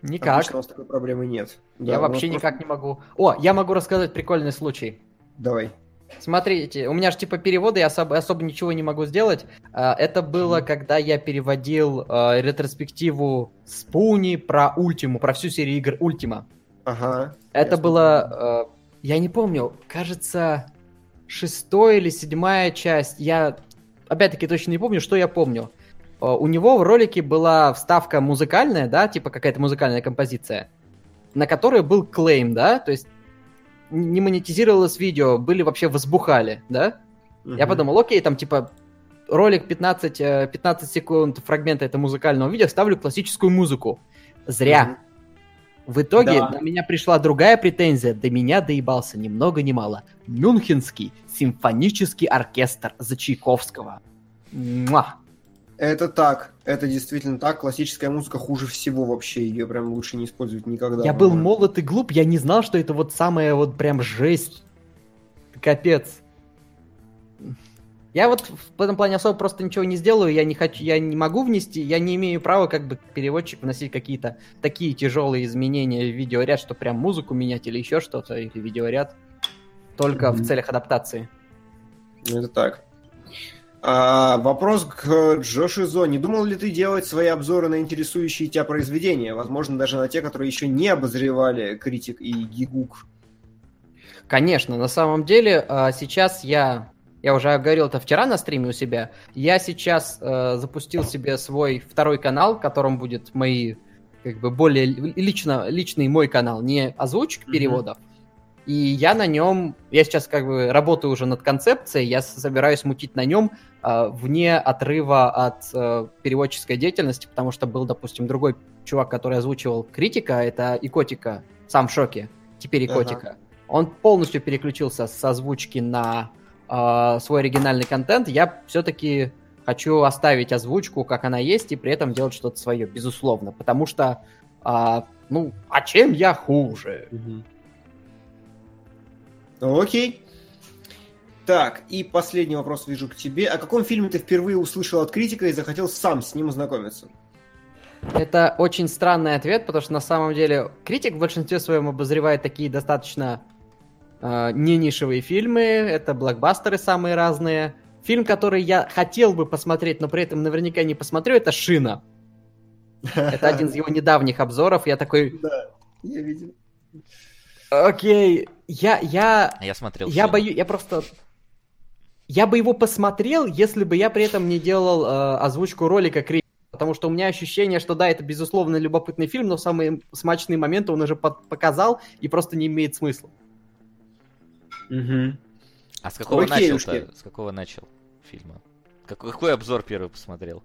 Никак. Обычно у нас такой проблемы нет. Я вообще никак не могу. О, я могу рассказать прикольный случай. Давай. Смотрите, у меня же типа переводы, я особо, особо ничего не могу сделать. А, это было, когда я переводил э, ретроспективу Спуни про Ультиму, про всю серию игр Ультима. Ага. Это было, э, я не помню, кажется, шестая или седьмая часть. Я, опять-таки, точно не помню, что я помню. Э, у него в ролике была вставка музыкальная, да, типа какая-то музыкальная композиция, на которой был клейм, да, то есть не монетизировалось видео, были вообще возбухали, да? Uh-huh. Я подумал, окей, там типа ролик 15, 15 э, секунд фрагмента этого музыкального видео, ставлю классическую музыку. Зря. Uh-huh. В итоге да. на меня пришла другая претензия, до меня доебался ни много ни мало. Мюнхенский симфонический оркестр за Чайковского. Муа. Это так, это действительно так. Классическая музыка хуже всего вообще, ее прям лучше не использовать никогда. Я был молод и глуп, я не знал, что это вот самая вот прям жесть. Капец. Я вот в этом плане особо просто ничего не сделаю, я не хочу, я не могу внести, я не имею права как бы переводчик вносить какие-то такие тяжелые изменения в видеоряд, что прям музыку менять или еще что-то, или видеоряд, только mm-hmm. в целях адаптации. Это так. А, вопрос к Джоши Зо. Не думал ли ты делать свои обзоры на интересующие тебя произведения? Возможно, даже на те, которые еще не обозревали критик и гигук. Конечно, на самом деле а, сейчас я, я уже говорил это вчера на стриме у себя, я сейчас э, запустил себе свой второй канал, в котором будет мои как бы более лично, личный мой канал, не озвучка переводов, mm-hmm и я на нем, я сейчас как бы работаю уже над концепцией, я собираюсь мутить на нем э, вне отрыва от э, переводческой деятельности, потому что был, допустим, другой чувак, который озвучивал критика, это Икотика, сам в шоке, теперь Икотика. Ага. Он полностью переключился с озвучки на э, свой оригинальный контент. Я все-таки хочу оставить озвучку, как она есть, и при этом делать что-то свое, безусловно, потому что, э, ну, а чем я хуже? Угу. Окей. Так, и последний вопрос вижу к тебе. О каком фильме ты впервые услышал от критика и захотел сам с ним ознакомиться? Это очень странный ответ, потому что на самом деле критик в большинстве своем обозревает такие достаточно э, не нишевые фильмы, это блокбастеры самые разные. Фильм, который я хотел бы посмотреть, но при этом наверняка не посмотрю, это «Шина». Это один из его недавних обзоров. Я такой... Да, я видел. Окей, я, я... Я смотрел. Я боюсь, я просто... Я бы его посмотрел, если бы я при этом не делал э, озвучку ролика Крик. Потому что у меня ощущение, что да, это безусловно любопытный фильм, но самые смачные моменты он уже под показал и просто не имеет смысла. Угу. А с какого начал-то? С какого начал фильма? Какой, какой обзор первый посмотрел?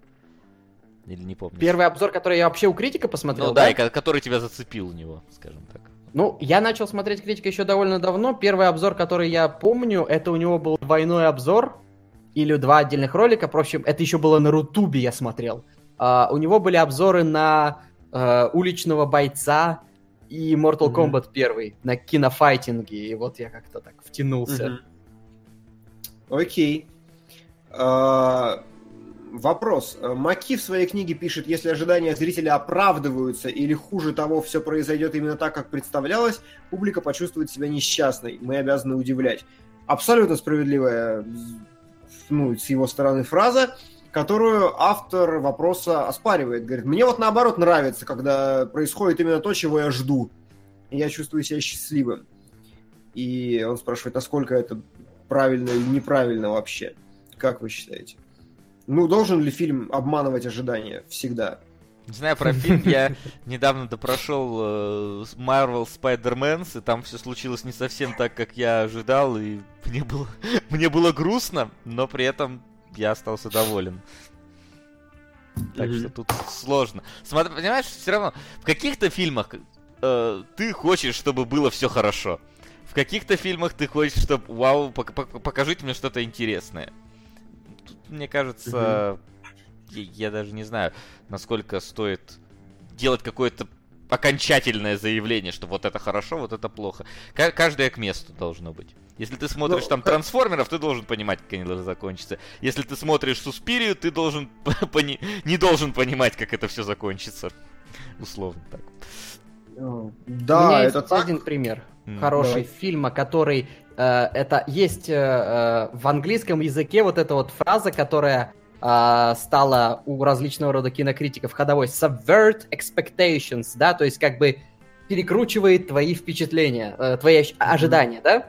Или не помню? Первый обзор, который я вообще у критика посмотрел, ну, да? да, и который тебя зацепил у него, скажем так. Ну, я начал смотреть критика еще довольно давно. Первый обзор, который я помню, это у него был двойной обзор или два отдельных ролика. В общем, это еще было на Рутубе я смотрел. Uh, у него были обзоры на uh, уличного бойца и Mortal mm-hmm. Kombat первый на кинофайтинге. И вот я как-то так втянулся. Окей. Mm-hmm. Okay. Uh, Вопрос. Маки в своей книге пишет, если ожидания зрителя оправдываются или хуже того, все произойдет именно так, как представлялось, публика почувствует себя несчастной. Мы обязаны удивлять. Абсолютно справедливая ну, с его стороны фраза, которую автор вопроса оспаривает. Говорит, мне вот наоборот нравится, когда происходит именно то, чего я жду. Я чувствую себя счастливым. И он спрашивает, насколько это правильно или неправильно вообще. Как вы считаете? Ну, должен ли фильм обманывать ожидания всегда? Не знаю про фильм, я недавно допрошел э, Marvel Spider-Man, и там все случилось не совсем так, как я ожидал, и мне было, мне было грустно, но при этом я остался доволен. Так что тут сложно. Смотри, понимаешь, все равно в каких-то фильмах э, ты хочешь, чтобы было все хорошо. В каких-то фильмах ты хочешь, чтобы, вау, покажите мне что-то интересное мне кажется, я, я даже не знаю, насколько стоит делать какое-то окончательное заявление, что вот это хорошо, вот это плохо. К- каждое к месту должно быть. Если ты смотришь ну, там как... трансформеров, ты должен понимать, как они должны закончиться. Если ты смотришь Суспирию, ты должен пони... не должен понимать, как это все закончится. Условно так. Да, У меня это есть так. один пример mm. хороший Давай. фильма, который э, это есть э, э, в английском языке вот эта вот фраза, которая э, стала у различного рода кинокритиков ходовой subvert expectations, да, то есть как бы перекручивает твои впечатления, э, твои ожидания, mm. да?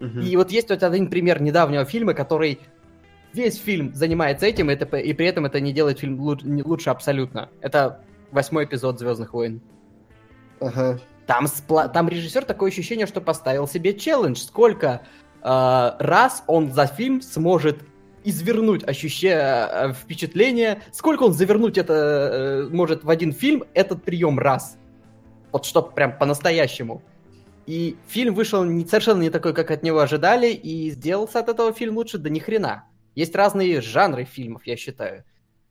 Mm-hmm. И вот есть вот один пример недавнего фильма, который весь фильм занимается этим, и, это, и при этом это не делает фильм лучше абсолютно. Это восьмой эпизод Звездных войн. Ага. Там, спла... там режиссер такое ощущение, что поставил себе челлендж. Сколько э, раз он за фильм сможет извернуть ощущение, э, впечатление, сколько он завернуть это э, может в один фильм, этот прием раз. Вот что прям по-настоящему. И фильм вышел не, совершенно не такой, как от него ожидали, и сделался от этого фильм лучше, да ни хрена. Есть разные жанры фильмов, я считаю.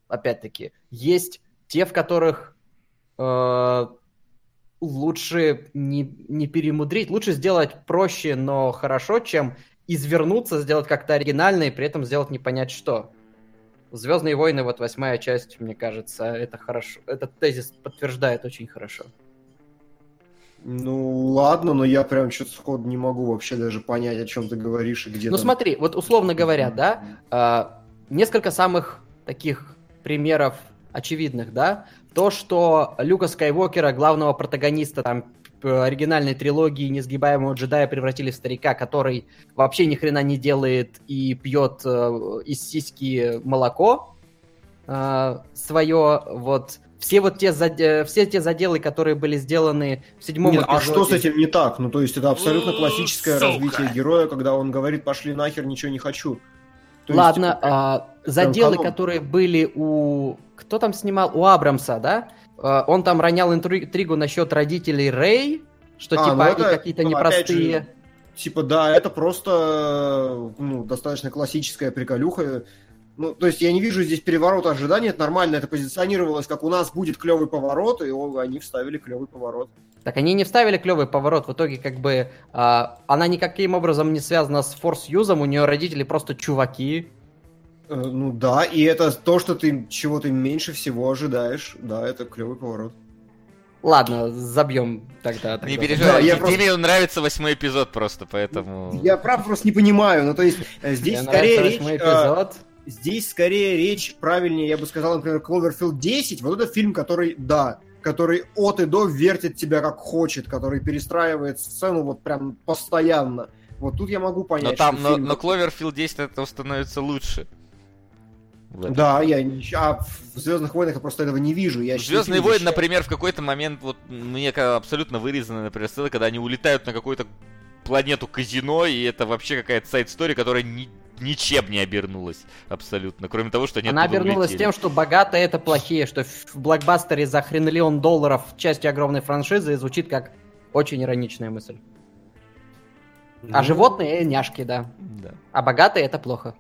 Опять-таки, есть те, в которых э, лучше не, не перемудрить, лучше сделать проще, но хорошо, чем извернуться, сделать как-то оригинально и при этом сделать не понять что. Звездные войны, вот восьмая часть, мне кажется, это хорошо. Этот тезис подтверждает очень хорошо. Ну ладно, но я прям что-то сходу не могу вообще даже понять, о чем ты говоришь и где. Ну там... смотри, вот условно говоря, да, э, несколько самых таких примеров очевидных, да, то, что Люка Скайуокера, главного протагониста там оригинальной трилогии несгибаемого джедая превратили в старика, который вообще ни хрена не делает и пьет э, из сиськи молоко э, свое, вот все вот те, зад... Все те заделы, которые были сделаны в седьмом Нет, эпизоде... А что с этим не так? Ну, то есть это абсолютно классическое Сука. развитие героя, когда он говорит, пошли нахер, ничего не хочу. То Ладно, есть, а, заделы, которые были у... Кто там снимал? У Абрамса, да? А, он там ронял интригу насчет родителей Рэй, что а, типа ну они какие-то ну, непростые... Же, типа, да, это просто ну, достаточно классическая приколюха. Ну, то есть я не вижу здесь переворота ожиданий, это нормально, это позиционировалось, как у нас будет клевый поворот, и они вставили клевый поворот. Так они не вставили клевый поворот. В итоге, как бы, э, она никаким образом не связана с форс-юзом, у нее родители просто чуваки. Э, ну да, и это то, что ты чего ты меньше всего ожидаешь. Да, это клевый поворот. Ладно, забьем тогда. тогда. Не переживай, да, я просто... нравится восьмой эпизод просто, поэтому... Я правда просто не понимаю, ну то есть э, здесь Мне скорее речь... Э, эпизод. Здесь скорее речь, правильнее, я бы сказал, например, Cloverfield 10, вот это фильм, который, да, который от и до вертит тебя как хочет, который перестраивает сцену вот прям постоянно. Вот тут я могу понять, но там, что но, фильм... но Cloverfield 10 от этого становится лучше. Да, я а в Звездных войнах я просто этого не вижу. Я Звездные войны, например, в какой-то момент, вот мне абсолютно вырезаны, например, сцены, когда они улетают на какую-то планету казино, и это вообще какая-то сайт-стори, которая ни, ничем не обернулась абсолютно, кроме того, что они Она обернулась улетели. тем, что богатые это плохие, что в блокбастере за хренлион долларов части огромной франшизы звучит как очень ироничная мысль. А ну... А животные няшки, да. да. А богатые это плохо.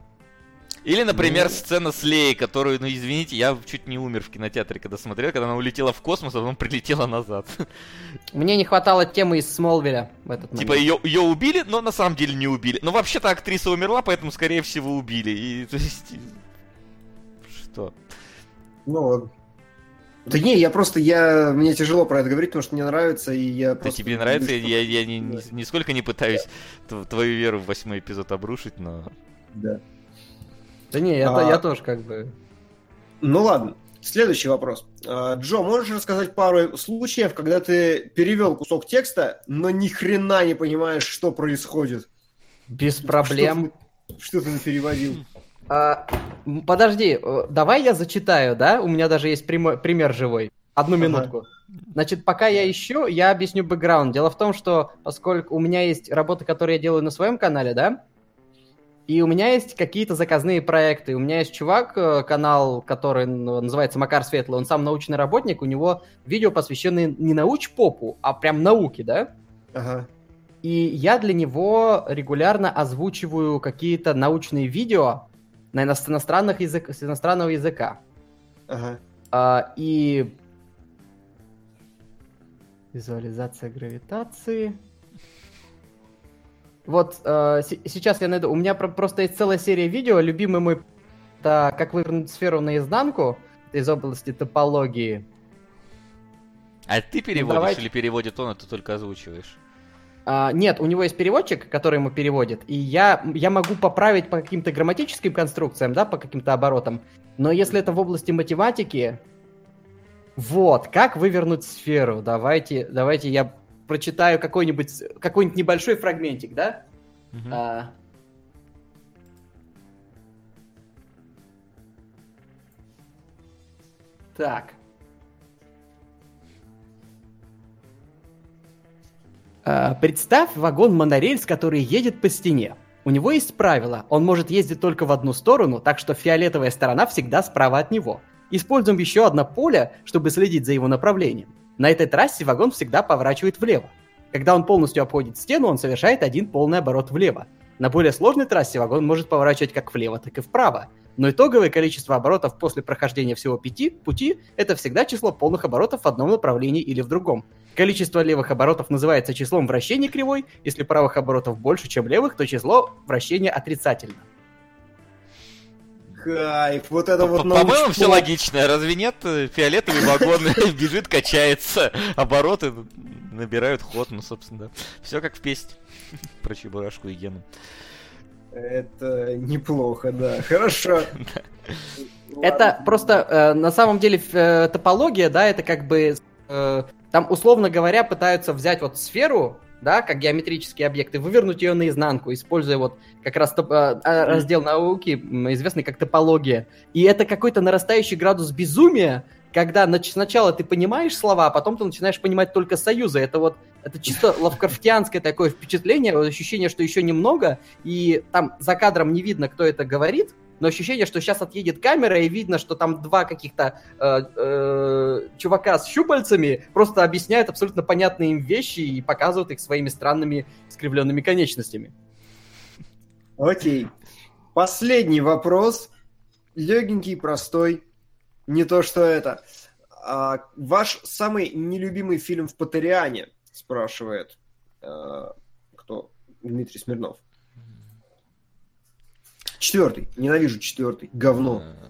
Или, например, ну... сцена с Леей, которую, ну извините, я чуть не умер в кинотеатре, когда смотрел, когда она улетела в космос, а потом прилетела назад. Мне не хватало темы из Смолвиля в этот момент. Типа ее, ее убили, но на самом деле не убили. Но вообще-то актриса умерла, поэтому, скорее всего, убили. И, то есть... Что? Ну, да не, я просто, я, мне тяжело про это говорить, потому что мне нравится, и я просто... Да тебе нравится? Что... Я, я ни, да. нисколько не пытаюсь да. твою веру в восьмой эпизод обрушить, но... Да. Да не, я, а... я тоже как бы... Ну ладно, следующий вопрос. А, Джо, можешь рассказать пару случаев, когда ты перевел кусок текста, но ни хрена не понимаешь, что происходит? Без проблем. Что, что ты переводил? А, подожди, э, давай я зачитаю, да? У меня даже есть прямо, пример живой. Одну ага. минутку. Значит, пока я ищу, я объясню бэкграунд. Дело в том, что поскольку у меня есть работа, которую я делаю на своем канале, да, и у меня есть какие-то заказные проекты. У меня есть чувак, э, канал, который называется Макар Светлый, он сам научный работник, у него видео посвященные не науч-попу, а прям науке, да? Ага. И я для него регулярно озвучиваю какие-то научные видео на иностранных язык, с иностранного языка. Ага. А, и Визуализация гравитации. Вот э, сейчас я найду. У меня про- просто есть целая серия видео. Любимый мой это как вывернуть сферу наизнанку из области топологии. А ты переводишь давайте... или переводит он, а ты только озвучиваешь? А, нет, у него есть переводчик, который ему переводит, и я, я могу поправить по каким-то грамматическим конструкциям, да, по каким-то оборотам. Но если это в области математики, вот, как вывернуть сферу? Давайте, давайте я прочитаю какой-нибудь какой-нибудь небольшой фрагментик, да? Угу. А... Так. А, представь вагон монорельс, который едет по стене. У него есть правило, он может ездить только в одну сторону, так что фиолетовая сторона всегда справа от него. Используем еще одно поле, чтобы следить за его направлением. На этой трассе вагон всегда поворачивает влево. Когда он полностью обходит стену, он совершает один полный оборот влево. На более сложной трассе вагон может поворачивать как влево, так и вправо. Но итоговое количество оборотов после прохождения всего пяти пути – это всегда число полных оборотов в одном направлении или в другом. Количество левых оборотов называется числом вращения кривой, если правых оборотов больше, чем левых, то число вращения отрицательно. Кайф, вот это вот По-моему, все логично, разве нет? Фиолетовый вагон бежит, качается, обороты набирают ход, ну, собственно, да. Все как в песне про Чебурашку и Гену. Это неплохо, да. Хорошо. Это просто э, на самом деле э, топология, да, это как бы э, там, условно говоря, пытаются взять вот сферу, да, как геометрический объект, и вывернуть ее наизнанку, используя вот как раз топ, э, раздел науки, известный как топология. И это какой-то нарастающий градус безумия, когда сначала ты понимаешь слова, а потом ты начинаешь понимать только союзы. Это вот это чисто лавкрафтианское такое впечатление, ощущение, что еще немного, и там за кадром не видно, кто это говорит, но ощущение, что сейчас отъедет камера, и видно, что там два каких-то э, э, чувака с щупальцами просто объясняют абсолютно понятные им вещи и показывают их своими странными скривленными конечностями. Окей. Последний вопрос. Легенький, простой. Не то, что это. А, ваш самый нелюбимый фильм в Патериане, спрашивает а, кто? Дмитрий Смирнов. Четвертый. Ненавижу четвертый. Говно. Э,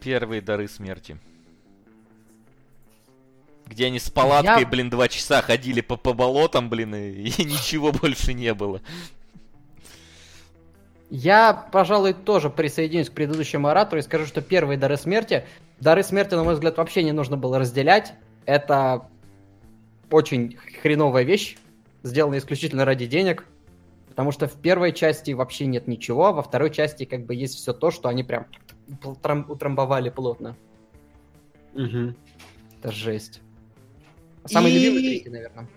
первые дары смерти. Где они с палаткой, Я... блин, два часа ходили по, по болотам, блин, и, и ничего больше не было. Я, пожалуй, тоже присоединюсь к предыдущему оратору и скажу, что первые дары смерти, дары смерти, на мой взгляд, вообще не нужно было разделять. Это очень хреновая вещь, сделанная исключительно ради денег. Потому что в первой части вообще нет ничего, а во второй части как бы есть все то, что они прям утрамбовали плотно. Угу. Это жесть. Самый и... любимый третий, наверное.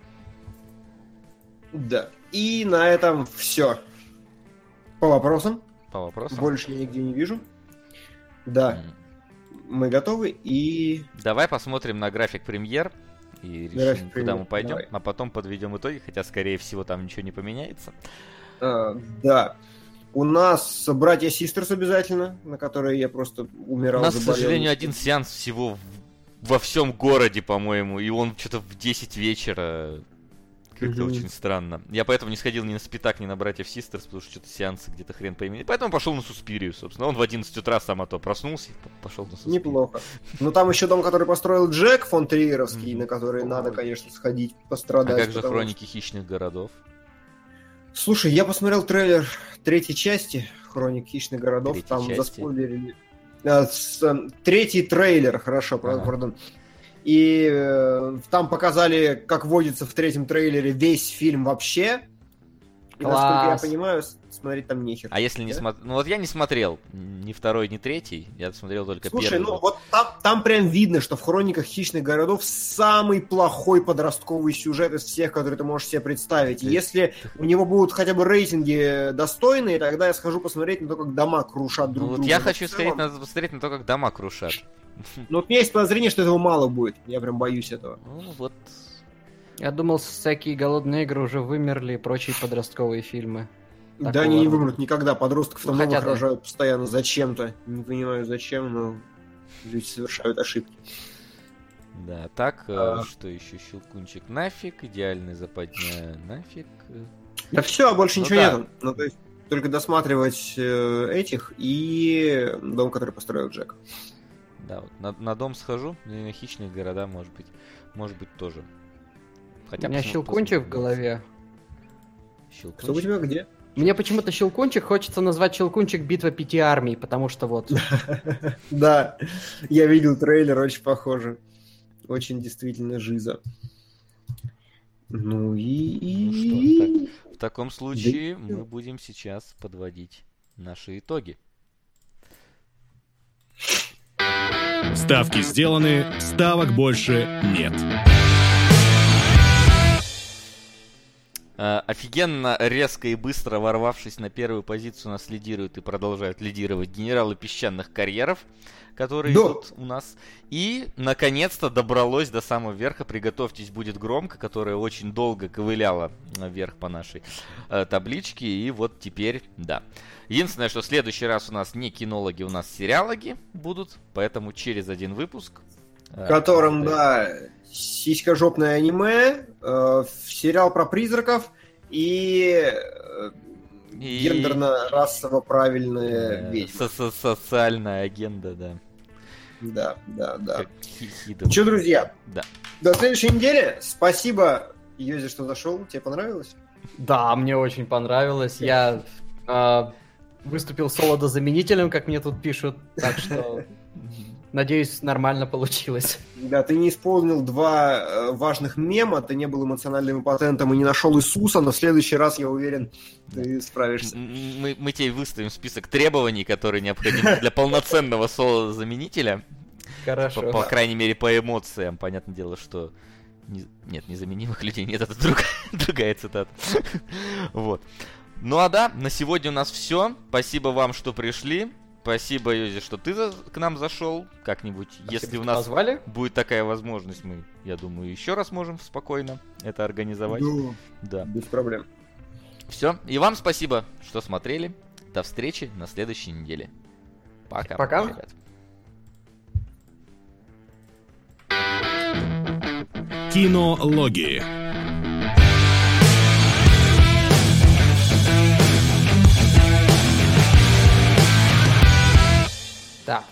Да. И на этом все. По вопросам. По вопросам. Больше я нигде не вижу. Да. Mm. Мы готовы и... Давай посмотрим на график премьер и решим, график куда мы пойдем, Давай. а потом подведем итоги, хотя, скорее всего, там ничего не поменяется. А, да. У нас братья Систерс обязательно, на которые я просто умирал. У нас, заболел. к сожалению, один сеанс всего во всем городе, по-моему, и он что-то в 10 вечера как-то очень странно. Я поэтому не сходил ни на Спитак, ни на Братьев Систерс, потому что что-то сеансы где-то хрен пойми. Поэтому пошел на Суспирию, собственно. Он в 11 утра сам а то проснулся и пошел на Суспирию. Неплохо. Ну там еще дом, который построил Джек фон Триеровский, на который надо, конечно, сходить, пострадать. А как же хроники хищных городов? Слушай, я посмотрел трейлер третьей части Хроник хищных городов, Третьей там части. заспойлерили. С, а, третий трейлер, хорошо, ага. И э, там показали, как водится в третьем трейлере весь фильм вообще. И, насколько я понимаю, смотреть там нехер. А если не смотреть... Ну вот я не смотрел ни второй, ни третий. Я смотрел только Слушай, первый. Слушай, ну вот там, там прям видно, что в «Хрониках хищных городов» самый плохой подростковый сюжет из всех, которые ты можешь себе представить. Ты... Если у него будут хотя бы рейтинги достойные, тогда я схожу посмотреть на то, как дома крушат друг ну, друга. Вот я хочу сходить на, посмотреть на то, как дома крушат. Но вот у меня есть подозрение, что этого мало будет. Я прям боюсь этого. Ну вот. Я думал, всякие голодные игры уже вымерли и прочие подростковые фильмы. Такого да, они не вымрут никогда. Подростков там ну, рожают да. постоянно зачем-то. Не понимаю зачем, но люди совершают ошибки. Да, так, а... что еще? Щелкунчик нафиг, идеальный западня нафиг. Да все, больше ну, ничего да. нет. Ну, то есть только досматривать э, этих и дом, который построил Джек. Да, вот на, на дом схожу, и на хищные города, может быть, может быть тоже. Хотя У меня щелкунчик в голове. Щелкунчик? Что у тебя где? Мне почему-то щелкунчик хочется назвать щелкунчик битва пяти армий, потому что вот. Да, я видел трейлер, очень похоже. Очень действительно жиза. Ну и... Ну в таком случае мы будем сейчас подводить наши итоги. Ставки сделаны, ставок больше нет. Офигенно резко и быстро ворвавшись на первую позицию, нас лидируют и продолжают лидировать генералы песчаных карьеров, которые да. идут у нас. И, наконец-то, добралось до самого верха. Приготовьтесь, будет громко, которая очень долго ковыляла вверх по нашей э, табличке. И вот теперь, да. Единственное, что в следующий раз у нас не кинологи, у нас сериалоги будут. Поэтому через один выпуск. Э, в котором, да, сиськожопное аниме, э, сериал про призраков и, э, и... гендерно-расово правильная э, ведьма. Со Социальная агенда, да. Да, да, да. Че, друзья? Да. До следующей недели. Спасибо, Йози, что зашел. Тебе понравилось? Да, мне очень понравилось. Я э, выступил солодозаменителем, как мне тут пишут. Так что Надеюсь, нормально получилось. Да, ты не исполнил два э, важных мема, ты не был эмоциональным патентом и не нашел Иисуса, но в следующий раз, я уверен, ты справишься. Мы, мы тебе выставим список требований, которые необходимы для полноценного соло-заменителя. Хорошо. По, по крайней мере, по эмоциям. Понятное дело, что... Не, нет, незаменимых людей нет, это друг, другая цитата. вот. Ну а да, на сегодня у нас все. Спасибо вам, что пришли. Спасибо, Юзи, что ты за... к нам зашел. Как-нибудь, Спасибо, если у нас позвали. будет такая возможность, мы, я думаю, еще раз можем спокойно это организовать. Ну, да. Без проблем. Все. И вам спасибо, что смотрели. До встречи на следующей неделе. Пока. Пока. Ребят. Кинологии. Так,